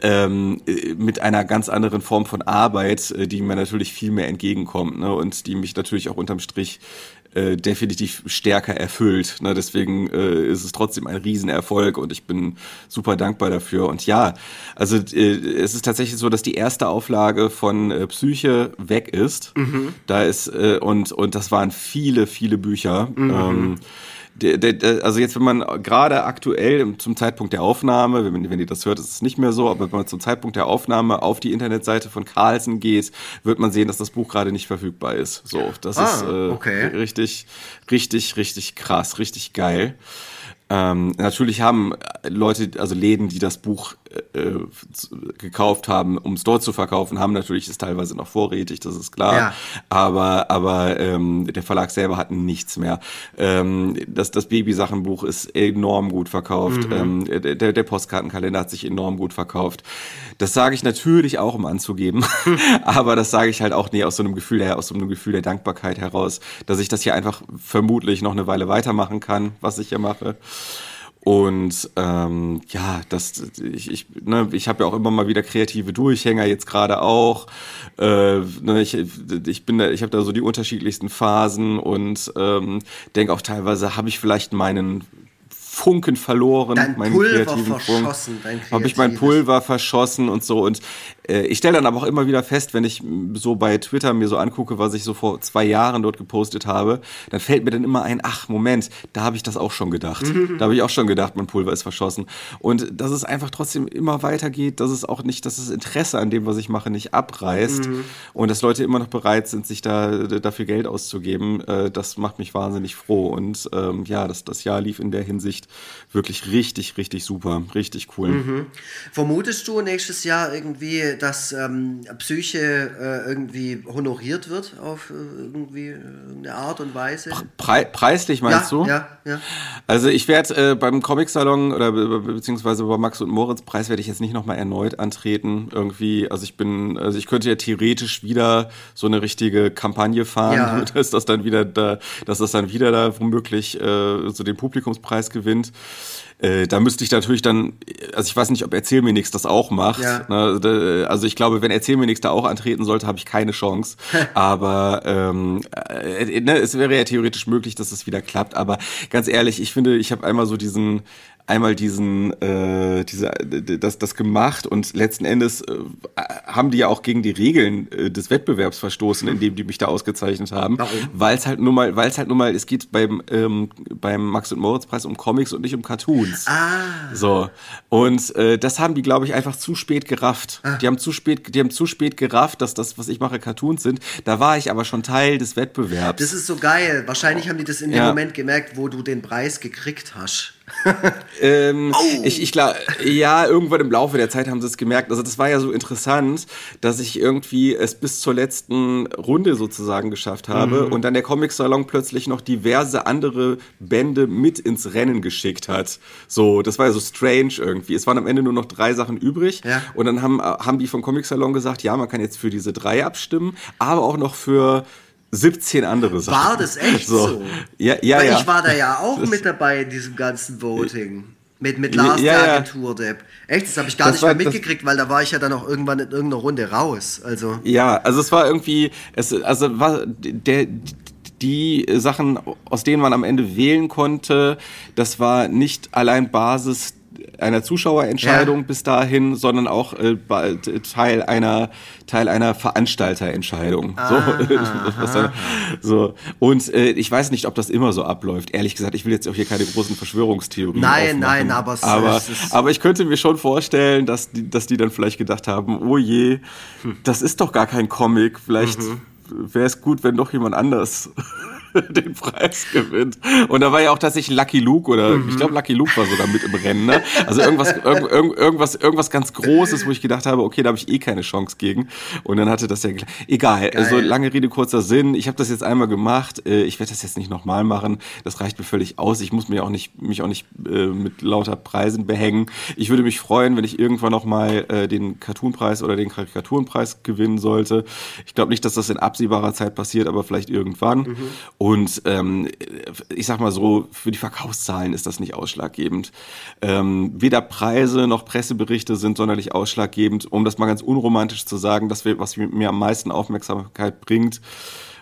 ähm, äh, mit einer ganz anderen Form von Arbeit, äh, die mir natürlich viel mehr entgegenkommt ne? und die mich natürlich auch unterm Strich äh, definitiv stärker erfüllt. Ne? Deswegen äh, ist es trotzdem ein Riesenerfolg und ich bin super dankbar dafür. Und ja, also äh, es ist tatsächlich so, dass die erste Auflage von äh, Psyche weg ist. Mhm. Da ist äh, und und das waren viele viele Bücher. Mhm. Ähm, also jetzt, wenn man gerade aktuell zum Zeitpunkt der Aufnahme, wenn, wenn ihr das hört, ist es nicht mehr so, aber wenn man zum Zeitpunkt der Aufnahme auf die Internetseite von Carlsen geht, wird man sehen, dass das Buch gerade nicht verfügbar ist. So, das ah, ist äh, okay. richtig, richtig, richtig krass, richtig geil. Ähm, natürlich haben Leute, also Läden, die das Buch äh, gekauft haben, um es dort zu verkaufen, haben natürlich es teilweise noch vorrätig, das ist klar. Ja. Aber, aber ähm, der Verlag selber hat nichts mehr. Ähm, das das Babysachenbuch ist enorm gut verkauft. Mhm. Ähm, der, der Postkartenkalender hat sich enorm gut verkauft. Das sage ich natürlich auch, um anzugeben. aber das sage ich halt auch nee, aus so einem Gefühl der, aus so einem Gefühl der Dankbarkeit heraus, dass ich das hier einfach vermutlich noch eine Weile weitermachen kann, was ich hier mache. Und ähm, ja, das ich ich, ne, ich habe ja auch immer mal wieder kreative Durchhänger jetzt gerade auch. Äh, ne, ich ich bin da, ich habe da so die unterschiedlichsten Phasen und ähm, denke auch teilweise habe ich vielleicht meinen Funken verloren, dein meinen Pulver kreativen verschossen, Habe ich mein Pulver verschossen und so. Und ich stelle dann aber auch immer wieder fest, wenn ich so bei Twitter mir so angucke, was ich so vor zwei Jahren dort gepostet habe, dann fällt mir dann immer ein, ach Moment, da habe ich das auch schon gedacht. da habe ich auch schon gedacht, mein Pulver ist verschossen. Und dass es einfach trotzdem immer weitergeht, dass es auch nicht, dass das Interesse an dem, was ich mache, nicht abreißt mhm. und dass Leute immer noch bereit sind, sich da dafür Geld auszugeben, äh, das macht mich wahnsinnig froh. Und ähm, ja, das, das Jahr lief in der Hinsicht wirklich richtig, richtig super, richtig cool. Mhm. Vermutest du nächstes Jahr irgendwie, dass ähm, Psyche äh, irgendwie honoriert wird auf äh, irgendwie eine Art und Weise? Pre preislich meinst ja, du? Ja, ja. Also ich werde äh, beim Comic-Salon oder beziehungsweise bei Max und Moritz Preis werde ich jetzt nicht nochmal erneut antreten. Irgendwie, also ich bin, also ich könnte ja theoretisch wieder so eine richtige Kampagne fahren, ja. dass das dann wieder da, dass das dann wieder da womöglich äh, so den Publikumspreis gewinnt. Äh, da müsste ich natürlich dann, also ich weiß nicht, ob Erzähl mir nichts das auch macht. Ja. Ne, also ich glaube, wenn Erzähl mir nichts da auch antreten sollte, habe ich keine Chance. aber ähm, äh, ne, es wäre ja theoretisch möglich, dass es wieder klappt. Aber ganz ehrlich, ich finde, ich habe einmal so diesen einmal diesen, äh, diese, das, das gemacht und letzten Endes äh, haben die ja auch gegen die Regeln äh, des Wettbewerbs verstoßen, indem die mich da ausgezeichnet haben. Warum? Weil es halt nur mal, weil es halt nur mal, es geht beim, ähm, beim Max und Moritz Preis um Comics und nicht um Cartoons. Ah. So. Und äh, das haben die, glaube ich, einfach zu spät gerafft. Ah. Die haben zu spät, die haben zu spät gerafft, dass das, was ich mache, Cartoons sind. Da war ich aber schon Teil des Wettbewerbs. Das ist so geil. Wahrscheinlich haben die das in dem Moment gemerkt, wo du den Preis gekriegt hast. ähm, oh. Ich, ich glaube, ja, irgendwann im Laufe der Zeit haben sie es gemerkt. Also das war ja so interessant, dass ich irgendwie es bis zur letzten Runde sozusagen geschafft habe mhm. und dann der Comic-Salon plötzlich noch diverse andere Bände mit ins Rennen geschickt hat. So, das war ja so strange irgendwie. Es waren am Ende nur noch drei Sachen übrig ja. und dann haben, haben die vom Comic-Salon gesagt, ja, man kann jetzt für diese drei abstimmen, aber auch noch für 17 andere Sachen. War das echt so? so? Ja, ja, Weil ja. ich war da ja auch das mit dabei in diesem ganzen Voting. Mit, mit Lars ja, der Agentur, Depp. Echt, das habe ich gar nicht war, mehr mitgekriegt, weil da war ich ja dann auch irgendwann in irgendeiner Runde raus. Also. Ja, also es war irgendwie, es, also war der, die Sachen, aus denen man am Ende wählen konnte, das war nicht allein Basis einer Zuschauerentscheidung ja. bis dahin, sondern auch äh, Teil einer Teil einer Veranstalterentscheidung. So, so und äh, ich weiß nicht, ob das immer so abläuft. Ehrlich gesagt, ich will jetzt auch hier keine großen Verschwörungstheorien Nein, aufmachen. nein, aber es, aber, es aber ich könnte mir schon vorstellen, dass die, dass die dann vielleicht gedacht haben, oh je, hm. das ist doch gar kein Comic. Vielleicht mhm. wäre es gut, wenn doch jemand anders den Preis gewinnt. Und da war ja auch tatsächlich Lucky Luke oder mhm. ich glaube Lucky Luke war sogar mit im Rennen. Ne? Also irgendwas, irg irgendwas, irgendwas ganz Großes, wo ich gedacht habe, okay, da habe ich eh keine Chance gegen. Und dann hatte das ja egal. Geil. Also lange Rede kurzer Sinn. Ich habe das jetzt einmal gemacht. Äh, ich werde das jetzt nicht nochmal machen. Das reicht mir völlig aus. Ich muss mich auch nicht mich auch nicht äh, mit lauter Preisen behängen. Ich würde mich freuen, wenn ich irgendwann nochmal äh, den Cartoonpreis oder den Karikaturenpreis gewinnen sollte. Ich glaube nicht, dass das in absehbarer Zeit passiert, aber vielleicht irgendwann. Mhm. Und ähm, ich sag mal so, für die Verkaufszahlen ist das nicht ausschlaggebend. Ähm, weder Preise noch Presseberichte sind sonderlich ausschlaggebend, um das mal ganz unromantisch zu sagen, dass wir, was mir am meisten Aufmerksamkeit bringt,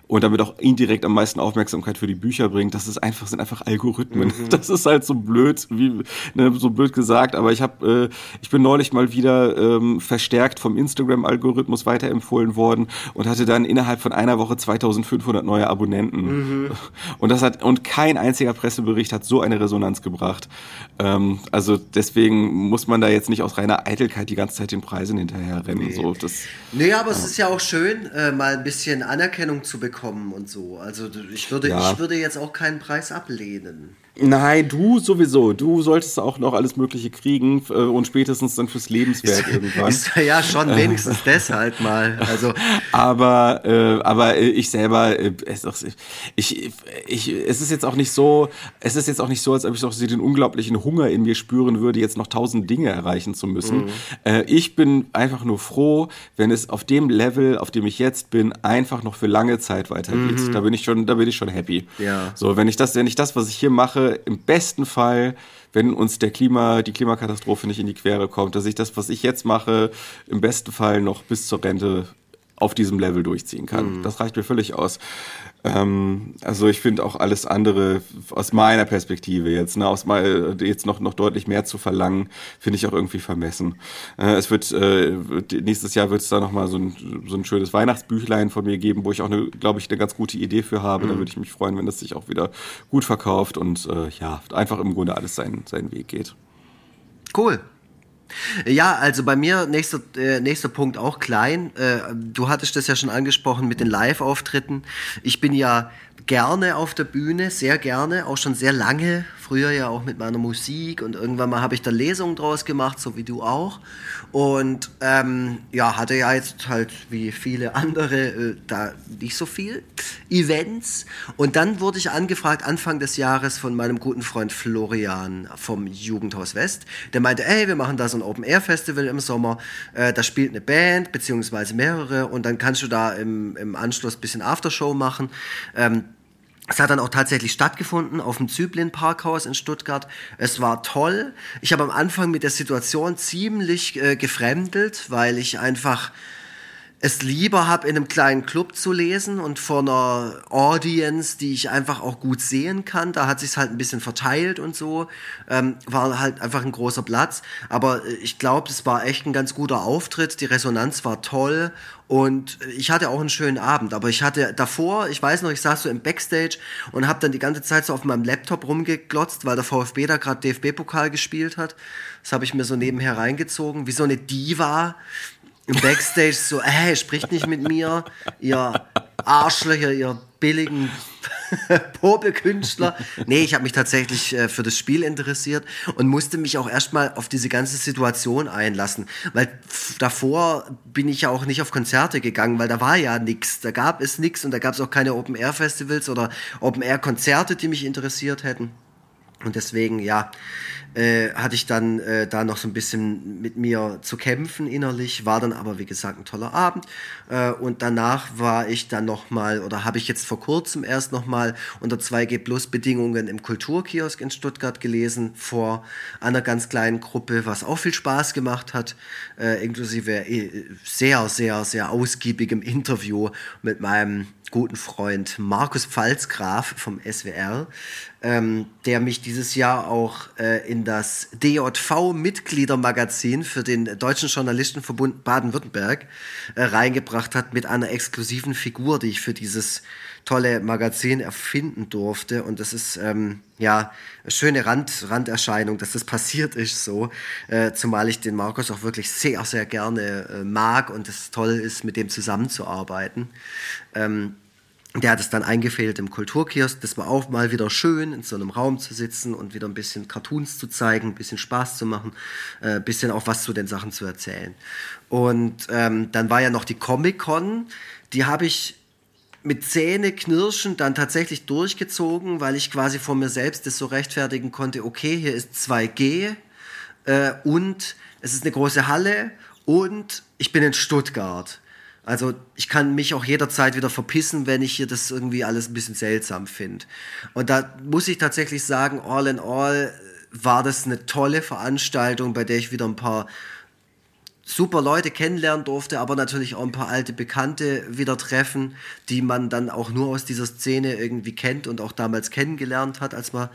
und damit auch indirekt am meisten Aufmerksamkeit für die Bücher bringt. Das ist einfach sind einfach Algorithmen. Mhm. Das ist halt so blöd, wie ne, so blöd gesagt. Aber ich habe, äh, ich bin neulich mal wieder ähm, verstärkt vom Instagram-Algorithmus weiterempfohlen worden und hatte dann innerhalb von einer Woche 2.500 neue Abonnenten. Mhm. Und das hat und kein einziger Pressebericht hat so eine Resonanz gebracht. Ähm, also deswegen muss man da jetzt nicht aus reiner Eitelkeit die ganze Zeit den Preisen hinterherrennen. Nee. So, das, nee, aber ja. es ist ja auch schön, äh, mal ein bisschen Anerkennung zu bekommen bekommen und so. Also ich würde, ja. ich würde jetzt auch keinen Preis ablehnen. Nein, du sowieso. Du solltest auch noch alles Mögliche kriegen äh, und spätestens dann fürs Lebenswerk irgendwann. Ist ja schon wenigstens deshalb mal. Also. Aber, äh, aber ich selber, äh, es, ich, ich, es ist jetzt auch nicht so, es ist jetzt auch nicht so, als ob ich doch den unglaublichen Hunger in mir spüren würde, jetzt noch tausend Dinge erreichen zu müssen. Mhm. Äh, ich bin einfach nur froh, wenn es auf dem Level, auf dem ich jetzt bin, einfach noch für lange Zeit weitergeht. Mhm. Da bin ich schon, da bin ich schon happy. Ja. So, wenn ich das, wenn ich das, was ich hier mache, im besten Fall, wenn uns der Klima, die Klimakatastrophe nicht in die Quere kommt, dass ich das, was ich jetzt mache, im besten Fall noch bis zur Rente auf diesem Level durchziehen kann. Mhm. Das reicht mir völlig aus. Ähm, also ich finde auch alles andere aus meiner Perspektive jetzt, ne, aus mal jetzt noch noch deutlich mehr zu verlangen, finde ich auch irgendwie vermessen. Äh, es wird äh, nächstes Jahr wird es da noch mal so ein, so ein schönes Weihnachtsbüchlein von mir geben, wo ich auch eine, glaube ich, eine ganz gute Idee für habe. Mhm. Da würde ich mich freuen, wenn das sich auch wieder gut verkauft und äh, ja einfach im Grunde alles seinen seinen Weg geht. Cool. Ja, also bei mir nächster, äh, nächster Punkt auch klein. Äh, du hattest das ja schon angesprochen mit den Live-Auftritten. Ich bin ja gerne auf der Bühne, sehr gerne, auch schon sehr lange, früher ja auch mit meiner Musik und irgendwann mal habe ich da Lesungen draus gemacht, so wie du auch. Und ähm, ja, hatte ja jetzt halt wie viele andere äh, da nicht so viel Events. Und dann wurde ich angefragt Anfang des Jahres von meinem guten Freund Florian vom Jugendhaus West. Der meinte, ey, wir machen da so ein Open-Air-Festival im Sommer. Äh, da spielt eine Band, beziehungsweise mehrere. Und dann kannst du da im, im Anschluss ein bisschen Aftershow machen. Ähm, es hat dann auch tatsächlich stattgefunden auf dem Zyplin Parkhaus in Stuttgart. Es war toll. Ich habe am Anfang mit der Situation ziemlich äh, gefremdelt, weil ich einfach es lieber habe, in einem kleinen Club zu lesen und vor einer Audience, die ich einfach auch gut sehen kann. Da hat sich halt ein bisschen verteilt und so. Ähm, war halt einfach ein großer Platz. Aber äh, ich glaube, es war echt ein ganz guter Auftritt. Die Resonanz war toll und ich hatte auch einen schönen Abend, aber ich hatte davor, ich weiß noch, ich saß so im Backstage und habe dann die ganze Zeit so auf meinem Laptop rumgeglotzt, weil der VfB da gerade DFB-Pokal gespielt hat. Das habe ich mir so nebenher reingezogen, wie so eine Diva im Backstage so, hey, spricht nicht mit mir, ihr Arschlöcher, ihr billigen Popelkünstler. Nee, ich habe mich tatsächlich äh, für das Spiel interessiert und musste mich auch erstmal auf diese ganze Situation einlassen, weil davor bin ich ja auch nicht auf Konzerte gegangen, weil da war ja nichts, da gab es nichts und da gab es auch keine Open Air Festivals oder Open Air Konzerte, die mich interessiert hätten. Und deswegen, ja, äh, hatte ich dann äh, da noch so ein bisschen mit mir zu kämpfen innerlich, war dann aber wie gesagt ein toller Abend. Äh, und danach war ich dann noch mal oder habe ich jetzt vor kurzem erst noch mal unter 2G Plus Bedingungen im Kulturkiosk in Stuttgart gelesen vor einer ganz kleinen Gruppe, was auch viel Spaß gemacht hat, äh, inklusive äh, sehr sehr sehr ausgiebigem Interview mit meinem guten Freund Markus Pfalzgraf vom SWR, ähm, der mich dieses Jahr auch äh, in das DJV-Mitgliedermagazin für den Deutschen Journalistenverbund Baden-Württemberg äh, reingebracht hat mit einer exklusiven Figur, die ich für dieses tolle Magazin erfinden durfte. Und das ist ähm, ja eine schöne Rand, Randerscheinung, dass das passiert ist so. Äh, zumal ich den Markus auch wirklich sehr, sehr gerne äh, mag und es toll ist, mit dem zusammenzuarbeiten. Ähm, der hat es dann eingefädelt im Kulturkiosk. Das war auch mal wieder schön, in so einem Raum zu sitzen und wieder ein bisschen Cartoons zu zeigen, ein bisschen Spaß zu machen, äh, ein bisschen auch was zu den Sachen zu erzählen. Und ähm, dann war ja noch die Comic-Con. Die habe ich mit Zähne knirschen dann tatsächlich durchgezogen, weil ich quasi vor mir selbst das so rechtfertigen konnte, okay, hier ist 2G äh, und es ist eine große Halle und ich bin in Stuttgart. Also ich kann mich auch jederzeit wieder verpissen, wenn ich hier das irgendwie alles ein bisschen seltsam finde. Und da muss ich tatsächlich sagen, all in all war das eine tolle Veranstaltung, bei der ich wieder ein paar super Leute kennenlernen durfte, aber natürlich auch ein paar alte Bekannte wieder treffen, die man dann auch nur aus dieser Szene irgendwie kennt und auch damals kennengelernt hat, als man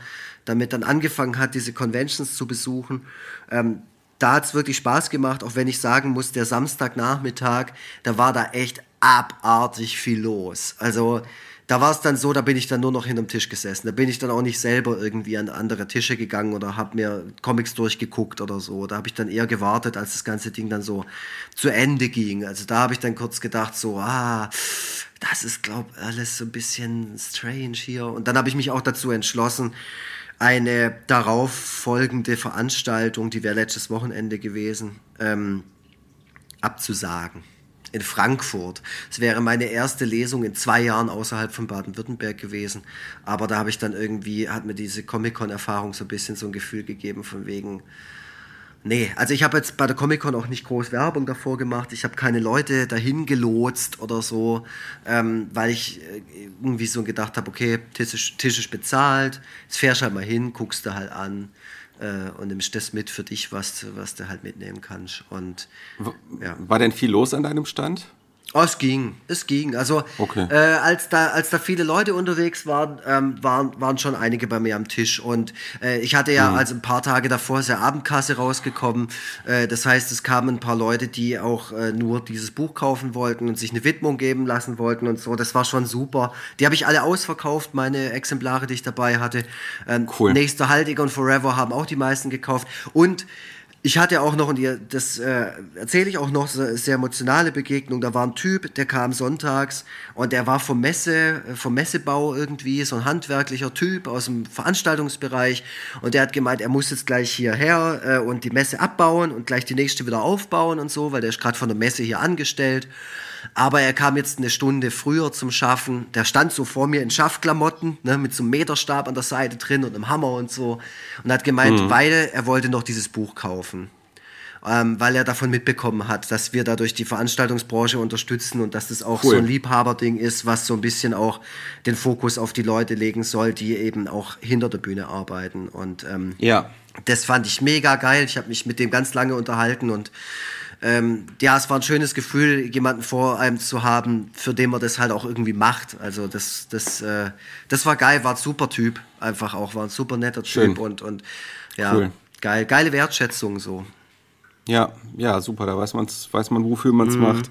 damit dann angefangen hat, diese Conventions zu besuchen. Ähm, da hat es wirklich Spaß gemacht, auch wenn ich sagen muss, der Samstagnachmittag, da war da echt abartig viel los. Also da war es dann so, da bin ich dann nur noch hinterm Tisch gesessen. Da bin ich dann auch nicht selber irgendwie an andere Tische gegangen oder habe mir Comics durchgeguckt oder so. Da habe ich dann eher gewartet, als das ganze Ding dann so zu Ende ging. Also da habe ich dann kurz gedacht, so, ah, das ist, glaube ich, alles so ein bisschen strange hier. Und dann habe ich mich auch dazu entschlossen, eine darauf folgende Veranstaltung, die wäre letztes Wochenende gewesen, ähm, abzusagen. In Frankfurt. Es wäre meine erste Lesung in zwei Jahren außerhalb von Baden-Württemberg gewesen. Aber da habe ich dann irgendwie, hat mir diese Comic-Con-Erfahrung so ein bisschen so ein Gefühl gegeben, von wegen, Nee, also ich habe jetzt bei der Comic-Con auch nicht groß Werbung davor gemacht. Ich habe keine Leute dahin gelotst oder so, ähm, weil ich äh, irgendwie so gedacht habe, okay, Tisch ist, Tisch ist bezahlt, jetzt fährst du halt mal hin, guckst du halt an äh, und nimmst das mit für dich, was, was du halt mitnehmen kannst. Und, ja. War denn viel los an deinem Stand? Oh, es ging, es ging. Also okay. äh, als da als da viele Leute unterwegs waren, ähm, waren waren schon einige bei mir am Tisch und äh, ich hatte ja mhm. also ein paar Tage davor ist ja Abendkasse rausgekommen. Äh, das heißt, es kamen ein paar Leute, die auch äh, nur dieses Buch kaufen wollten und sich eine Widmung geben lassen wollten und so. Das war schon super. Die habe ich alle ausverkauft, meine Exemplare, die ich dabei hatte. Ähm, cool. Nächster Haltiger und Forever haben auch die meisten gekauft und ich hatte auch noch, und das äh, erzähle ich auch noch, eine sehr emotionale Begegnung. Da war ein Typ, der kam sonntags und der war vom Messe, äh, vom Messebau irgendwie, so ein handwerklicher Typ aus dem Veranstaltungsbereich. Und der hat gemeint, er muss jetzt gleich hierher äh, und die Messe abbauen und gleich die nächste wieder aufbauen und so, weil der ist gerade von der Messe hier angestellt. Aber er kam jetzt eine Stunde früher zum Schaffen. Der stand so vor mir in Schaffklamotten, ne, mit so einem Meterstab an der Seite drin und einem Hammer und so. Und hat gemeint, mhm. weil er wollte noch dieses Buch kaufen. Ähm, weil er davon mitbekommen hat, dass wir dadurch die Veranstaltungsbranche unterstützen und dass das auch cool. so ein Liebhaberding ist, was so ein bisschen auch den Fokus auf die Leute legen soll, die eben auch hinter der Bühne arbeiten. Und ähm, ja. das fand ich mega geil. Ich habe mich mit dem ganz lange unterhalten und ähm, ja, es war ein schönes Gefühl, jemanden vor einem zu haben, für den man das halt auch irgendwie macht. Also das, das, äh, das war geil, war ein super Typ, einfach auch, war ein super netter Typ Schön. und, und ja, cool. geil, geile Wertschätzung so. Ja, ja, super, da weiß, man's, weiß man, wofür man es mhm. macht.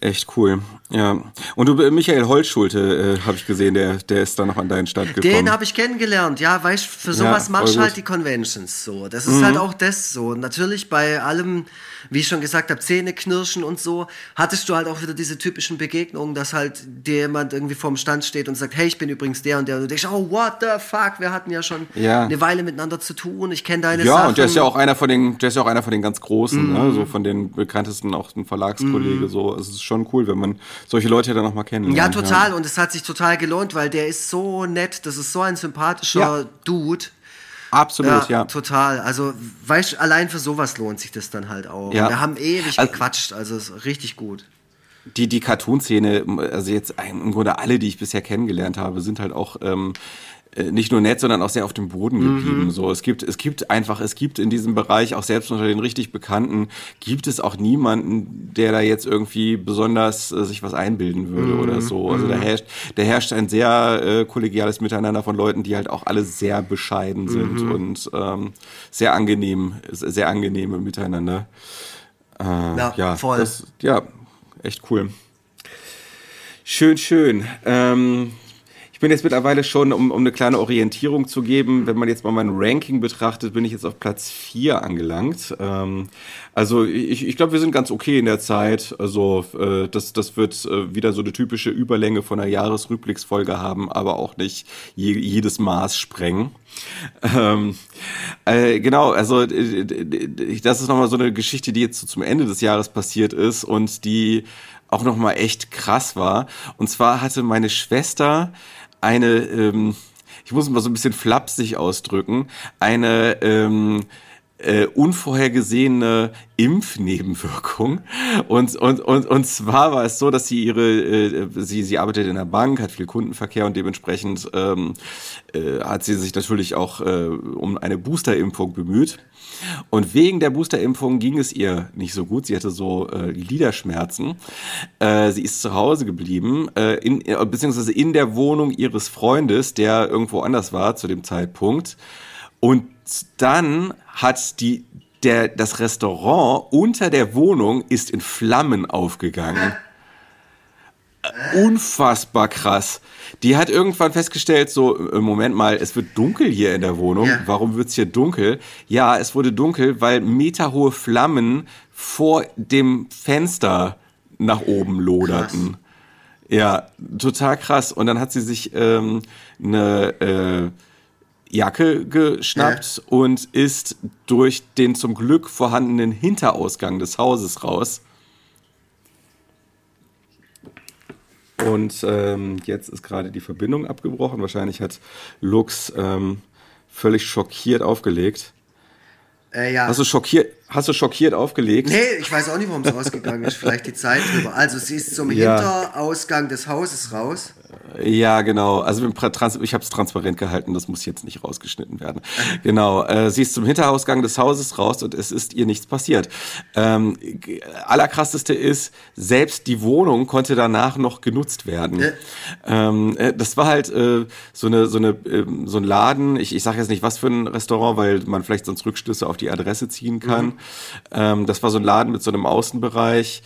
Echt cool. Ja. Und du, Michael Holtschulte, äh, habe ich gesehen, der, der ist da noch an deinen Stand gekommen. Den habe ich kennengelernt, ja, weißt für sowas ja, machst du halt die Conventions so. Das ist mhm. halt auch das so. Natürlich bei allem, wie ich schon gesagt habe, Zähneknirschen und so, hattest du halt auch wieder diese typischen Begegnungen, dass halt dir jemand irgendwie vorm Stand steht und sagt, hey, ich bin übrigens der und der. Und du denkst, oh, what the fuck, wir hatten ja schon ja. eine Weile miteinander zu tun, ich kenne deine ja, Sachen. Ja, und der ist ja auch einer von den, der ist ja auch einer von den ganz Großen, ne? mhm. ne? so von den bekanntesten, auch ein Verlagskollege, mhm. so. Es ist schon cool, wenn man solche Leute dann noch mal kennenlernt. Ja, total. Ja. Und es hat sich total gelohnt, weil der ist so nett, das ist so ein sympathischer ja. Dude. Absolut, ja, ja. Total. Also, weißt allein für sowas lohnt sich das dann halt auch. Ja. Wir haben ewig also, gequatscht, also ist richtig gut. Die, die Cartoon-Szene, also jetzt im Grunde alle, die ich bisher kennengelernt habe, sind halt auch ähm, äh, nicht nur nett, sondern auch sehr auf dem Boden geblieben. Mhm. So, es gibt, es gibt einfach, es gibt in diesem Bereich auch selbst unter den richtig Bekannten gibt es auch niemanden, der da jetzt irgendwie besonders äh, sich was einbilden würde mhm. oder so. Also da mhm. herrscht, da herrscht ein sehr äh, kollegiales Miteinander von Leuten, die halt auch alle sehr bescheiden sind mhm. und ähm, sehr angenehm, sehr angenehme Miteinander. Äh, ja, ja, voll. Das, ja, echt cool. Schön, schön. Ähm, ich bin jetzt mittlerweile schon, um, um eine kleine Orientierung zu geben, wenn man jetzt mal mein Ranking betrachtet, bin ich jetzt auf Platz 4 angelangt. Ähm, also ich, ich glaube, wir sind ganz okay in der Zeit. Also äh, das, das wird äh, wieder so eine typische Überlänge von einer Jahresrückblicksfolge haben, aber auch nicht je, jedes Maß sprengen. Ähm, äh, genau, also äh, das ist nochmal so eine Geschichte, die jetzt so zum Ende des Jahres passiert ist und die auch nochmal echt krass war. Und zwar hatte meine Schwester eine, ähm, ich muss mal so ein bisschen flapsig ausdrücken, eine ähm, äh, unvorhergesehene Impfnebenwirkung. Und, und, und, und zwar war es so, dass sie ihre, äh, sie, sie arbeitet in der Bank, hat viel Kundenverkehr und dementsprechend ähm, äh, hat sie sich natürlich auch äh, um eine Boosterimpfung bemüht. Und wegen der Boosterimpfung ging es ihr nicht so gut. Sie hatte so äh, Gliederschmerzen. Äh, sie ist zu Hause geblieben, äh, in, äh, beziehungsweise in der Wohnung ihres Freundes, der irgendwo anders war zu dem Zeitpunkt. Und dann hat die, der, das Restaurant unter der Wohnung ist in Flammen aufgegangen. Unfassbar krass. Die hat irgendwann festgestellt, so, äh, Moment mal, es wird dunkel hier in der Wohnung. Ja. Warum wird's hier dunkel? Ja, es wurde dunkel, weil meterhohe Flammen vor dem Fenster nach oben loderten. Krass. Ja, total krass. Und dann hat sie sich ähm, eine äh, Jacke geschnappt ja. und ist durch den zum Glück vorhandenen Hinterausgang des Hauses raus Und ähm, jetzt ist gerade die Verbindung abgebrochen. Wahrscheinlich hat Lux ähm, völlig schockiert aufgelegt. Äh, ja. Hast du schockiert, hast du schockiert aufgelegt? Nee, ich weiß auch nicht, warum es rausgegangen ist. Vielleicht die Zeit drüber. Also sie ist zum ja. Hinterausgang des Hauses raus. Ja, genau. Also ich habe es transparent gehalten, das muss jetzt nicht rausgeschnitten werden. genau. Äh, sie ist zum Hinterausgang des Hauses raus und es ist ihr nichts passiert. Ähm, allerkrasseste ist, selbst die Wohnung konnte danach noch genutzt werden. Ähm, äh, das war halt äh, so eine so eine äh, so ein Laden. Ich, ich sage jetzt nicht was für ein Restaurant, weil man vielleicht sonst Rückschlüsse auf die Adresse ziehen kann. Mhm. Ähm, das war so ein Laden mit so einem Außenbereich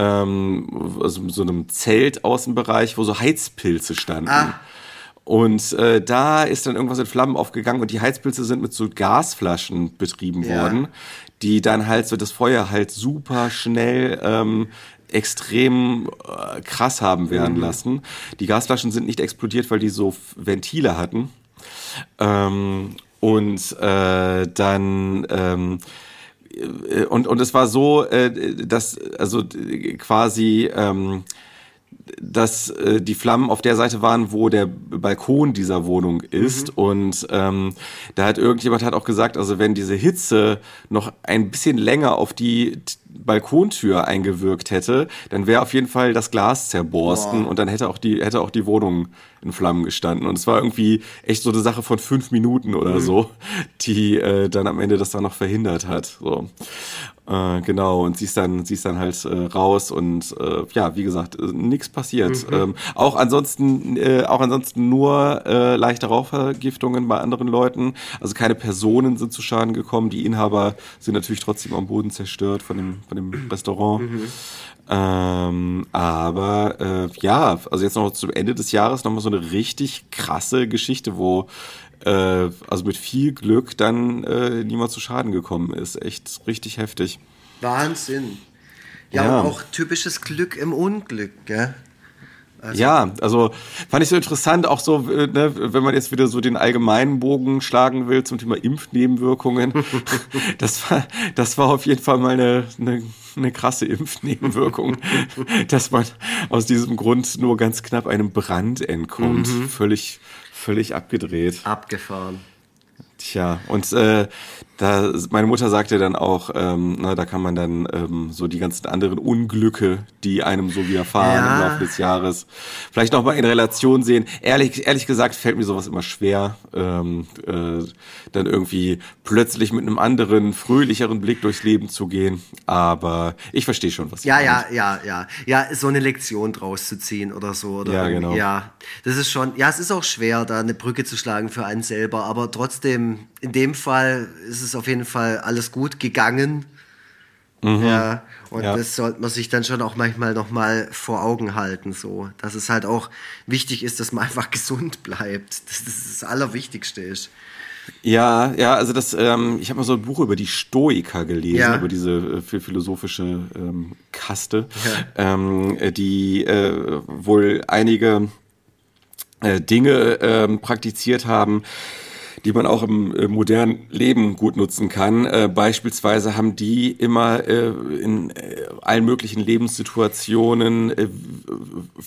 ähm, also so einem Zelt-Außenbereich, wo so Heizpilze standen. Ah. Und äh, da ist dann irgendwas in Flammen aufgegangen und die Heizpilze sind mit so Gasflaschen betrieben ja. worden, die dann halt so das Feuer halt super schnell ähm, extrem äh, krass haben werden mhm. lassen. Die Gasflaschen sind nicht explodiert, weil die so Ventile hatten. Ähm, und äh, dann ähm, äh, und, und es war so, äh, dass also quasi ähm, dass äh, die Flammen auf der Seite waren, wo der Balkon dieser Wohnung ist. Mhm. Und ähm, da hat irgendjemand hat auch gesagt, also wenn diese Hitze noch ein bisschen länger auf die Balkontür eingewirkt hätte, dann wäre auf jeden Fall das Glas zerborsten Boah. und dann hätte auch die hätte auch die Wohnung in Flammen gestanden. Und es war irgendwie echt so eine Sache von fünf Minuten oder mhm. so, die äh, dann am Ende das dann noch verhindert hat. So. Äh, genau, und siehst dann, siehst dann halt äh, raus und äh, ja, wie gesagt, äh, nichts passiert. Mhm. Ähm, auch ansonsten, äh, auch ansonsten nur äh, leichte Rauchvergiftungen bei anderen Leuten. Also keine Personen sind zu Schaden gekommen. Die Inhaber sind natürlich trotzdem am Boden zerstört von dem, von dem Restaurant. Mhm. Ähm, aber äh, ja, also jetzt noch zum Ende des Jahres nochmal so eine richtig krasse Geschichte, wo also mit viel Glück dann äh, niemand zu Schaden gekommen ist. Echt richtig heftig. Wahnsinn. Ja, ja. auch typisches Glück im Unglück, gell? Also. Ja, also fand ich so interessant, auch so, äh, ne, wenn man jetzt wieder so den allgemeinen Bogen schlagen will zum Thema Impfnebenwirkungen. das, war, das war auf jeden Fall mal eine, eine, eine krasse Impfnebenwirkung, dass man aus diesem Grund nur ganz knapp einem Brand entkommt. Mhm. Völlig, völlig abgedreht. Abgefahren. Tja, und äh, da, meine Mutter sagte dann auch, ähm, na, da kann man dann ähm, so die ganzen anderen Unglücke, die einem so widerfahren ja. im Laufe des Jahres, vielleicht noch mal in Relation sehen. Ehrlich, ehrlich gesagt fällt mir sowas immer schwer, ähm, äh, dann irgendwie plötzlich mit einem anderen, fröhlicheren Blick durchs Leben zu gehen. Aber ich verstehe schon, was Ja, ja, ja, ja. Ja, so eine Lektion draus zu ziehen oder so. Oder ja, genau. Ja, das ist schon, ja, es ist auch schwer, da eine Brücke zu schlagen für einen selber, aber trotzdem, in dem Fall ist es ist auf jeden Fall alles gut gegangen. Mhm. Ja, und ja. das sollte man sich dann schon auch manchmal nochmal vor Augen halten, so. Dass es halt auch wichtig ist, dass man einfach gesund bleibt. Dass das das Allerwichtigste ist. Ja, ja, also das, ähm, ich habe mal so ein Buch über die Stoiker gelesen, ja. über diese äh, philosophische ähm, Kaste, ja. ähm, die äh, wohl einige äh, Dinge ähm, praktiziert haben, die man auch im äh, modernen Leben gut nutzen kann. Äh, beispielsweise haben die immer äh, in äh, allen möglichen Lebenssituationen äh,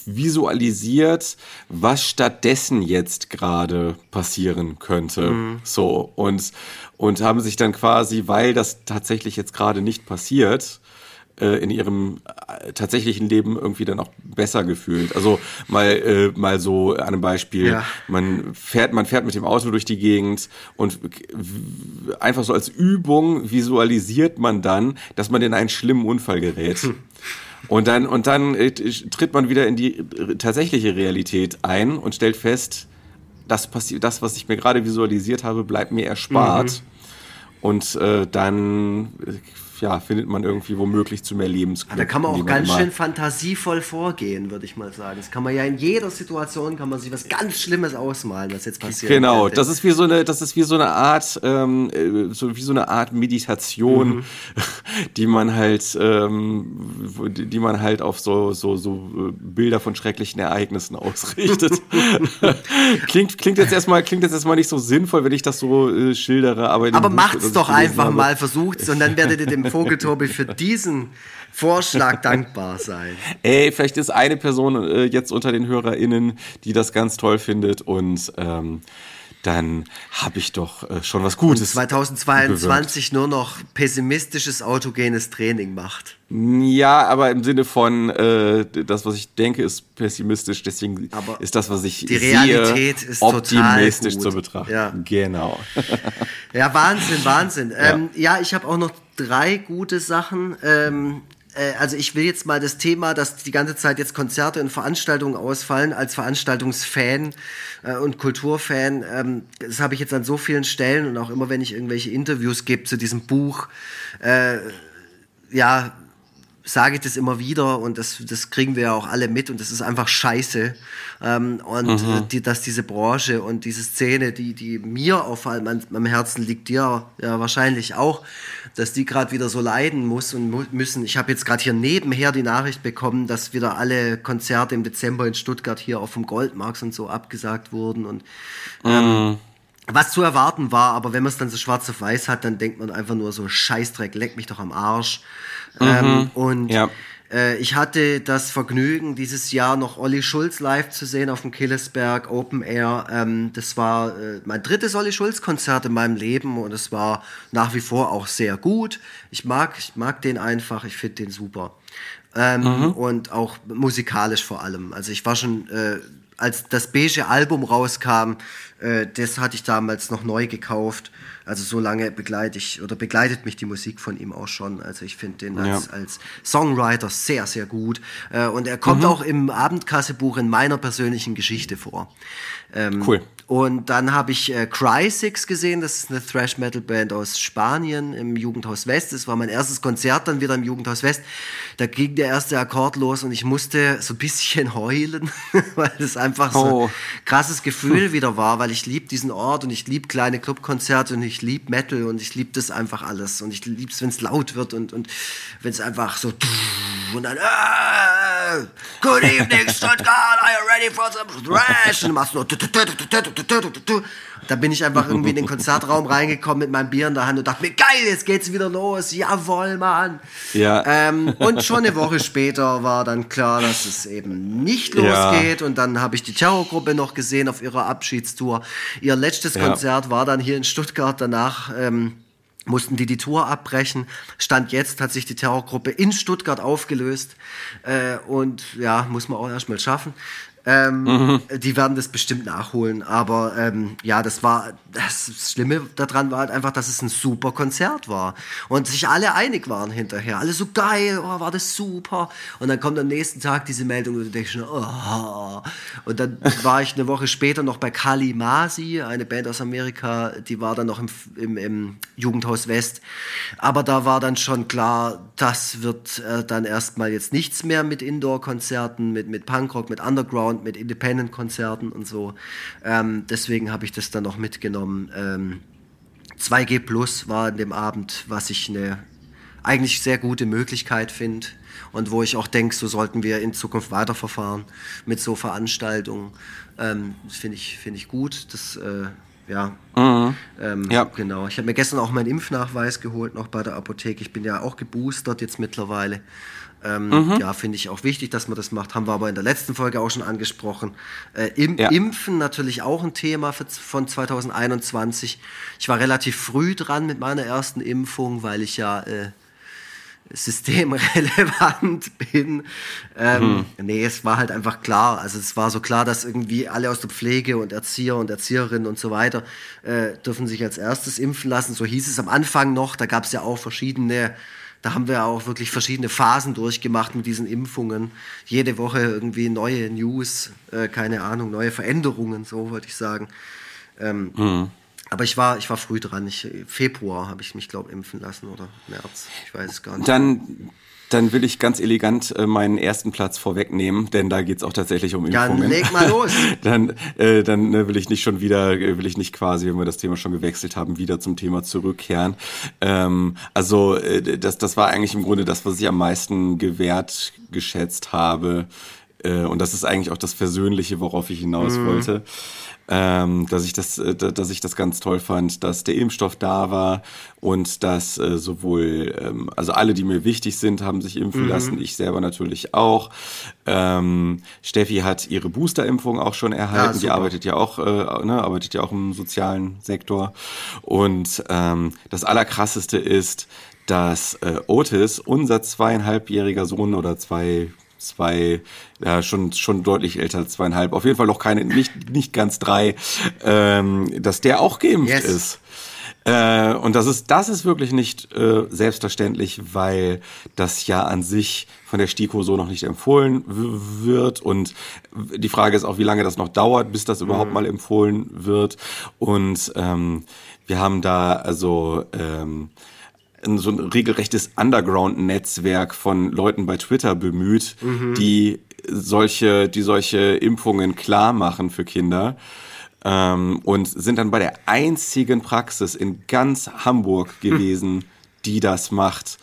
visualisiert, was stattdessen jetzt gerade passieren könnte. Mhm. So und und haben sich dann quasi, weil das tatsächlich jetzt gerade nicht passiert, äh, in ihrem äh, tatsächlichen Leben irgendwie dann auch besser gefühlt. Also mal äh, mal so an einem Beispiel, ja. man fährt man fährt mit dem Auto durch die Gegend und einfach so als Übung visualisiert man dann, dass man in einen schlimmen Unfall gerät. Hm. Und dann und dann äh, tritt man wieder in die tatsächliche Realität ein und stellt fest, das das was ich mir gerade visualisiert habe, bleibt mir erspart. Mhm. Und äh, dann ja, findet man irgendwie womöglich zu mehr Lebensglück. da kann man auch ganz schön fantasievoll vorgehen, würde ich mal sagen. Das kann man ja in jeder Situation, kann man sich was ganz Schlimmes ausmalen, was jetzt passiert. Genau, das ist wie so eine, das ist wie so eine Art, ähm, äh, so wie so eine Art Meditation, mhm. die man halt, ähm, die man halt auf so, so, so äh, Bilder von schrecklichen Ereignissen ausrichtet. klingt, klingt jetzt erstmal, klingt jetzt erstmal nicht so sinnvoll, wenn ich das so äh, schildere, aber, aber macht's doch einfach habe. mal, versucht's und dann werdet ihr dem Vogeltobi für diesen Vorschlag dankbar sein. Ey, vielleicht ist eine Person äh, jetzt unter den HörerInnen, die das ganz toll findet und ähm, dann habe ich doch äh, schon was Gutes. Und 2022 bewirkt. nur noch pessimistisches autogenes Training macht. Ja, aber im Sinne von äh, das, was ich denke, ist pessimistisch. Deswegen aber ist das, was ich die Realität sehe, ist optimistisch zu betrachten. Ja. Genau. ja, Wahnsinn, Wahnsinn. Ja, ähm, ja ich habe auch noch drei gute Sachen. Ähm, äh, also ich will jetzt mal das Thema, dass die ganze Zeit jetzt Konzerte und Veranstaltungen ausfallen, als Veranstaltungsfan äh, und Kulturfan, ähm, das habe ich jetzt an so vielen Stellen und auch immer, wenn ich irgendwelche Interviews gebe zu diesem Buch, äh, ja, sage ich das immer wieder und das, das kriegen wir ja auch alle mit und das ist einfach scheiße. Ähm, und mhm. Äh, die, dass diese Branche und diese Szene, die, die mir auf allem am Herzen liegt, dir ja wahrscheinlich auch, dass die gerade wieder so leiden muss und mu müssen. Ich habe jetzt gerade hier nebenher die Nachricht bekommen, dass wieder alle Konzerte im Dezember in Stuttgart hier auf dem Goldmarks und so abgesagt wurden und ähm, mhm. was zu erwarten war, aber wenn man es dann so schwarz auf weiß hat, dann denkt man einfach nur so Scheißdreck, leck mich doch am Arsch. Mhm. Ähm, und ja. äh, ich hatte das Vergnügen, dieses Jahr noch Olli Schulz live zu sehen auf dem Killesberg Open Air. Ähm, das war äh, mein drittes Olli Schulz-Konzert in meinem Leben und es war nach wie vor auch sehr gut. Ich mag, ich mag den einfach, ich finde den super. Ähm, mhm. Und auch musikalisch vor allem. Also ich war schon äh, als das beige Album rauskam, äh, das hatte ich damals noch neu gekauft. Also so lange begleite ich oder begleitet mich die Musik von ihm auch schon. Also ich finde den als, ja. als Songwriter sehr, sehr gut. Äh, und er kommt mhm. auch im Abendkassebuch in meiner persönlichen Geschichte vor. Ähm, cool. Und dann habe ich äh, Crysix gesehen, das ist eine Thrash Metal Band aus Spanien im Jugendhaus West. Das war mein erstes Konzert dann wieder im Jugendhaus West. Da ging der erste Akkord los und ich musste so ein bisschen heulen, weil das einfach oh. so ein krasses Gefühl wieder war, weil ich liebe diesen Ort und ich liebe kleine Clubkonzerte und ich liebe Metal und ich liebe das einfach alles und ich liebe es, wenn es laut wird und, und wenn es einfach so und dann äh, Good evening Stuttgart, are you ready for some thrash? Und du machst nur da bin ich einfach irgendwie in den Konzertraum reingekommen mit meinem Bier in der Hand und dachte mir, geil, jetzt geht's wieder los, jawoll, Mann. Ja. Ähm, und schon eine Woche später war dann klar, dass es eben nicht losgeht ja. und dann habe ich die Terrorgruppe noch gesehen auf ihrer Abschiedstour. Ihr letztes ja. Konzert war dann hier in Stuttgart, danach ähm, mussten die die Tour abbrechen. Stand jetzt hat sich die Terrorgruppe in Stuttgart aufgelöst äh, und ja, muss man auch erstmal schaffen. Ähm, mhm. Die werden das bestimmt nachholen. Aber ähm, ja, das war das Schlimme daran war halt einfach, dass es ein super Konzert war und sich alle einig waren hinterher. Alle so geil, oh, war das super. Und dann kommt am nächsten Tag diese Meldung und du denkst schon, oh. Und dann war ich eine Woche später noch bei Kali Masi, eine Band aus Amerika, die war dann noch im, im, im Jugendhaus West. Aber da war dann schon klar, das wird äh, dann erstmal jetzt nichts mehr mit Indoor-Konzerten, mit, mit Punkrock, mit Underground, mit Independent-Konzerten und so. Ähm, deswegen habe ich das dann noch mitgenommen. Ähm, 2G Plus war an dem Abend, was ich eine eigentlich sehr gute Möglichkeit finde und wo ich auch denke, so sollten wir in Zukunft weiterverfahren mit so Veranstaltungen. Ähm, das finde ich, find ich gut. Das äh, ja. Mhm. Ähm, ja. Genau. Ich habe mir gestern auch meinen Impfnachweis geholt, noch bei der Apotheke. Ich bin ja auch geboostert jetzt mittlerweile. Ähm, mhm. Ja, finde ich auch wichtig, dass man das macht. Haben wir aber in der letzten Folge auch schon angesprochen. Äh, im, ja. Impfen natürlich auch ein Thema für, von 2021. Ich war relativ früh dran mit meiner ersten Impfung, weil ich ja äh, systemrelevant bin. Ähm, mhm. Nee, es war halt einfach klar. Also es war so klar, dass irgendwie alle aus der Pflege und Erzieher und Erzieherinnen und so weiter äh, dürfen sich als erstes impfen lassen. So hieß es am Anfang noch. Da gab es ja auch verschiedene da haben wir auch wirklich verschiedene Phasen durchgemacht mit diesen Impfungen. Jede Woche irgendwie neue News, äh, keine Ahnung, neue Veränderungen, so wollte ich sagen. Ähm, mhm. Aber ich war, ich war früh dran. Ich, Februar habe ich mich, glaube ich, impfen lassen oder März. Ich weiß es gar nicht. Dann, dann will ich ganz elegant äh, meinen ersten Platz vorwegnehmen, denn da geht es auch tatsächlich um Impfungen. Dann leg mal los. dann äh, dann äh, will ich nicht schon wieder, äh, will ich nicht quasi, wenn wir das Thema schon gewechselt haben, wieder zum Thema zurückkehren. Ähm, also äh, das, das war eigentlich im Grunde das, was ich am meisten gewährt geschätzt habe. Äh, und das ist eigentlich auch das Versöhnliche, worauf ich hinaus mhm. wollte ähm, dass ich das, äh, dass ich das ganz toll fand, dass der Impfstoff da war und dass äh, sowohl, ähm, also alle, die mir wichtig sind, haben sich impfen mhm. lassen, ich selber natürlich auch. Ähm, Steffi hat ihre Boosterimpfung auch schon erhalten, ja, die arbeitet ja auch, äh, ne, arbeitet ja auch im sozialen Sektor. Und ähm, das Allerkrasseste ist, dass äh, Otis, unser zweieinhalbjähriger Sohn oder zwei zwei, ja, schon, schon deutlich älter, zweieinhalb, auf jeden Fall noch keine, nicht, nicht ganz drei, ähm, dass der auch geimpft yes. ist. Äh, und das ist, das ist wirklich nicht äh, selbstverständlich, weil das ja an sich von der STIKO so noch nicht empfohlen wird. Und die Frage ist auch, wie lange das noch dauert, bis das überhaupt mhm. mal empfohlen wird. Und ähm, wir haben da also ähm, so ein regelrechtes Underground-Netzwerk von Leuten bei Twitter bemüht, mhm. die solche, die solche Impfungen klar machen für Kinder. Ähm, und sind dann bei der einzigen Praxis in ganz Hamburg hm. gewesen, mhm. die das macht.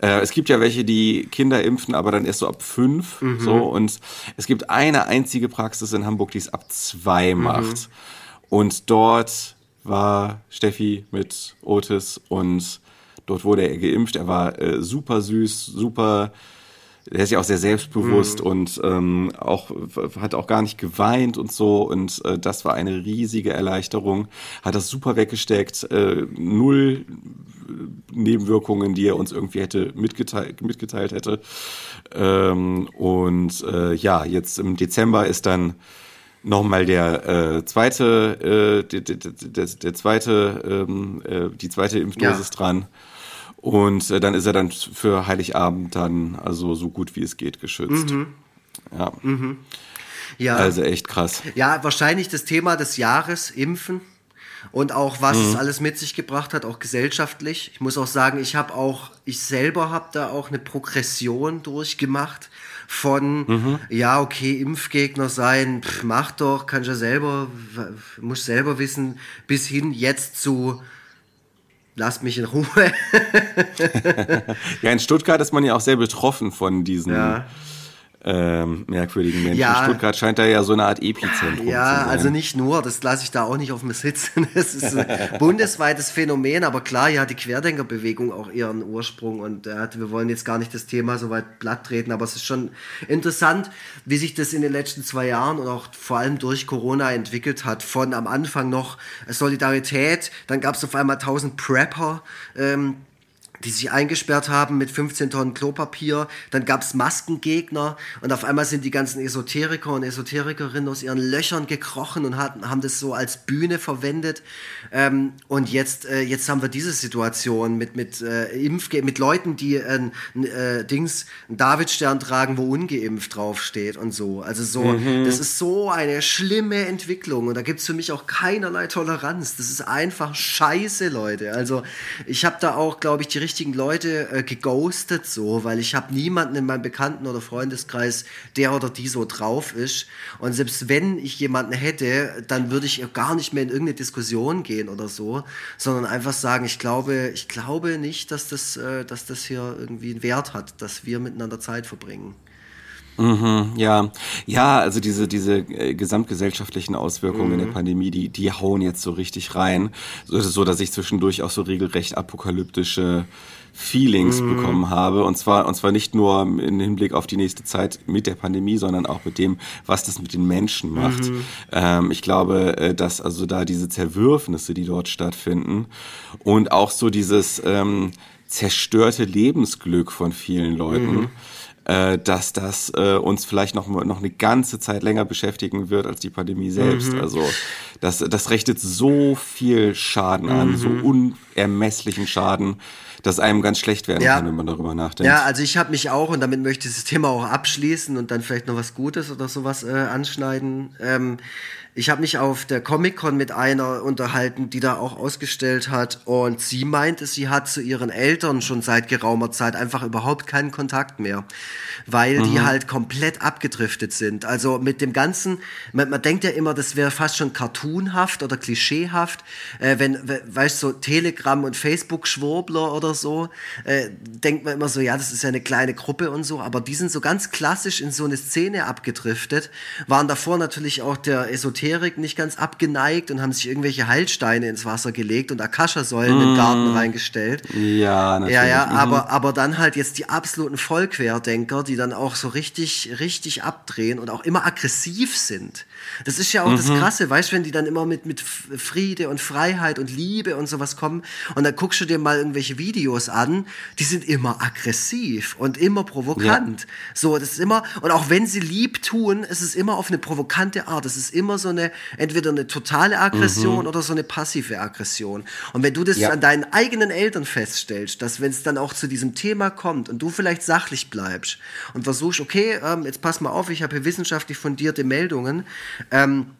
Äh, es gibt ja welche, die Kinder impfen, aber dann erst so ab fünf. Mhm. So, und es gibt eine einzige Praxis in Hamburg, die es ab zwei mhm. macht. Und dort war Steffi mit Otis und Dort wurde er geimpft. Er war äh, super süß, super. Er ist ja auch sehr selbstbewusst mhm. und ähm, auch hat auch gar nicht geweint und so und äh, das war eine riesige Erleichterung. Hat das super weggesteckt, äh, null Nebenwirkungen, die er uns irgendwie hätte mitgeteilt, mitgeteilt hätte. Ähm, und äh, ja, jetzt im Dezember ist dann nochmal der äh, zweite, äh, der, der, der, der zweite, ähm, äh, die zweite Impfdosis ja. dran. Und äh, dann ist er dann für Heiligabend dann also so gut wie es geht geschützt. Mhm. Ja. Mhm. ja. Also echt krass. Ja, wahrscheinlich das Thema des Jahres, Impfen und auch was mhm. es alles mit sich gebracht hat, auch gesellschaftlich. Ich muss auch sagen, ich habe auch, ich selber habe da auch eine Progression durchgemacht von, mhm. ja, okay, Impfgegner sein, pff, mach doch, kann ich ja selber, muss selber wissen, bis hin jetzt zu, lasst mich in Ruhe. ja, in Stuttgart ist man ja auch sehr betroffen von diesen. Ja ähm, merkwürdigen Menschen. Ja, Stuttgart scheint da ja so eine Art Epizentrum ja, zu sein. Ja, also nicht nur, das lasse ich da auch nicht auf mir sitzen. Das ist ein bundesweites Phänomen, aber klar, hier hat die Querdenkerbewegung auch ihren Ursprung und äh, wir wollen jetzt gar nicht das Thema so weit platt treten, aber es ist schon interessant, wie sich das in den letzten zwei Jahren und auch vor allem durch Corona entwickelt hat. Von am Anfang noch Solidarität, dann gab es auf einmal 1000 Prepper, ähm, die sich eingesperrt haben mit 15 Tonnen Klopapier. Dann gab es Maskengegner und auf einmal sind die ganzen Esoteriker und Esoterikerinnen aus ihren Löchern gekrochen und hatten, haben das so als Bühne verwendet. Ähm, und jetzt, äh, jetzt haben wir diese Situation mit, mit, äh, Impfge mit Leuten, die ein äh, Dings, einen Davidstern tragen, wo ungeimpft draufsteht und so. Also so, mhm. das ist so eine schlimme Entwicklung und da gibt es für mich auch keinerlei Toleranz. Das ist einfach scheiße, Leute. Also ich habe da auch, glaube ich, die richtigen Leute äh, geghostet, so, weil ich habe niemanden in meinem Bekannten- oder Freundeskreis, der oder die so drauf ist. Und selbst wenn ich jemanden hätte, dann würde ich gar nicht mehr in irgendeine Diskussion gehen oder so, sondern einfach sagen, ich glaube, ich glaube nicht, dass das, äh, dass das hier irgendwie einen Wert hat, dass wir miteinander Zeit verbringen. Mhm, ja, ja, also diese diese äh, gesamtgesellschaftlichen Auswirkungen mhm. in der. Pandemie, die die hauen jetzt so richtig rein, so, so dass ich zwischendurch auch so regelrecht apokalyptische Feelings mhm. bekommen habe und zwar und zwar nicht nur im Hinblick auf die nächste Zeit mit der Pandemie, sondern auch mit dem, was das mit den Menschen macht. Mhm. Ähm, ich glaube, äh, dass also da diese Zerwürfnisse, die dort stattfinden und auch so dieses ähm, zerstörte Lebensglück von vielen Leuten mhm äh, dass das äh, uns vielleicht noch, noch eine ganze Zeit länger beschäftigen wird als die Pandemie selbst. Mhm. Also das, das richtet so viel Schaden an, mhm. so unermesslichen Schaden, dass einem ganz schlecht werden ja. kann, wenn man darüber nachdenkt. Ja, also ich habe mich auch, und damit möchte ich das Thema auch abschließen und dann vielleicht noch was Gutes oder sowas äh, anschneiden. Ähm, ich habe mich auf der Comic-Con mit einer unterhalten, die da auch ausgestellt hat und sie meinte, sie hat zu ihren Eltern schon seit geraumer Zeit einfach überhaupt keinen Kontakt mehr, weil mhm. die halt komplett abgedriftet sind. Also mit dem ganzen, man, man denkt ja immer, das wäre fast schon cartoonhaft oder klischeehaft, äh, wenn, weißt du, so Telegram und Facebook-Schwurbler oder so, äh, denkt man immer so, ja, das ist ja eine kleine Gruppe und so, aber die sind so ganz klassisch in so eine Szene abgedriftet, waren davor natürlich auch der Esoterik Esoterik nicht ganz abgeneigt und haben sich irgendwelche Heilsteine ins Wasser gelegt und Akasha-Säulen mm. im Garten reingestellt. Ja, natürlich. Ja, ja, mhm. aber, aber dann halt jetzt die absoluten Vollquerdenker, die dann auch so richtig, richtig abdrehen und auch immer aggressiv sind. Das ist ja auch mhm. das Krasse, weißt du, wenn die dann immer mit, mit Friede und Freiheit und Liebe und sowas kommen und dann guckst du dir mal irgendwelche Videos an, die sind immer aggressiv und immer provokant. Ja. So, das ist immer, und auch wenn sie lieb tun, es ist immer auf eine provokante Art. Es ist immer so eine, entweder eine totale Aggression mhm. oder so eine passive Aggression. Und wenn du das ja. an deinen eigenen Eltern feststellst, dass wenn es dann auch zu diesem Thema kommt und du vielleicht sachlich bleibst und versuchst, okay, ähm, jetzt pass mal auf, ich habe hier wissenschaftlich fundierte Meldungen, ähm,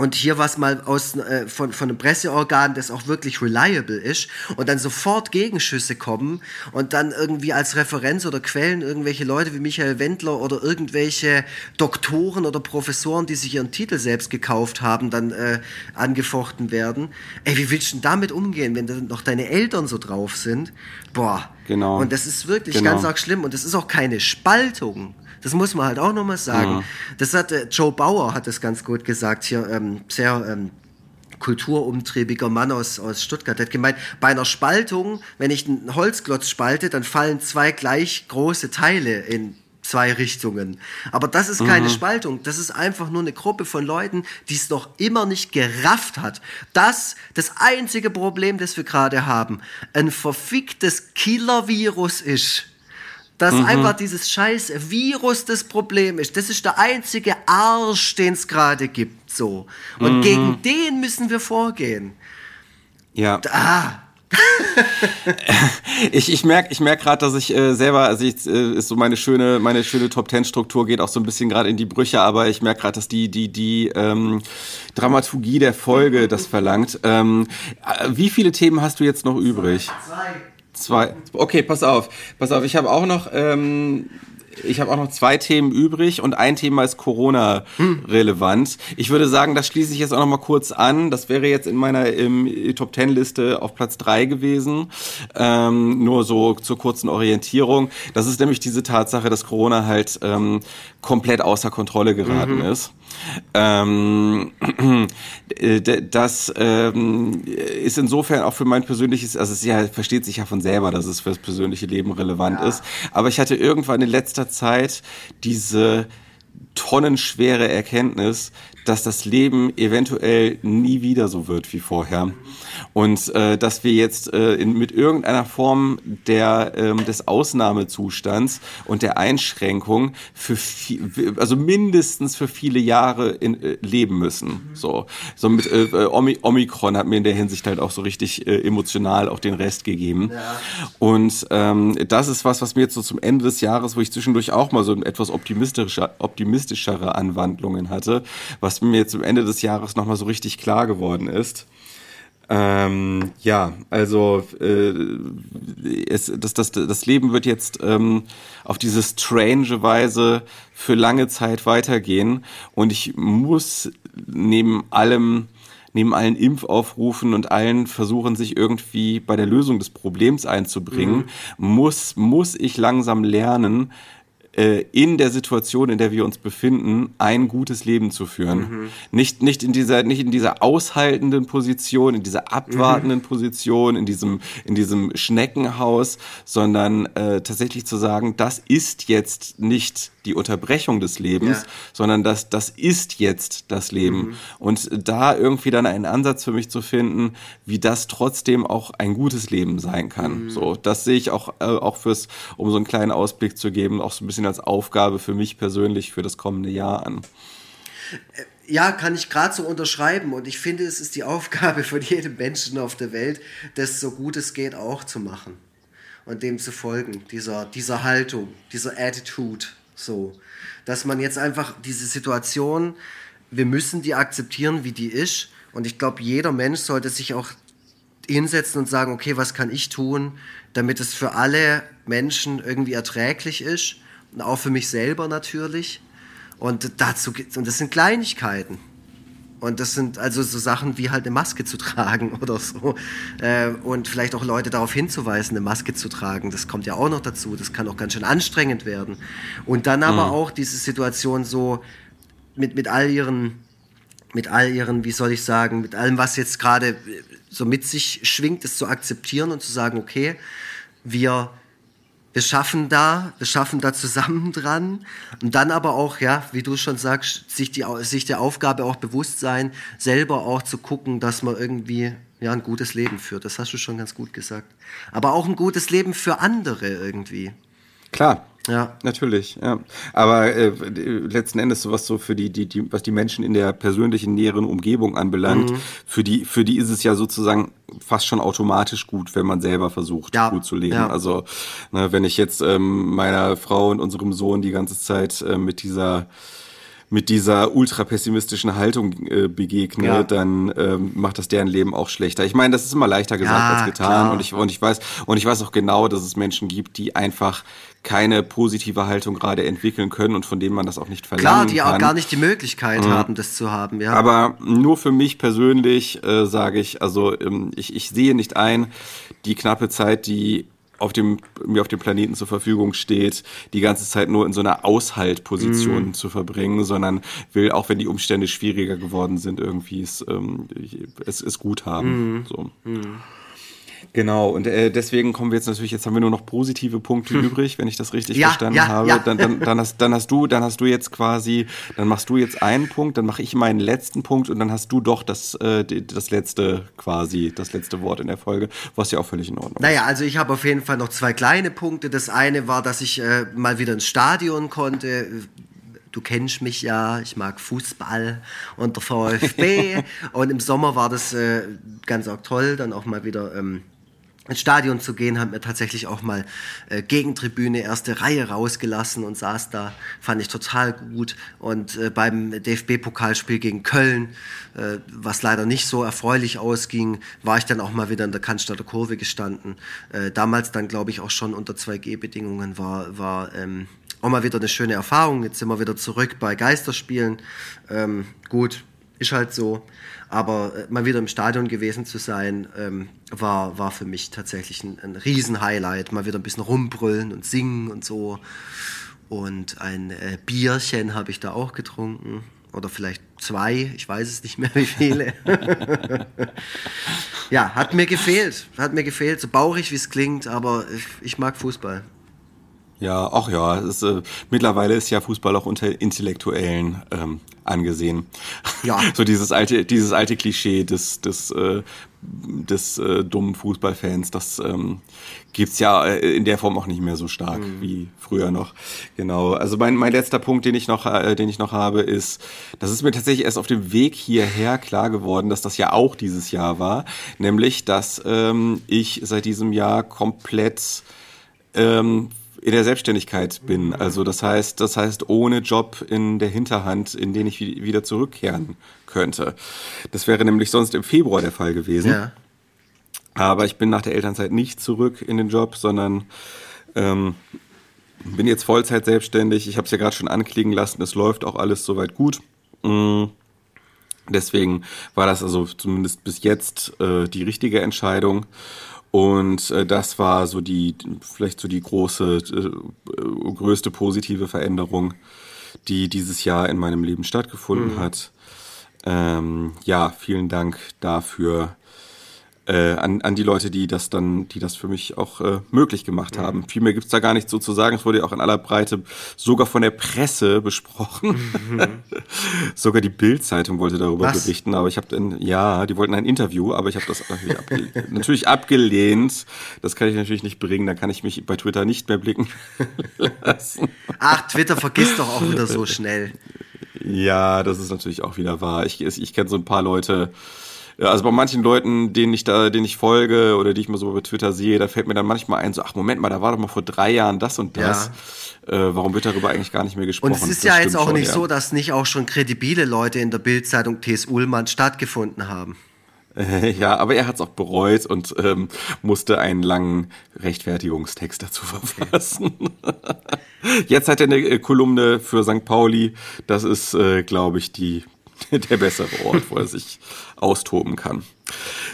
und hier was mal aus, äh, von, von einem Presseorgan, das auch wirklich reliable ist und dann sofort Gegenschüsse kommen und dann irgendwie als Referenz oder Quellen irgendwelche Leute wie Michael Wendler oder irgendwelche Doktoren oder Professoren, die sich ihren Titel selbst gekauft haben, dann äh, angefochten werden. Ey, wie willst du denn damit umgehen, wenn dann noch deine Eltern so drauf sind? Boah. Genau. Und das ist wirklich genau. ganz arg schlimm und das ist auch keine Spaltung. Das muss man halt auch nochmal sagen. Ja. Das hat äh, Joe Bauer hat das ganz gut gesagt hier, ähm, sehr ähm, kulturumtriebiger Mann aus, aus Stuttgart, der hat gemeint, bei einer Spaltung, wenn ich einen Holzklotz spalte, dann fallen zwei gleich große Teile in zwei Richtungen. Aber das ist keine mhm. Spaltung. Das ist einfach nur eine Gruppe von Leuten, die es noch immer nicht gerafft hat. Das, das einzige Problem, das wir gerade haben, ein verficktes Killer-Virus ist dass mhm. einfach dieses scheiß Virus das Problem ist. Das ist der einzige Arsch, den es gerade gibt. So. Und mhm. gegen den müssen wir vorgehen. Ja. Ah. ich ich merke ich merk gerade, dass ich äh, selber, also ich, äh, ist so meine schöne, meine schöne Top Ten Struktur geht auch so ein bisschen gerade in die Brüche, aber ich merke gerade, dass die, die, die ähm, Dramaturgie der Folge das verlangt. Ähm, äh, wie viele Themen hast du jetzt noch übrig? Zwei. Zwei. Okay, pass auf. Pass auf, ich habe auch noch ähm, ich habe auch noch zwei Themen übrig und ein Thema ist Corona-relevant. Ich würde sagen, das schließe ich jetzt auch noch mal kurz an. Das wäre jetzt in meiner im, Top Ten Liste auf Platz drei gewesen. Ähm, nur so zur kurzen Orientierung. Das ist nämlich diese Tatsache, dass Corona halt ähm, komplett außer Kontrolle geraten mhm. ist. Ähm, das ähm, ist insofern auch für mein persönliches, also es ja, versteht sich ja von selber, dass es für das persönliche Leben relevant ja. ist. Aber ich hatte irgendwann in letzter Zeit diese tonnenschwere Erkenntnis, dass das Leben eventuell nie wieder so wird wie vorher. Und äh, dass wir jetzt äh, in, mit irgendeiner Form der, ähm, des Ausnahmezustands und der Einschränkung für viel, also mindestens für viele Jahre in, äh, leben müssen. So, so mit äh, äh Omikron hat mir in der Hinsicht halt auch so richtig äh, emotional auch den Rest gegeben. Ja. Und ähm, das ist was, was mir jetzt so zum Ende des Jahres, wo ich zwischendurch auch mal so etwas optimistischer, optimistischere Anwandlungen hatte, was mir jetzt zum Ende des Jahres nochmal so richtig klar geworden ist. Ähm, ja, also äh, es, das, das, das Leben wird jetzt ähm, auf diese strange Weise für lange Zeit weitergehen und ich muss neben allem neben allen Impfaufrufen und allen Versuchen, sich irgendwie bei der Lösung des Problems einzubringen, mhm. muss, muss ich langsam lernen, in der Situation, in der wir uns befinden, ein gutes Leben zu führen. Mhm. Nicht, nicht, in dieser, nicht in dieser aushaltenden Position, in dieser abwartenden mhm. Position, in diesem, in diesem Schneckenhaus, sondern äh, tatsächlich zu sagen, das ist jetzt nicht die Unterbrechung des Lebens, ja. sondern das, das ist jetzt das Leben. Mhm. Und da irgendwie dann einen Ansatz für mich zu finden, wie das trotzdem auch ein gutes Leben sein kann. Mhm. So, das sehe ich auch, äh, auch fürs, um so einen kleinen Ausblick zu geben, auch so ein bisschen als Aufgabe für mich persönlich für das kommende Jahr an. Äh, ja, kann ich gerade so unterschreiben. Und ich finde, es ist die Aufgabe von jedem Menschen auf der Welt, das so gut es geht auch zu machen und dem zu folgen, dieser, dieser Haltung, dieser Attitude. So, dass man jetzt einfach diese Situation, wir müssen die akzeptieren, wie die ist. Und ich glaube, jeder Mensch sollte sich auch hinsetzen und sagen, okay, was kann ich tun, damit es für alle Menschen irgendwie erträglich ist und auch für mich selber natürlich. Und dazu und das sind Kleinigkeiten. Und das sind also so Sachen wie halt eine Maske zu tragen oder so. Äh, und vielleicht auch Leute darauf hinzuweisen, eine Maske zu tragen. Das kommt ja auch noch dazu. Das kann auch ganz schön anstrengend werden. Und dann aber mhm. auch diese Situation so mit, mit all ihren, mit all ihren, wie soll ich sagen, mit allem, was jetzt gerade so mit sich schwingt, es zu akzeptieren und zu sagen, okay, wir wir schaffen da, wir schaffen da zusammen dran und dann aber auch, ja, wie du schon sagst, sich, die, sich der Aufgabe auch bewusst sein, selber auch zu gucken, dass man irgendwie ja, ein gutes Leben führt. Das hast du schon ganz gut gesagt. Aber auch ein gutes Leben für andere irgendwie. Klar, ja. Natürlich, ja. Aber äh, letzten Endes sowas so für die, die, die, was die Menschen in der persönlichen näheren Umgebung anbelangt, mhm. für die, für die ist es ja sozusagen fast schon automatisch gut, wenn man selber versucht, ja. gut zu leben. Ja. Also, ne, wenn ich jetzt ähm, meiner Frau und unserem Sohn die ganze Zeit äh, mit dieser mit dieser ultra pessimistischen Haltung äh, begegne, ja. dann ähm, macht das deren Leben auch schlechter. Ich meine, das ist immer leichter gesagt ja, als getan klar. und ich und ich weiß und ich weiß auch genau, dass es Menschen gibt, die einfach keine positive Haltung gerade entwickeln können und von denen man das auch nicht verlangen kann. Klar, die auch gar nicht die Möglichkeit mhm. haben, das zu haben. Ja. Aber nur für mich persönlich äh, sage ich, also ähm, ich, ich sehe nicht ein, die knappe Zeit, die auf dem, mir auf dem Planeten zur Verfügung steht, die ganze Zeit nur in so einer Aushaltposition mm. zu verbringen, sondern will, auch wenn die Umstände schwieriger geworden sind, irgendwie es, ähm, es, es gut haben. Mm. So. Mm. Genau, und äh, deswegen kommen wir jetzt natürlich, jetzt haben wir nur noch positive Punkte hm. übrig, wenn ich das richtig ja, verstanden ja, habe. Ja. Dann, dann, dann, hast, dann, hast du, dann hast du jetzt quasi, dann machst du jetzt einen Punkt, dann mache ich meinen letzten Punkt und dann hast du doch das, äh, das letzte quasi, das letzte Wort in der Folge, was ja auch völlig in Ordnung ist. Naja, also ich habe auf jeden Fall noch zwei kleine Punkte. Das eine war, dass ich äh, mal wieder ins Stadion konnte du kennst mich ja, ich mag Fußball und der VfB. und im Sommer war das äh, ganz auch toll, dann auch mal wieder ähm, ins Stadion zu gehen, haben wir tatsächlich auch mal äh, Gegentribüne, erste Reihe rausgelassen und saß da, fand ich total gut. Und äh, beim DFB-Pokalspiel gegen Köln, äh, was leider nicht so erfreulich ausging, war ich dann auch mal wieder in der Cannstatter Kurve gestanden. Äh, damals dann, glaube ich, auch schon unter 2G-Bedingungen war, war ähm, auch mal wieder eine schöne Erfahrung. Jetzt sind wir wieder zurück bei Geisterspielen. Ähm, gut, ist halt so. Aber äh, mal wieder im Stadion gewesen zu sein, ähm, war, war für mich tatsächlich ein, ein Riesen-Highlight. Mal wieder ein bisschen rumbrüllen und singen und so. Und ein äh, Bierchen habe ich da auch getrunken. Oder vielleicht zwei, ich weiß es nicht mehr, wie viele. ja, hat mir gefehlt. Hat mir gefehlt, so bauchig wie es klingt, aber ich, ich mag Fußball. Ja, ach ja, ist, äh, mittlerweile ist ja Fußball auch unter Intellektuellen ähm, angesehen. Ja. so dieses alte, dieses alte Klischee des, des, äh, des äh, dummen Fußballfans, das ähm, gibt's ja äh, in der Form auch nicht mehr so stark mhm. wie früher noch. Genau. Also mein, mein letzter Punkt, den ich noch, äh, den ich noch habe, ist, das ist mir tatsächlich erst auf dem Weg hierher klar geworden, dass das ja auch dieses Jahr war, nämlich, dass ähm, ich seit diesem Jahr komplett ähm, in der Selbstständigkeit bin. Also das heißt, das heißt ohne Job in der Hinterhand, in den ich wieder zurückkehren könnte. Das wäre nämlich sonst im Februar der Fall gewesen. Ja. Aber ich bin nach der Elternzeit nicht zurück in den Job, sondern ähm, bin jetzt Vollzeit selbstständig. Ich habe es ja gerade schon anklingen lassen. Es läuft auch alles soweit gut. Mm. Deswegen war das also zumindest bis jetzt äh, die richtige Entscheidung. Und äh, das war so die, vielleicht so die große, äh, größte positive Veränderung, die dieses Jahr in meinem Leben stattgefunden mhm. hat. Ähm, ja, vielen Dank dafür äh, an, an die Leute, die das dann, die das für mich auch äh, möglich gemacht mhm. haben. Viel mehr gibt's da gar nicht so zu sagen. Es wurde ja auch in aller Breite sogar von der Presse besprochen. Mhm. sogar die Bild-Zeitung wollte darüber Was? berichten, aber ich habe dann, ja, die wollten ein Interview, aber ich habe das abge natürlich abgelehnt. Das kann ich natürlich nicht bringen, da kann ich mich bei Twitter nicht mehr blicken lassen. Ach, Twitter vergisst doch auch wieder so schnell. Ja, das ist natürlich auch wieder wahr. Ich, ich kenne so ein paar Leute, also bei manchen Leuten, denen ich da, denen ich folge oder die ich mal so bei Twitter sehe, da fällt mir dann manchmal ein, so, ach Moment mal, da war doch mal vor drei Jahren das und das. Ja. Äh, warum wird darüber eigentlich gar nicht mehr gesprochen? Und es ist das ja jetzt auch schon, nicht ja. so, dass nicht auch schon kredibile Leute in der Bildzeitung T.S. Ullmann stattgefunden haben. Ja, aber er hat es auch bereut und ähm, musste einen langen Rechtfertigungstext dazu verfassen. Jetzt hat er eine äh, Kolumne für St. Pauli. Das ist, äh, glaube ich, die der bessere Ort, wo er sich austoben kann.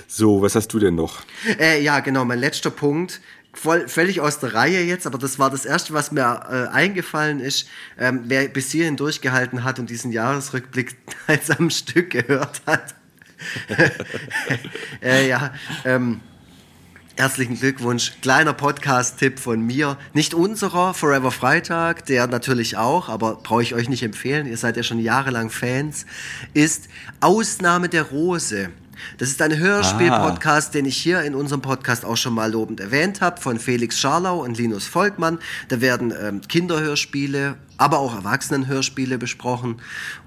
So, was hast du denn noch? Äh, ja, genau, mein letzter Punkt. Voll, völlig aus der Reihe jetzt, aber das war das Erste, was mir äh, eingefallen ist. Ähm, wer bis hierhin durchgehalten hat und diesen Jahresrückblick als am Stück gehört hat. äh, ja, ähm, Herzlichen Glückwunsch. Kleiner Podcast-Tipp von mir. Nicht unserer, Forever Freitag, der natürlich auch, aber brauche ich euch nicht empfehlen. Ihr seid ja schon jahrelang Fans. Ist Ausnahme der Rose. Das ist ein Hörspiel-Podcast, den ich hier in unserem Podcast auch schon mal lobend erwähnt habe, von Felix Scharlau und Linus Volkmann. Da werden ähm, Kinderhörspiele, aber auch Erwachsenenhörspiele besprochen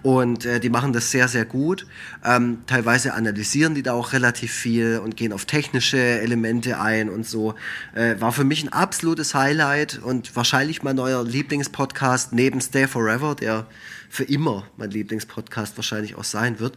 und äh, die machen das sehr, sehr gut. Ähm, teilweise analysieren die da auch relativ viel und gehen auf technische Elemente ein und so. Äh, war für mich ein absolutes Highlight und wahrscheinlich mein neuer Lieblingspodcast neben Stay Forever, der für immer mein Lieblingspodcast wahrscheinlich auch sein wird.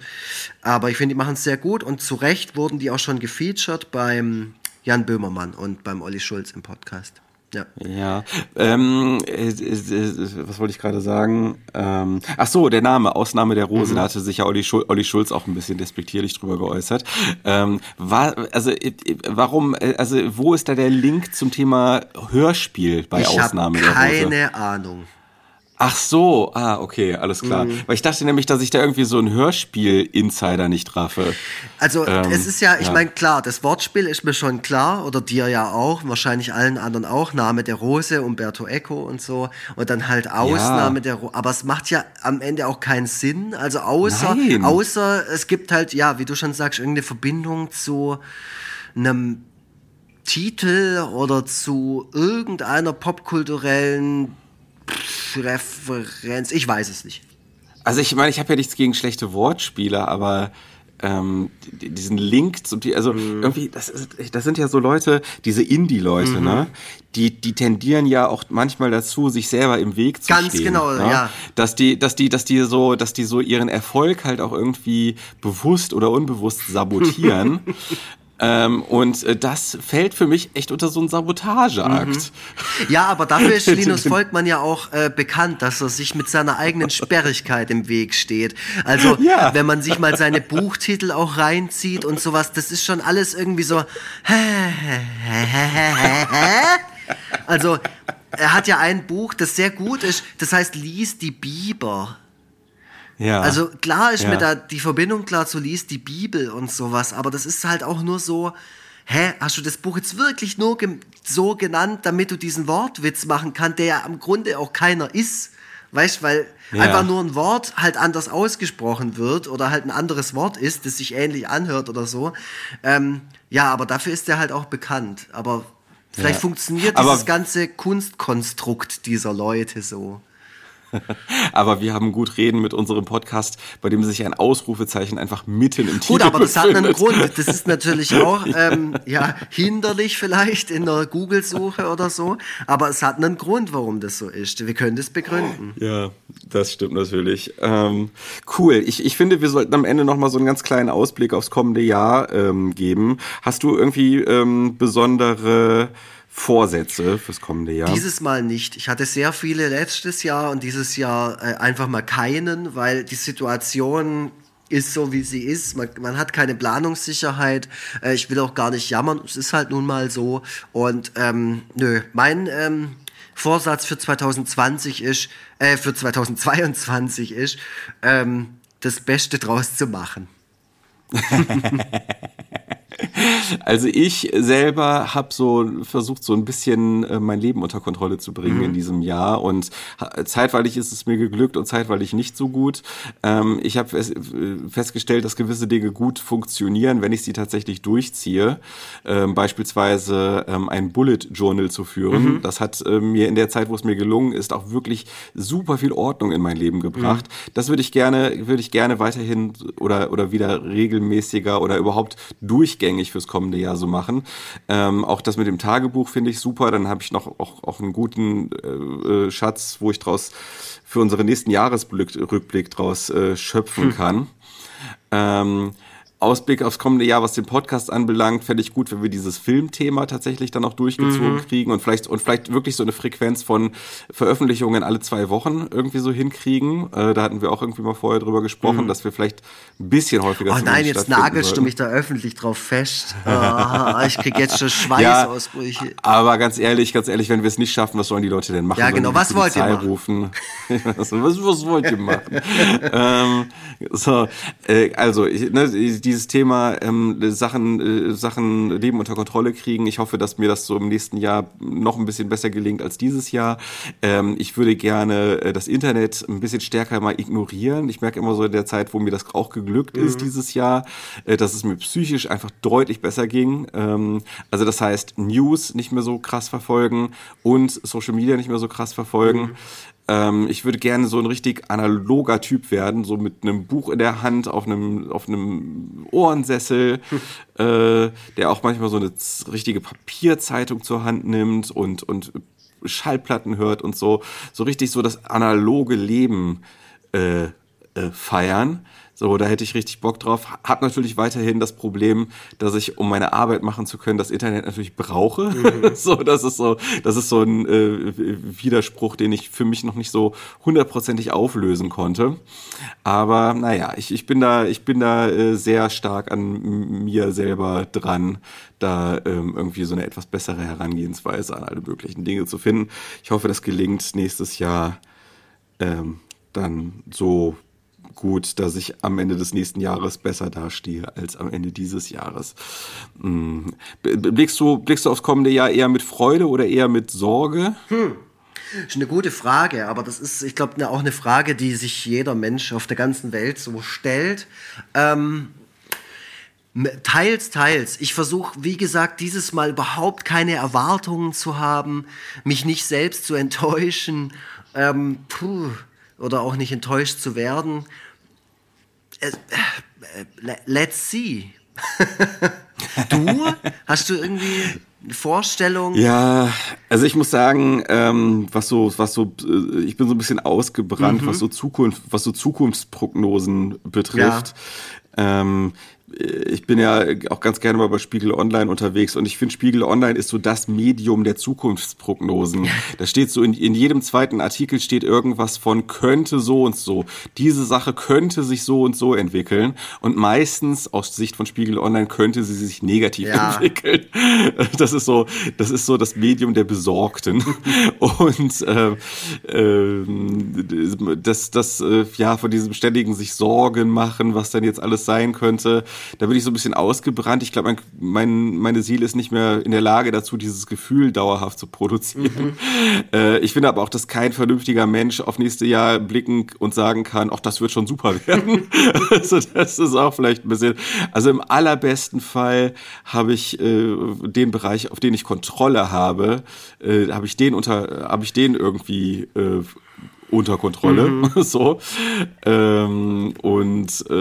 Aber ich finde, die machen es sehr gut und zu Recht wurden die auch schon gefeatured beim Jan Böhmermann und beim Olli Schulz im Podcast. Ja. Ja. Ähm, äh, äh, was wollte ich gerade sagen? Ähm, ach so, der Name Ausnahme der Rose. Mhm. Da hatte sich ja Olli, Schul Olli Schulz auch ein bisschen despektierlich drüber geäußert. Ähm, war, also äh, warum? Äh, also wo ist da der Link zum Thema Hörspiel bei ich Ausnahme der Rose? Keine Ahnung. Ach so, ah, okay, alles klar. Mhm. Weil ich dachte nämlich, dass ich da irgendwie so ein Hörspiel-Insider nicht raffe. Also ähm, es ist ja, ich ja. meine, klar, das Wortspiel ist mir schon klar, oder dir ja auch, wahrscheinlich allen anderen auch, Name der Rose, Umberto Eco und so. Und dann halt Ausnahme ja. der Rose. Aber es macht ja am Ende auch keinen Sinn. Also außer, außer es gibt halt, ja, wie du schon sagst, irgendeine Verbindung zu einem Titel oder zu irgendeiner popkulturellen Referenz. Ich weiß es nicht. Also ich meine, ich habe ja nichts gegen schlechte Wortspiele, aber ähm, diesen Link zum also mhm. irgendwie, das, das sind ja so Leute, diese Indie-Leute, mhm. ne? Die, die tendieren ja auch manchmal dazu, sich selber im Weg zu Ganz stehen. Ganz genau, ne? ja. Dass die, dass die, dass die so, dass die so ihren Erfolg halt auch irgendwie bewusst oder unbewusst sabotieren. Ähm, und äh, das fällt für mich echt unter so einen Sabotageakt. Mhm. Ja, aber dafür ist Linus Volkmann ja auch äh, bekannt, dass er sich mit seiner eigenen Sperrigkeit im Weg steht. Also, ja. wenn man sich mal seine Buchtitel auch reinzieht und sowas, das ist schon alles irgendwie so. Also, er hat ja ein Buch, das sehr gut ist, das heißt Lies die Biber. Ja. Also klar ist ja. mir da die Verbindung klar zu liest die Bibel und sowas, aber das ist halt auch nur so, hä, hast du das Buch jetzt wirklich nur ge so genannt, damit du diesen Wortwitz machen kannst, der ja im Grunde auch keiner ist. Weißt, weil ja. einfach nur ein Wort halt anders ausgesprochen wird oder halt ein anderes Wort ist, das sich ähnlich anhört oder so. Ähm, ja, aber dafür ist der halt auch bekannt. Aber vielleicht ja. funktioniert aber dieses ganze Kunstkonstrukt dieser Leute so. aber wir haben gut reden mit unserem Podcast, bei dem sich ein Ausrufezeichen einfach mitten im Titel Gut, aber das befindet. hat einen Grund. Das ist natürlich auch ähm, ja, hinderlich vielleicht in der Google-Suche oder so, aber es hat einen Grund, warum das so ist. Wir können das begründen. Ja, das stimmt natürlich. Ähm, cool. Ich, ich finde, wir sollten am Ende nochmal so einen ganz kleinen Ausblick aufs kommende Jahr ähm, geben. Hast du irgendwie ähm, besondere Vorsätze fürs kommende Jahr? Dieses Mal nicht. Ich hatte sehr viele letztes Jahr und dieses Jahr äh, einfach mal keinen, weil die Situation ist so, wie sie ist. Man, man hat keine Planungssicherheit. Äh, ich will auch gar nicht jammern. Es ist halt nun mal so. Und ähm, nö, mein ähm, Vorsatz für 2020 ist, äh, für 2022 ist, ähm, das Beste draus zu machen. Also ich selber habe so versucht, so ein bisschen äh, mein Leben unter Kontrolle zu bringen mhm. in diesem Jahr und zeitweilig ist es mir geglückt und zeitweilig nicht so gut. Ähm, ich habe äh, festgestellt, dass gewisse Dinge gut funktionieren, wenn ich sie tatsächlich durchziehe. Ähm, beispielsweise ähm, ein Bullet Journal zu führen. Mhm. Das hat äh, mir in der Zeit, wo es mir gelungen ist, auch wirklich super viel Ordnung in mein Leben gebracht. Mhm. Das würde ich gerne, würde ich gerne weiterhin oder, oder wieder regelmäßiger oder überhaupt durchgängig fürs kommende Jahr so machen. Ähm, auch das mit dem Tagebuch finde ich super. Dann habe ich noch auch, auch einen guten äh, Schatz, wo ich draus für unseren nächsten Jahresrückblick draus äh, schöpfen hm. kann. Ähm, Ausblick aufs kommende Jahr, was den Podcast anbelangt, fände ich gut, wenn wir dieses Filmthema tatsächlich dann auch durchgezogen mhm. kriegen und vielleicht und vielleicht wirklich so eine Frequenz von Veröffentlichungen alle zwei Wochen irgendwie so hinkriegen. Äh, da hatten wir auch irgendwie mal vorher drüber gesprochen, mhm. dass wir vielleicht ein bisschen häufiger. Oh nein, jetzt nagelst sollten. du mich da öffentlich drauf fest. Oh, ich krieg jetzt schon Schweißausbrüche. Ja, aber ganz ehrlich, ganz ehrlich, wenn wir es nicht schaffen, was sollen die Leute denn machen? Ja, genau. Was wollt ihr machen? Rufen? was, was wollt ihr machen? ähm, so, äh, also ich, ne, die dieses Thema ähm, Sachen, äh, Sachen Leben unter Kontrolle kriegen. Ich hoffe, dass mir das so im nächsten Jahr noch ein bisschen besser gelingt als dieses Jahr. Ähm, ich würde gerne äh, das Internet ein bisschen stärker mal ignorieren. Ich merke immer so in der Zeit, wo mir das auch geglückt mhm. ist dieses Jahr, äh, dass es mir psychisch einfach deutlich besser ging. Ähm, also das heißt, News nicht mehr so krass verfolgen und Social Media nicht mehr so krass verfolgen. Mhm. Ähm, ich würde gerne so ein richtig analoger Typ werden, so mit einem Buch in der Hand, auf einem, auf einem Ohrensessel, äh, der auch manchmal so eine richtige Papierzeitung zur Hand nimmt und, und Schallplatten hört und so. So richtig so das analoge Leben äh, äh, feiern. So, da hätte ich richtig Bock drauf. Hab natürlich weiterhin das Problem, dass ich, um meine Arbeit machen zu können, das Internet natürlich brauche. Mhm. so, das ist so, das ist so ein äh, Widerspruch, den ich für mich noch nicht so hundertprozentig auflösen konnte. Aber naja, ich, ich bin da, ich bin da äh, sehr stark an mir selber dran, da ähm, irgendwie so eine etwas bessere Herangehensweise an alle möglichen Dinge zu finden. Ich hoffe, das gelingt nächstes Jahr ähm, dann so gut, dass ich am Ende des nächsten Jahres besser dastehe als am Ende dieses Jahres. Hm. Blickst du, blickst du aufs kommende Jahr eher mit Freude oder eher mit Sorge? Hm. Ist eine gute Frage, aber das ist, ich glaube, auch eine Frage, die sich jeder Mensch auf der ganzen Welt so stellt. Ähm, teils, teils. Ich versuche, wie gesagt, dieses Mal überhaupt keine Erwartungen zu haben, mich nicht selbst zu enttäuschen ähm, puh, oder auch nicht enttäuscht zu werden. Äh, äh, let's see. du? Hast du irgendwie eine Vorstellung? Ja, also ich muss sagen, ähm, was so, was so, äh, ich bin so ein bisschen ausgebrannt, mhm. was so Zukunft, was so Zukunftsprognosen betrifft. Ja. Ähm, ich bin ja auch ganz gerne mal bei Spiegel Online unterwegs und ich finde Spiegel Online ist so das Medium der Zukunftsprognosen. Da steht so in, in jedem zweiten Artikel steht irgendwas von könnte so und so. Diese Sache könnte sich so und so entwickeln und meistens aus Sicht von Spiegel Online könnte sie sich negativ ja. entwickeln. Das ist so, das ist so das Medium der Besorgten und äh, äh, das, das äh, ja von diesem ständigen sich Sorgen machen, was denn jetzt alles sein könnte da bin ich so ein bisschen ausgebrannt. Ich glaube, mein, mein, meine Seele ist nicht mehr in der Lage dazu, dieses Gefühl dauerhaft zu produzieren. Mhm. Äh, ich finde aber auch, dass kein vernünftiger Mensch auf nächste Jahr blicken und sagen kann, ach, das wird schon super werden. also das ist auch vielleicht ein bisschen, also im allerbesten Fall habe ich äh, den Bereich, auf den ich Kontrolle habe, äh, habe ich den unter, habe ich den irgendwie äh, unter Kontrolle. Mhm. so. Ähm, und, äh,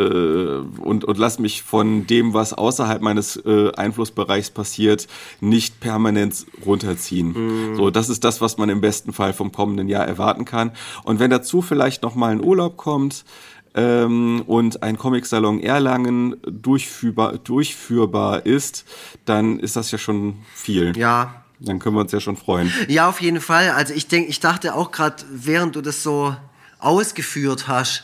und, und lass mich von dem, was außerhalb meines äh, Einflussbereichs passiert, nicht permanent runterziehen. Mhm. So, das ist das, was man im besten Fall vom kommenden Jahr erwarten kann. Und wenn dazu vielleicht noch mal ein Urlaub kommt, ähm, und ein Comic-Salon Erlangen durchführbar, durchführbar ist, dann ist das ja schon viel. Ja, dann können wir uns ja schon freuen. Ja, auf jeden Fall. Also ich denke, ich dachte auch gerade, während du das so ausgeführt hast,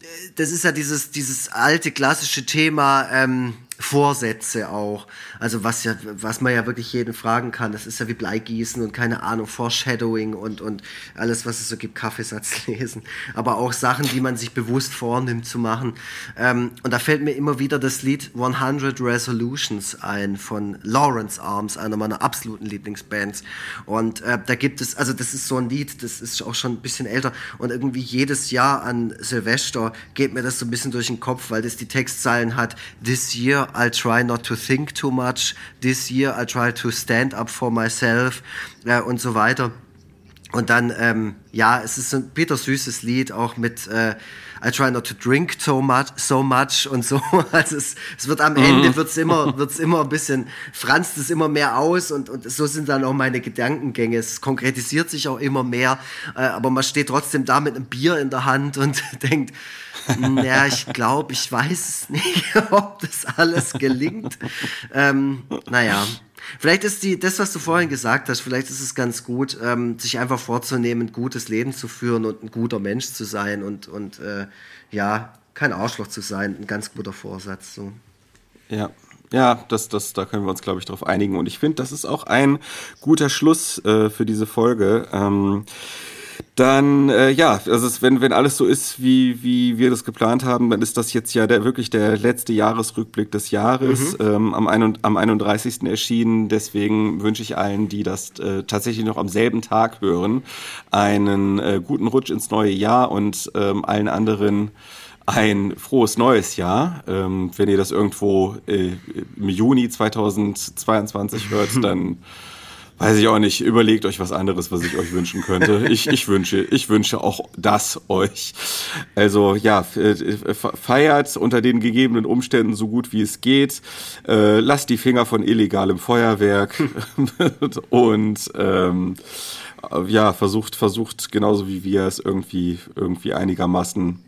äh, das ist ja dieses, dieses alte klassische Thema, ähm, Vorsätze auch. Also was ja, was man ja wirklich jeden fragen kann. Das ist ja wie Bleigießen und keine Ahnung, Foreshadowing und, und alles, was es so gibt, Kaffeesatz lesen. Aber auch Sachen, die man sich bewusst vornimmt zu machen. Ähm, und da fällt mir immer wieder das Lied 100 Resolutions ein von Lawrence Arms, einer meiner absoluten Lieblingsbands. Und äh, da gibt es, also das ist so ein Lied, das ist auch schon ein bisschen älter. Und irgendwie jedes Jahr an Silvester geht mir das so ein bisschen durch den Kopf, weil das die Textzeilen hat. This year I'll try not to think too much. This year I'll try to stand up for myself äh, und so weiter. Und dann, ähm, ja, es ist ein bittersüßes Lied, auch mit äh, I try not to drink so much, so much und so. Also es, es wird am Ende mhm. wird's immer, wird's immer ein bisschen, franzt es immer mehr aus und, und so sind dann auch meine Gedankengänge. Es konkretisiert sich auch immer mehr, äh, aber man steht trotzdem da mit einem Bier in der Hand und denkt, ja, ich glaube, ich weiß nicht, ob das alles gelingt. Ähm, naja, vielleicht ist die, das, was du vorhin gesagt hast, vielleicht ist es ganz gut, ähm, sich einfach vorzunehmen, ein gutes Leben zu führen und ein guter Mensch zu sein und, und äh, ja, kein Arschloch zu sein. Ein ganz guter Vorsatz. So. Ja, ja, das, das, da können wir uns, glaube ich, darauf einigen. Und ich finde, das ist auch ein guter Schluss äh, für diese Folge. Ähm, dann äh, ja, also es, wenn wenn alles so ist, wie wie wir das geplant haben, dann ist das jetzt ja der wirklich der letzte Jahresrückblick des Jahres mhm. ähm, am, ein, am 31. erschienen. Deswegen wünsche ich allen, die das äh, tatsächlich noch am selben Tag hören, einen äh, guten Rutsch ins neue Jahr und ähm, allen anderen ein frohes neues Jahr. Ähm, wenn ihr das irgendwo äh, im Juni 2022 hört, dann weiß ich auch nicht, überlegt euch was anderes, was ich euch wünschen könnte. Ich, ich wünsche, ich wünsche auch das euch. Also ja, feiert unter den gegebenen Umständen so gut wie es geht. Äh, lasst die Finger von illegalem Feuerwerk und ähm, ja, versucht, versucht genauso wie wir es irgendwie, irgendwie einigermaßen,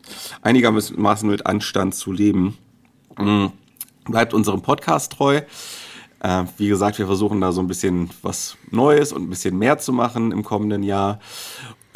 einigermaßen mit Anstand zu leben. Mhm. Bleibt unserem Podcast treu. Äh, wie gesagt, wir versuchen da so ein bisschen was Neues und ein bisschen mehr zu machen im kommenden Jahr.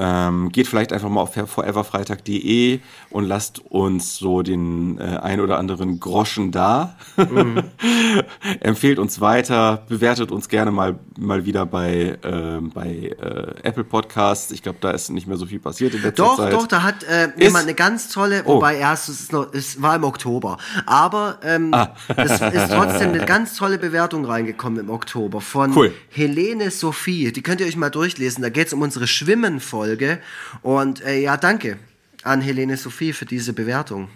Ähm, geht vielleicht einfach mal auf foreverfreitag.de und lasst uns so den äh, ein oder anderen Groschen da. Mhm. Empfehlt uns weiter, bewertet uns gerne mal, mal wieder bei, äh, bei äh, Apple Podcasts. Ich glaube, da ist nicht mehr so viel passiert in letzter doch, Zeit. Doch, doch, da hat äh, jemand eine ganz tolle, oh. wobei erst es, noch, es war im Oktober, aber ähm, ah. es ist trotzdem eine ganz tolle Bewertung reingekommen im Oktober von cool. Helene Sophie. Die könnt ihr euch mal durchlesen. Da geht es um unsere Schwimmen-Folge. Folge. Und äh, ja, danke an Helene Sophie für diese Bewertung.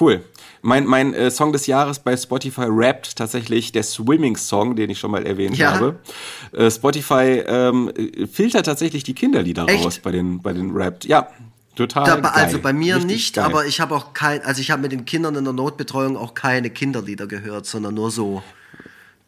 Cool. Mein, mein äh, Song des Jahres bei Spotify rappt tatsächlich der Swimming-Song, den ich schon mal erwähnt ja. habe. Äh, Spotify ähm, filtert tatsächlich die Kinderlieder Echt? raus bei den, bei den Rapt. Ja, total. Da, geil. Also bei mir Richtig nicht, geil. aber ich habe auch kein, also ich habe mit den Kindern in der Notbetreuung auch keine Kinderlieder gehört, sondern nur so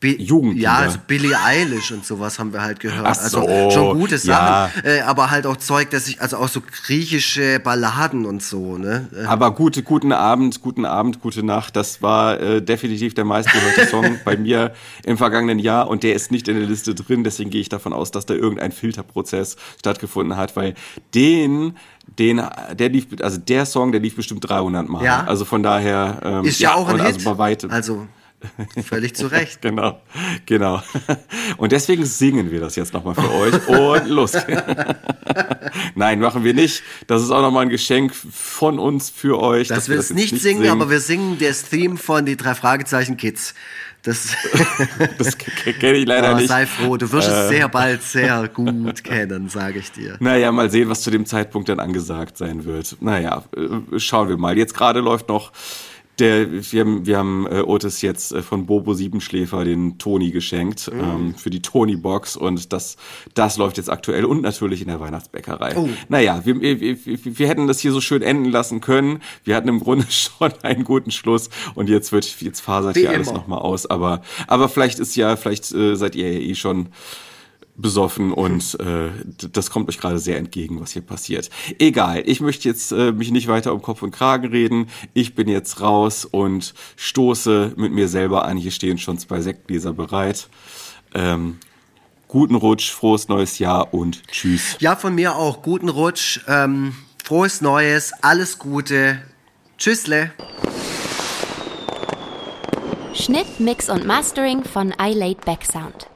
Bi Jugendlieder. Ja, also Billie Eilish und sowas haben wir halt gehört. Ach so, also schon gute Sachen, ja. äh, aber halt auch Zeug, dass ich, also auch so griechische Balladen und so, ne? Äh. Aber gute, guten Abend, guten Abend, gute Nacht, das war äh, definitiv der meistgehörte Song bei mir im vergangenen Jahr und der ist nicht in der Liste drin, deswegen gehe ich davon aus, dass da irgendein Filterprozess stattgefunden hat, weil den den, der lief, also der Song, der lief bestimmt 300 Mal. Ja. Also von daher ähm, ist ja, ja auch ein Hit. Also bei weitem. Also Völlig zu Recht. genau, genau. Und deswegen singen wir das jetzt nochmal für euch und los. Nein, machen wir nicht. Das ist auch nochmal ein Geschenk von uns für euch. Das wir es nicht, nicht singen, singen, aber wir singen das Theme von die drei Fragezeichen Kids. Das, das kenne ich leider aber nicht. Sei froh, du wirst äh, es sehr bald sehr gut kennen, sage ich dir. Naja, mal sehen, was zu dem Zeitpunkt dann angesagt sein wird. Naja, äh, schauen wir mal. Jetzt gerade läuft noch der, wir haben, wir haben äh, Otis jetzt äh, von Bobo Siebenschläfer den Toni geschenkt mhm. ähm, für die Toni-Box und das, das läuft jetzt aktuell und natürlich in der Weihnachtsbäckerei. Oh. Naja, wir, wir, wir, wir hätten das hier so schön enden lassen können. Wir hatten im Grunde schon einen guten Schluss und jetzt wird jetzt fasert Wie hier alles nochmal aus. Aber, aber vielleicht ist ja, vielleicht äh, seid ihr ja eh schon besoffen und äh, das kommt euch gerade sehr entgegen, was hier passiert. Egal, ich möchte jetzt äh, mich nicht weiter um Kopf und Kragen reden. Ich bin jetzt raus und stoße mit mir selber an. Hier stehen schon zwei Sektgläser bereit. Ähm, guten Rutsch, frohes neues Jahr und tschüss. Ja, von mir auch. Guten Rutsch, ähm, frohes Neues, alles Gute. Tschüssle. Schnitt, Mix und Mastering von iLaid Back Sound.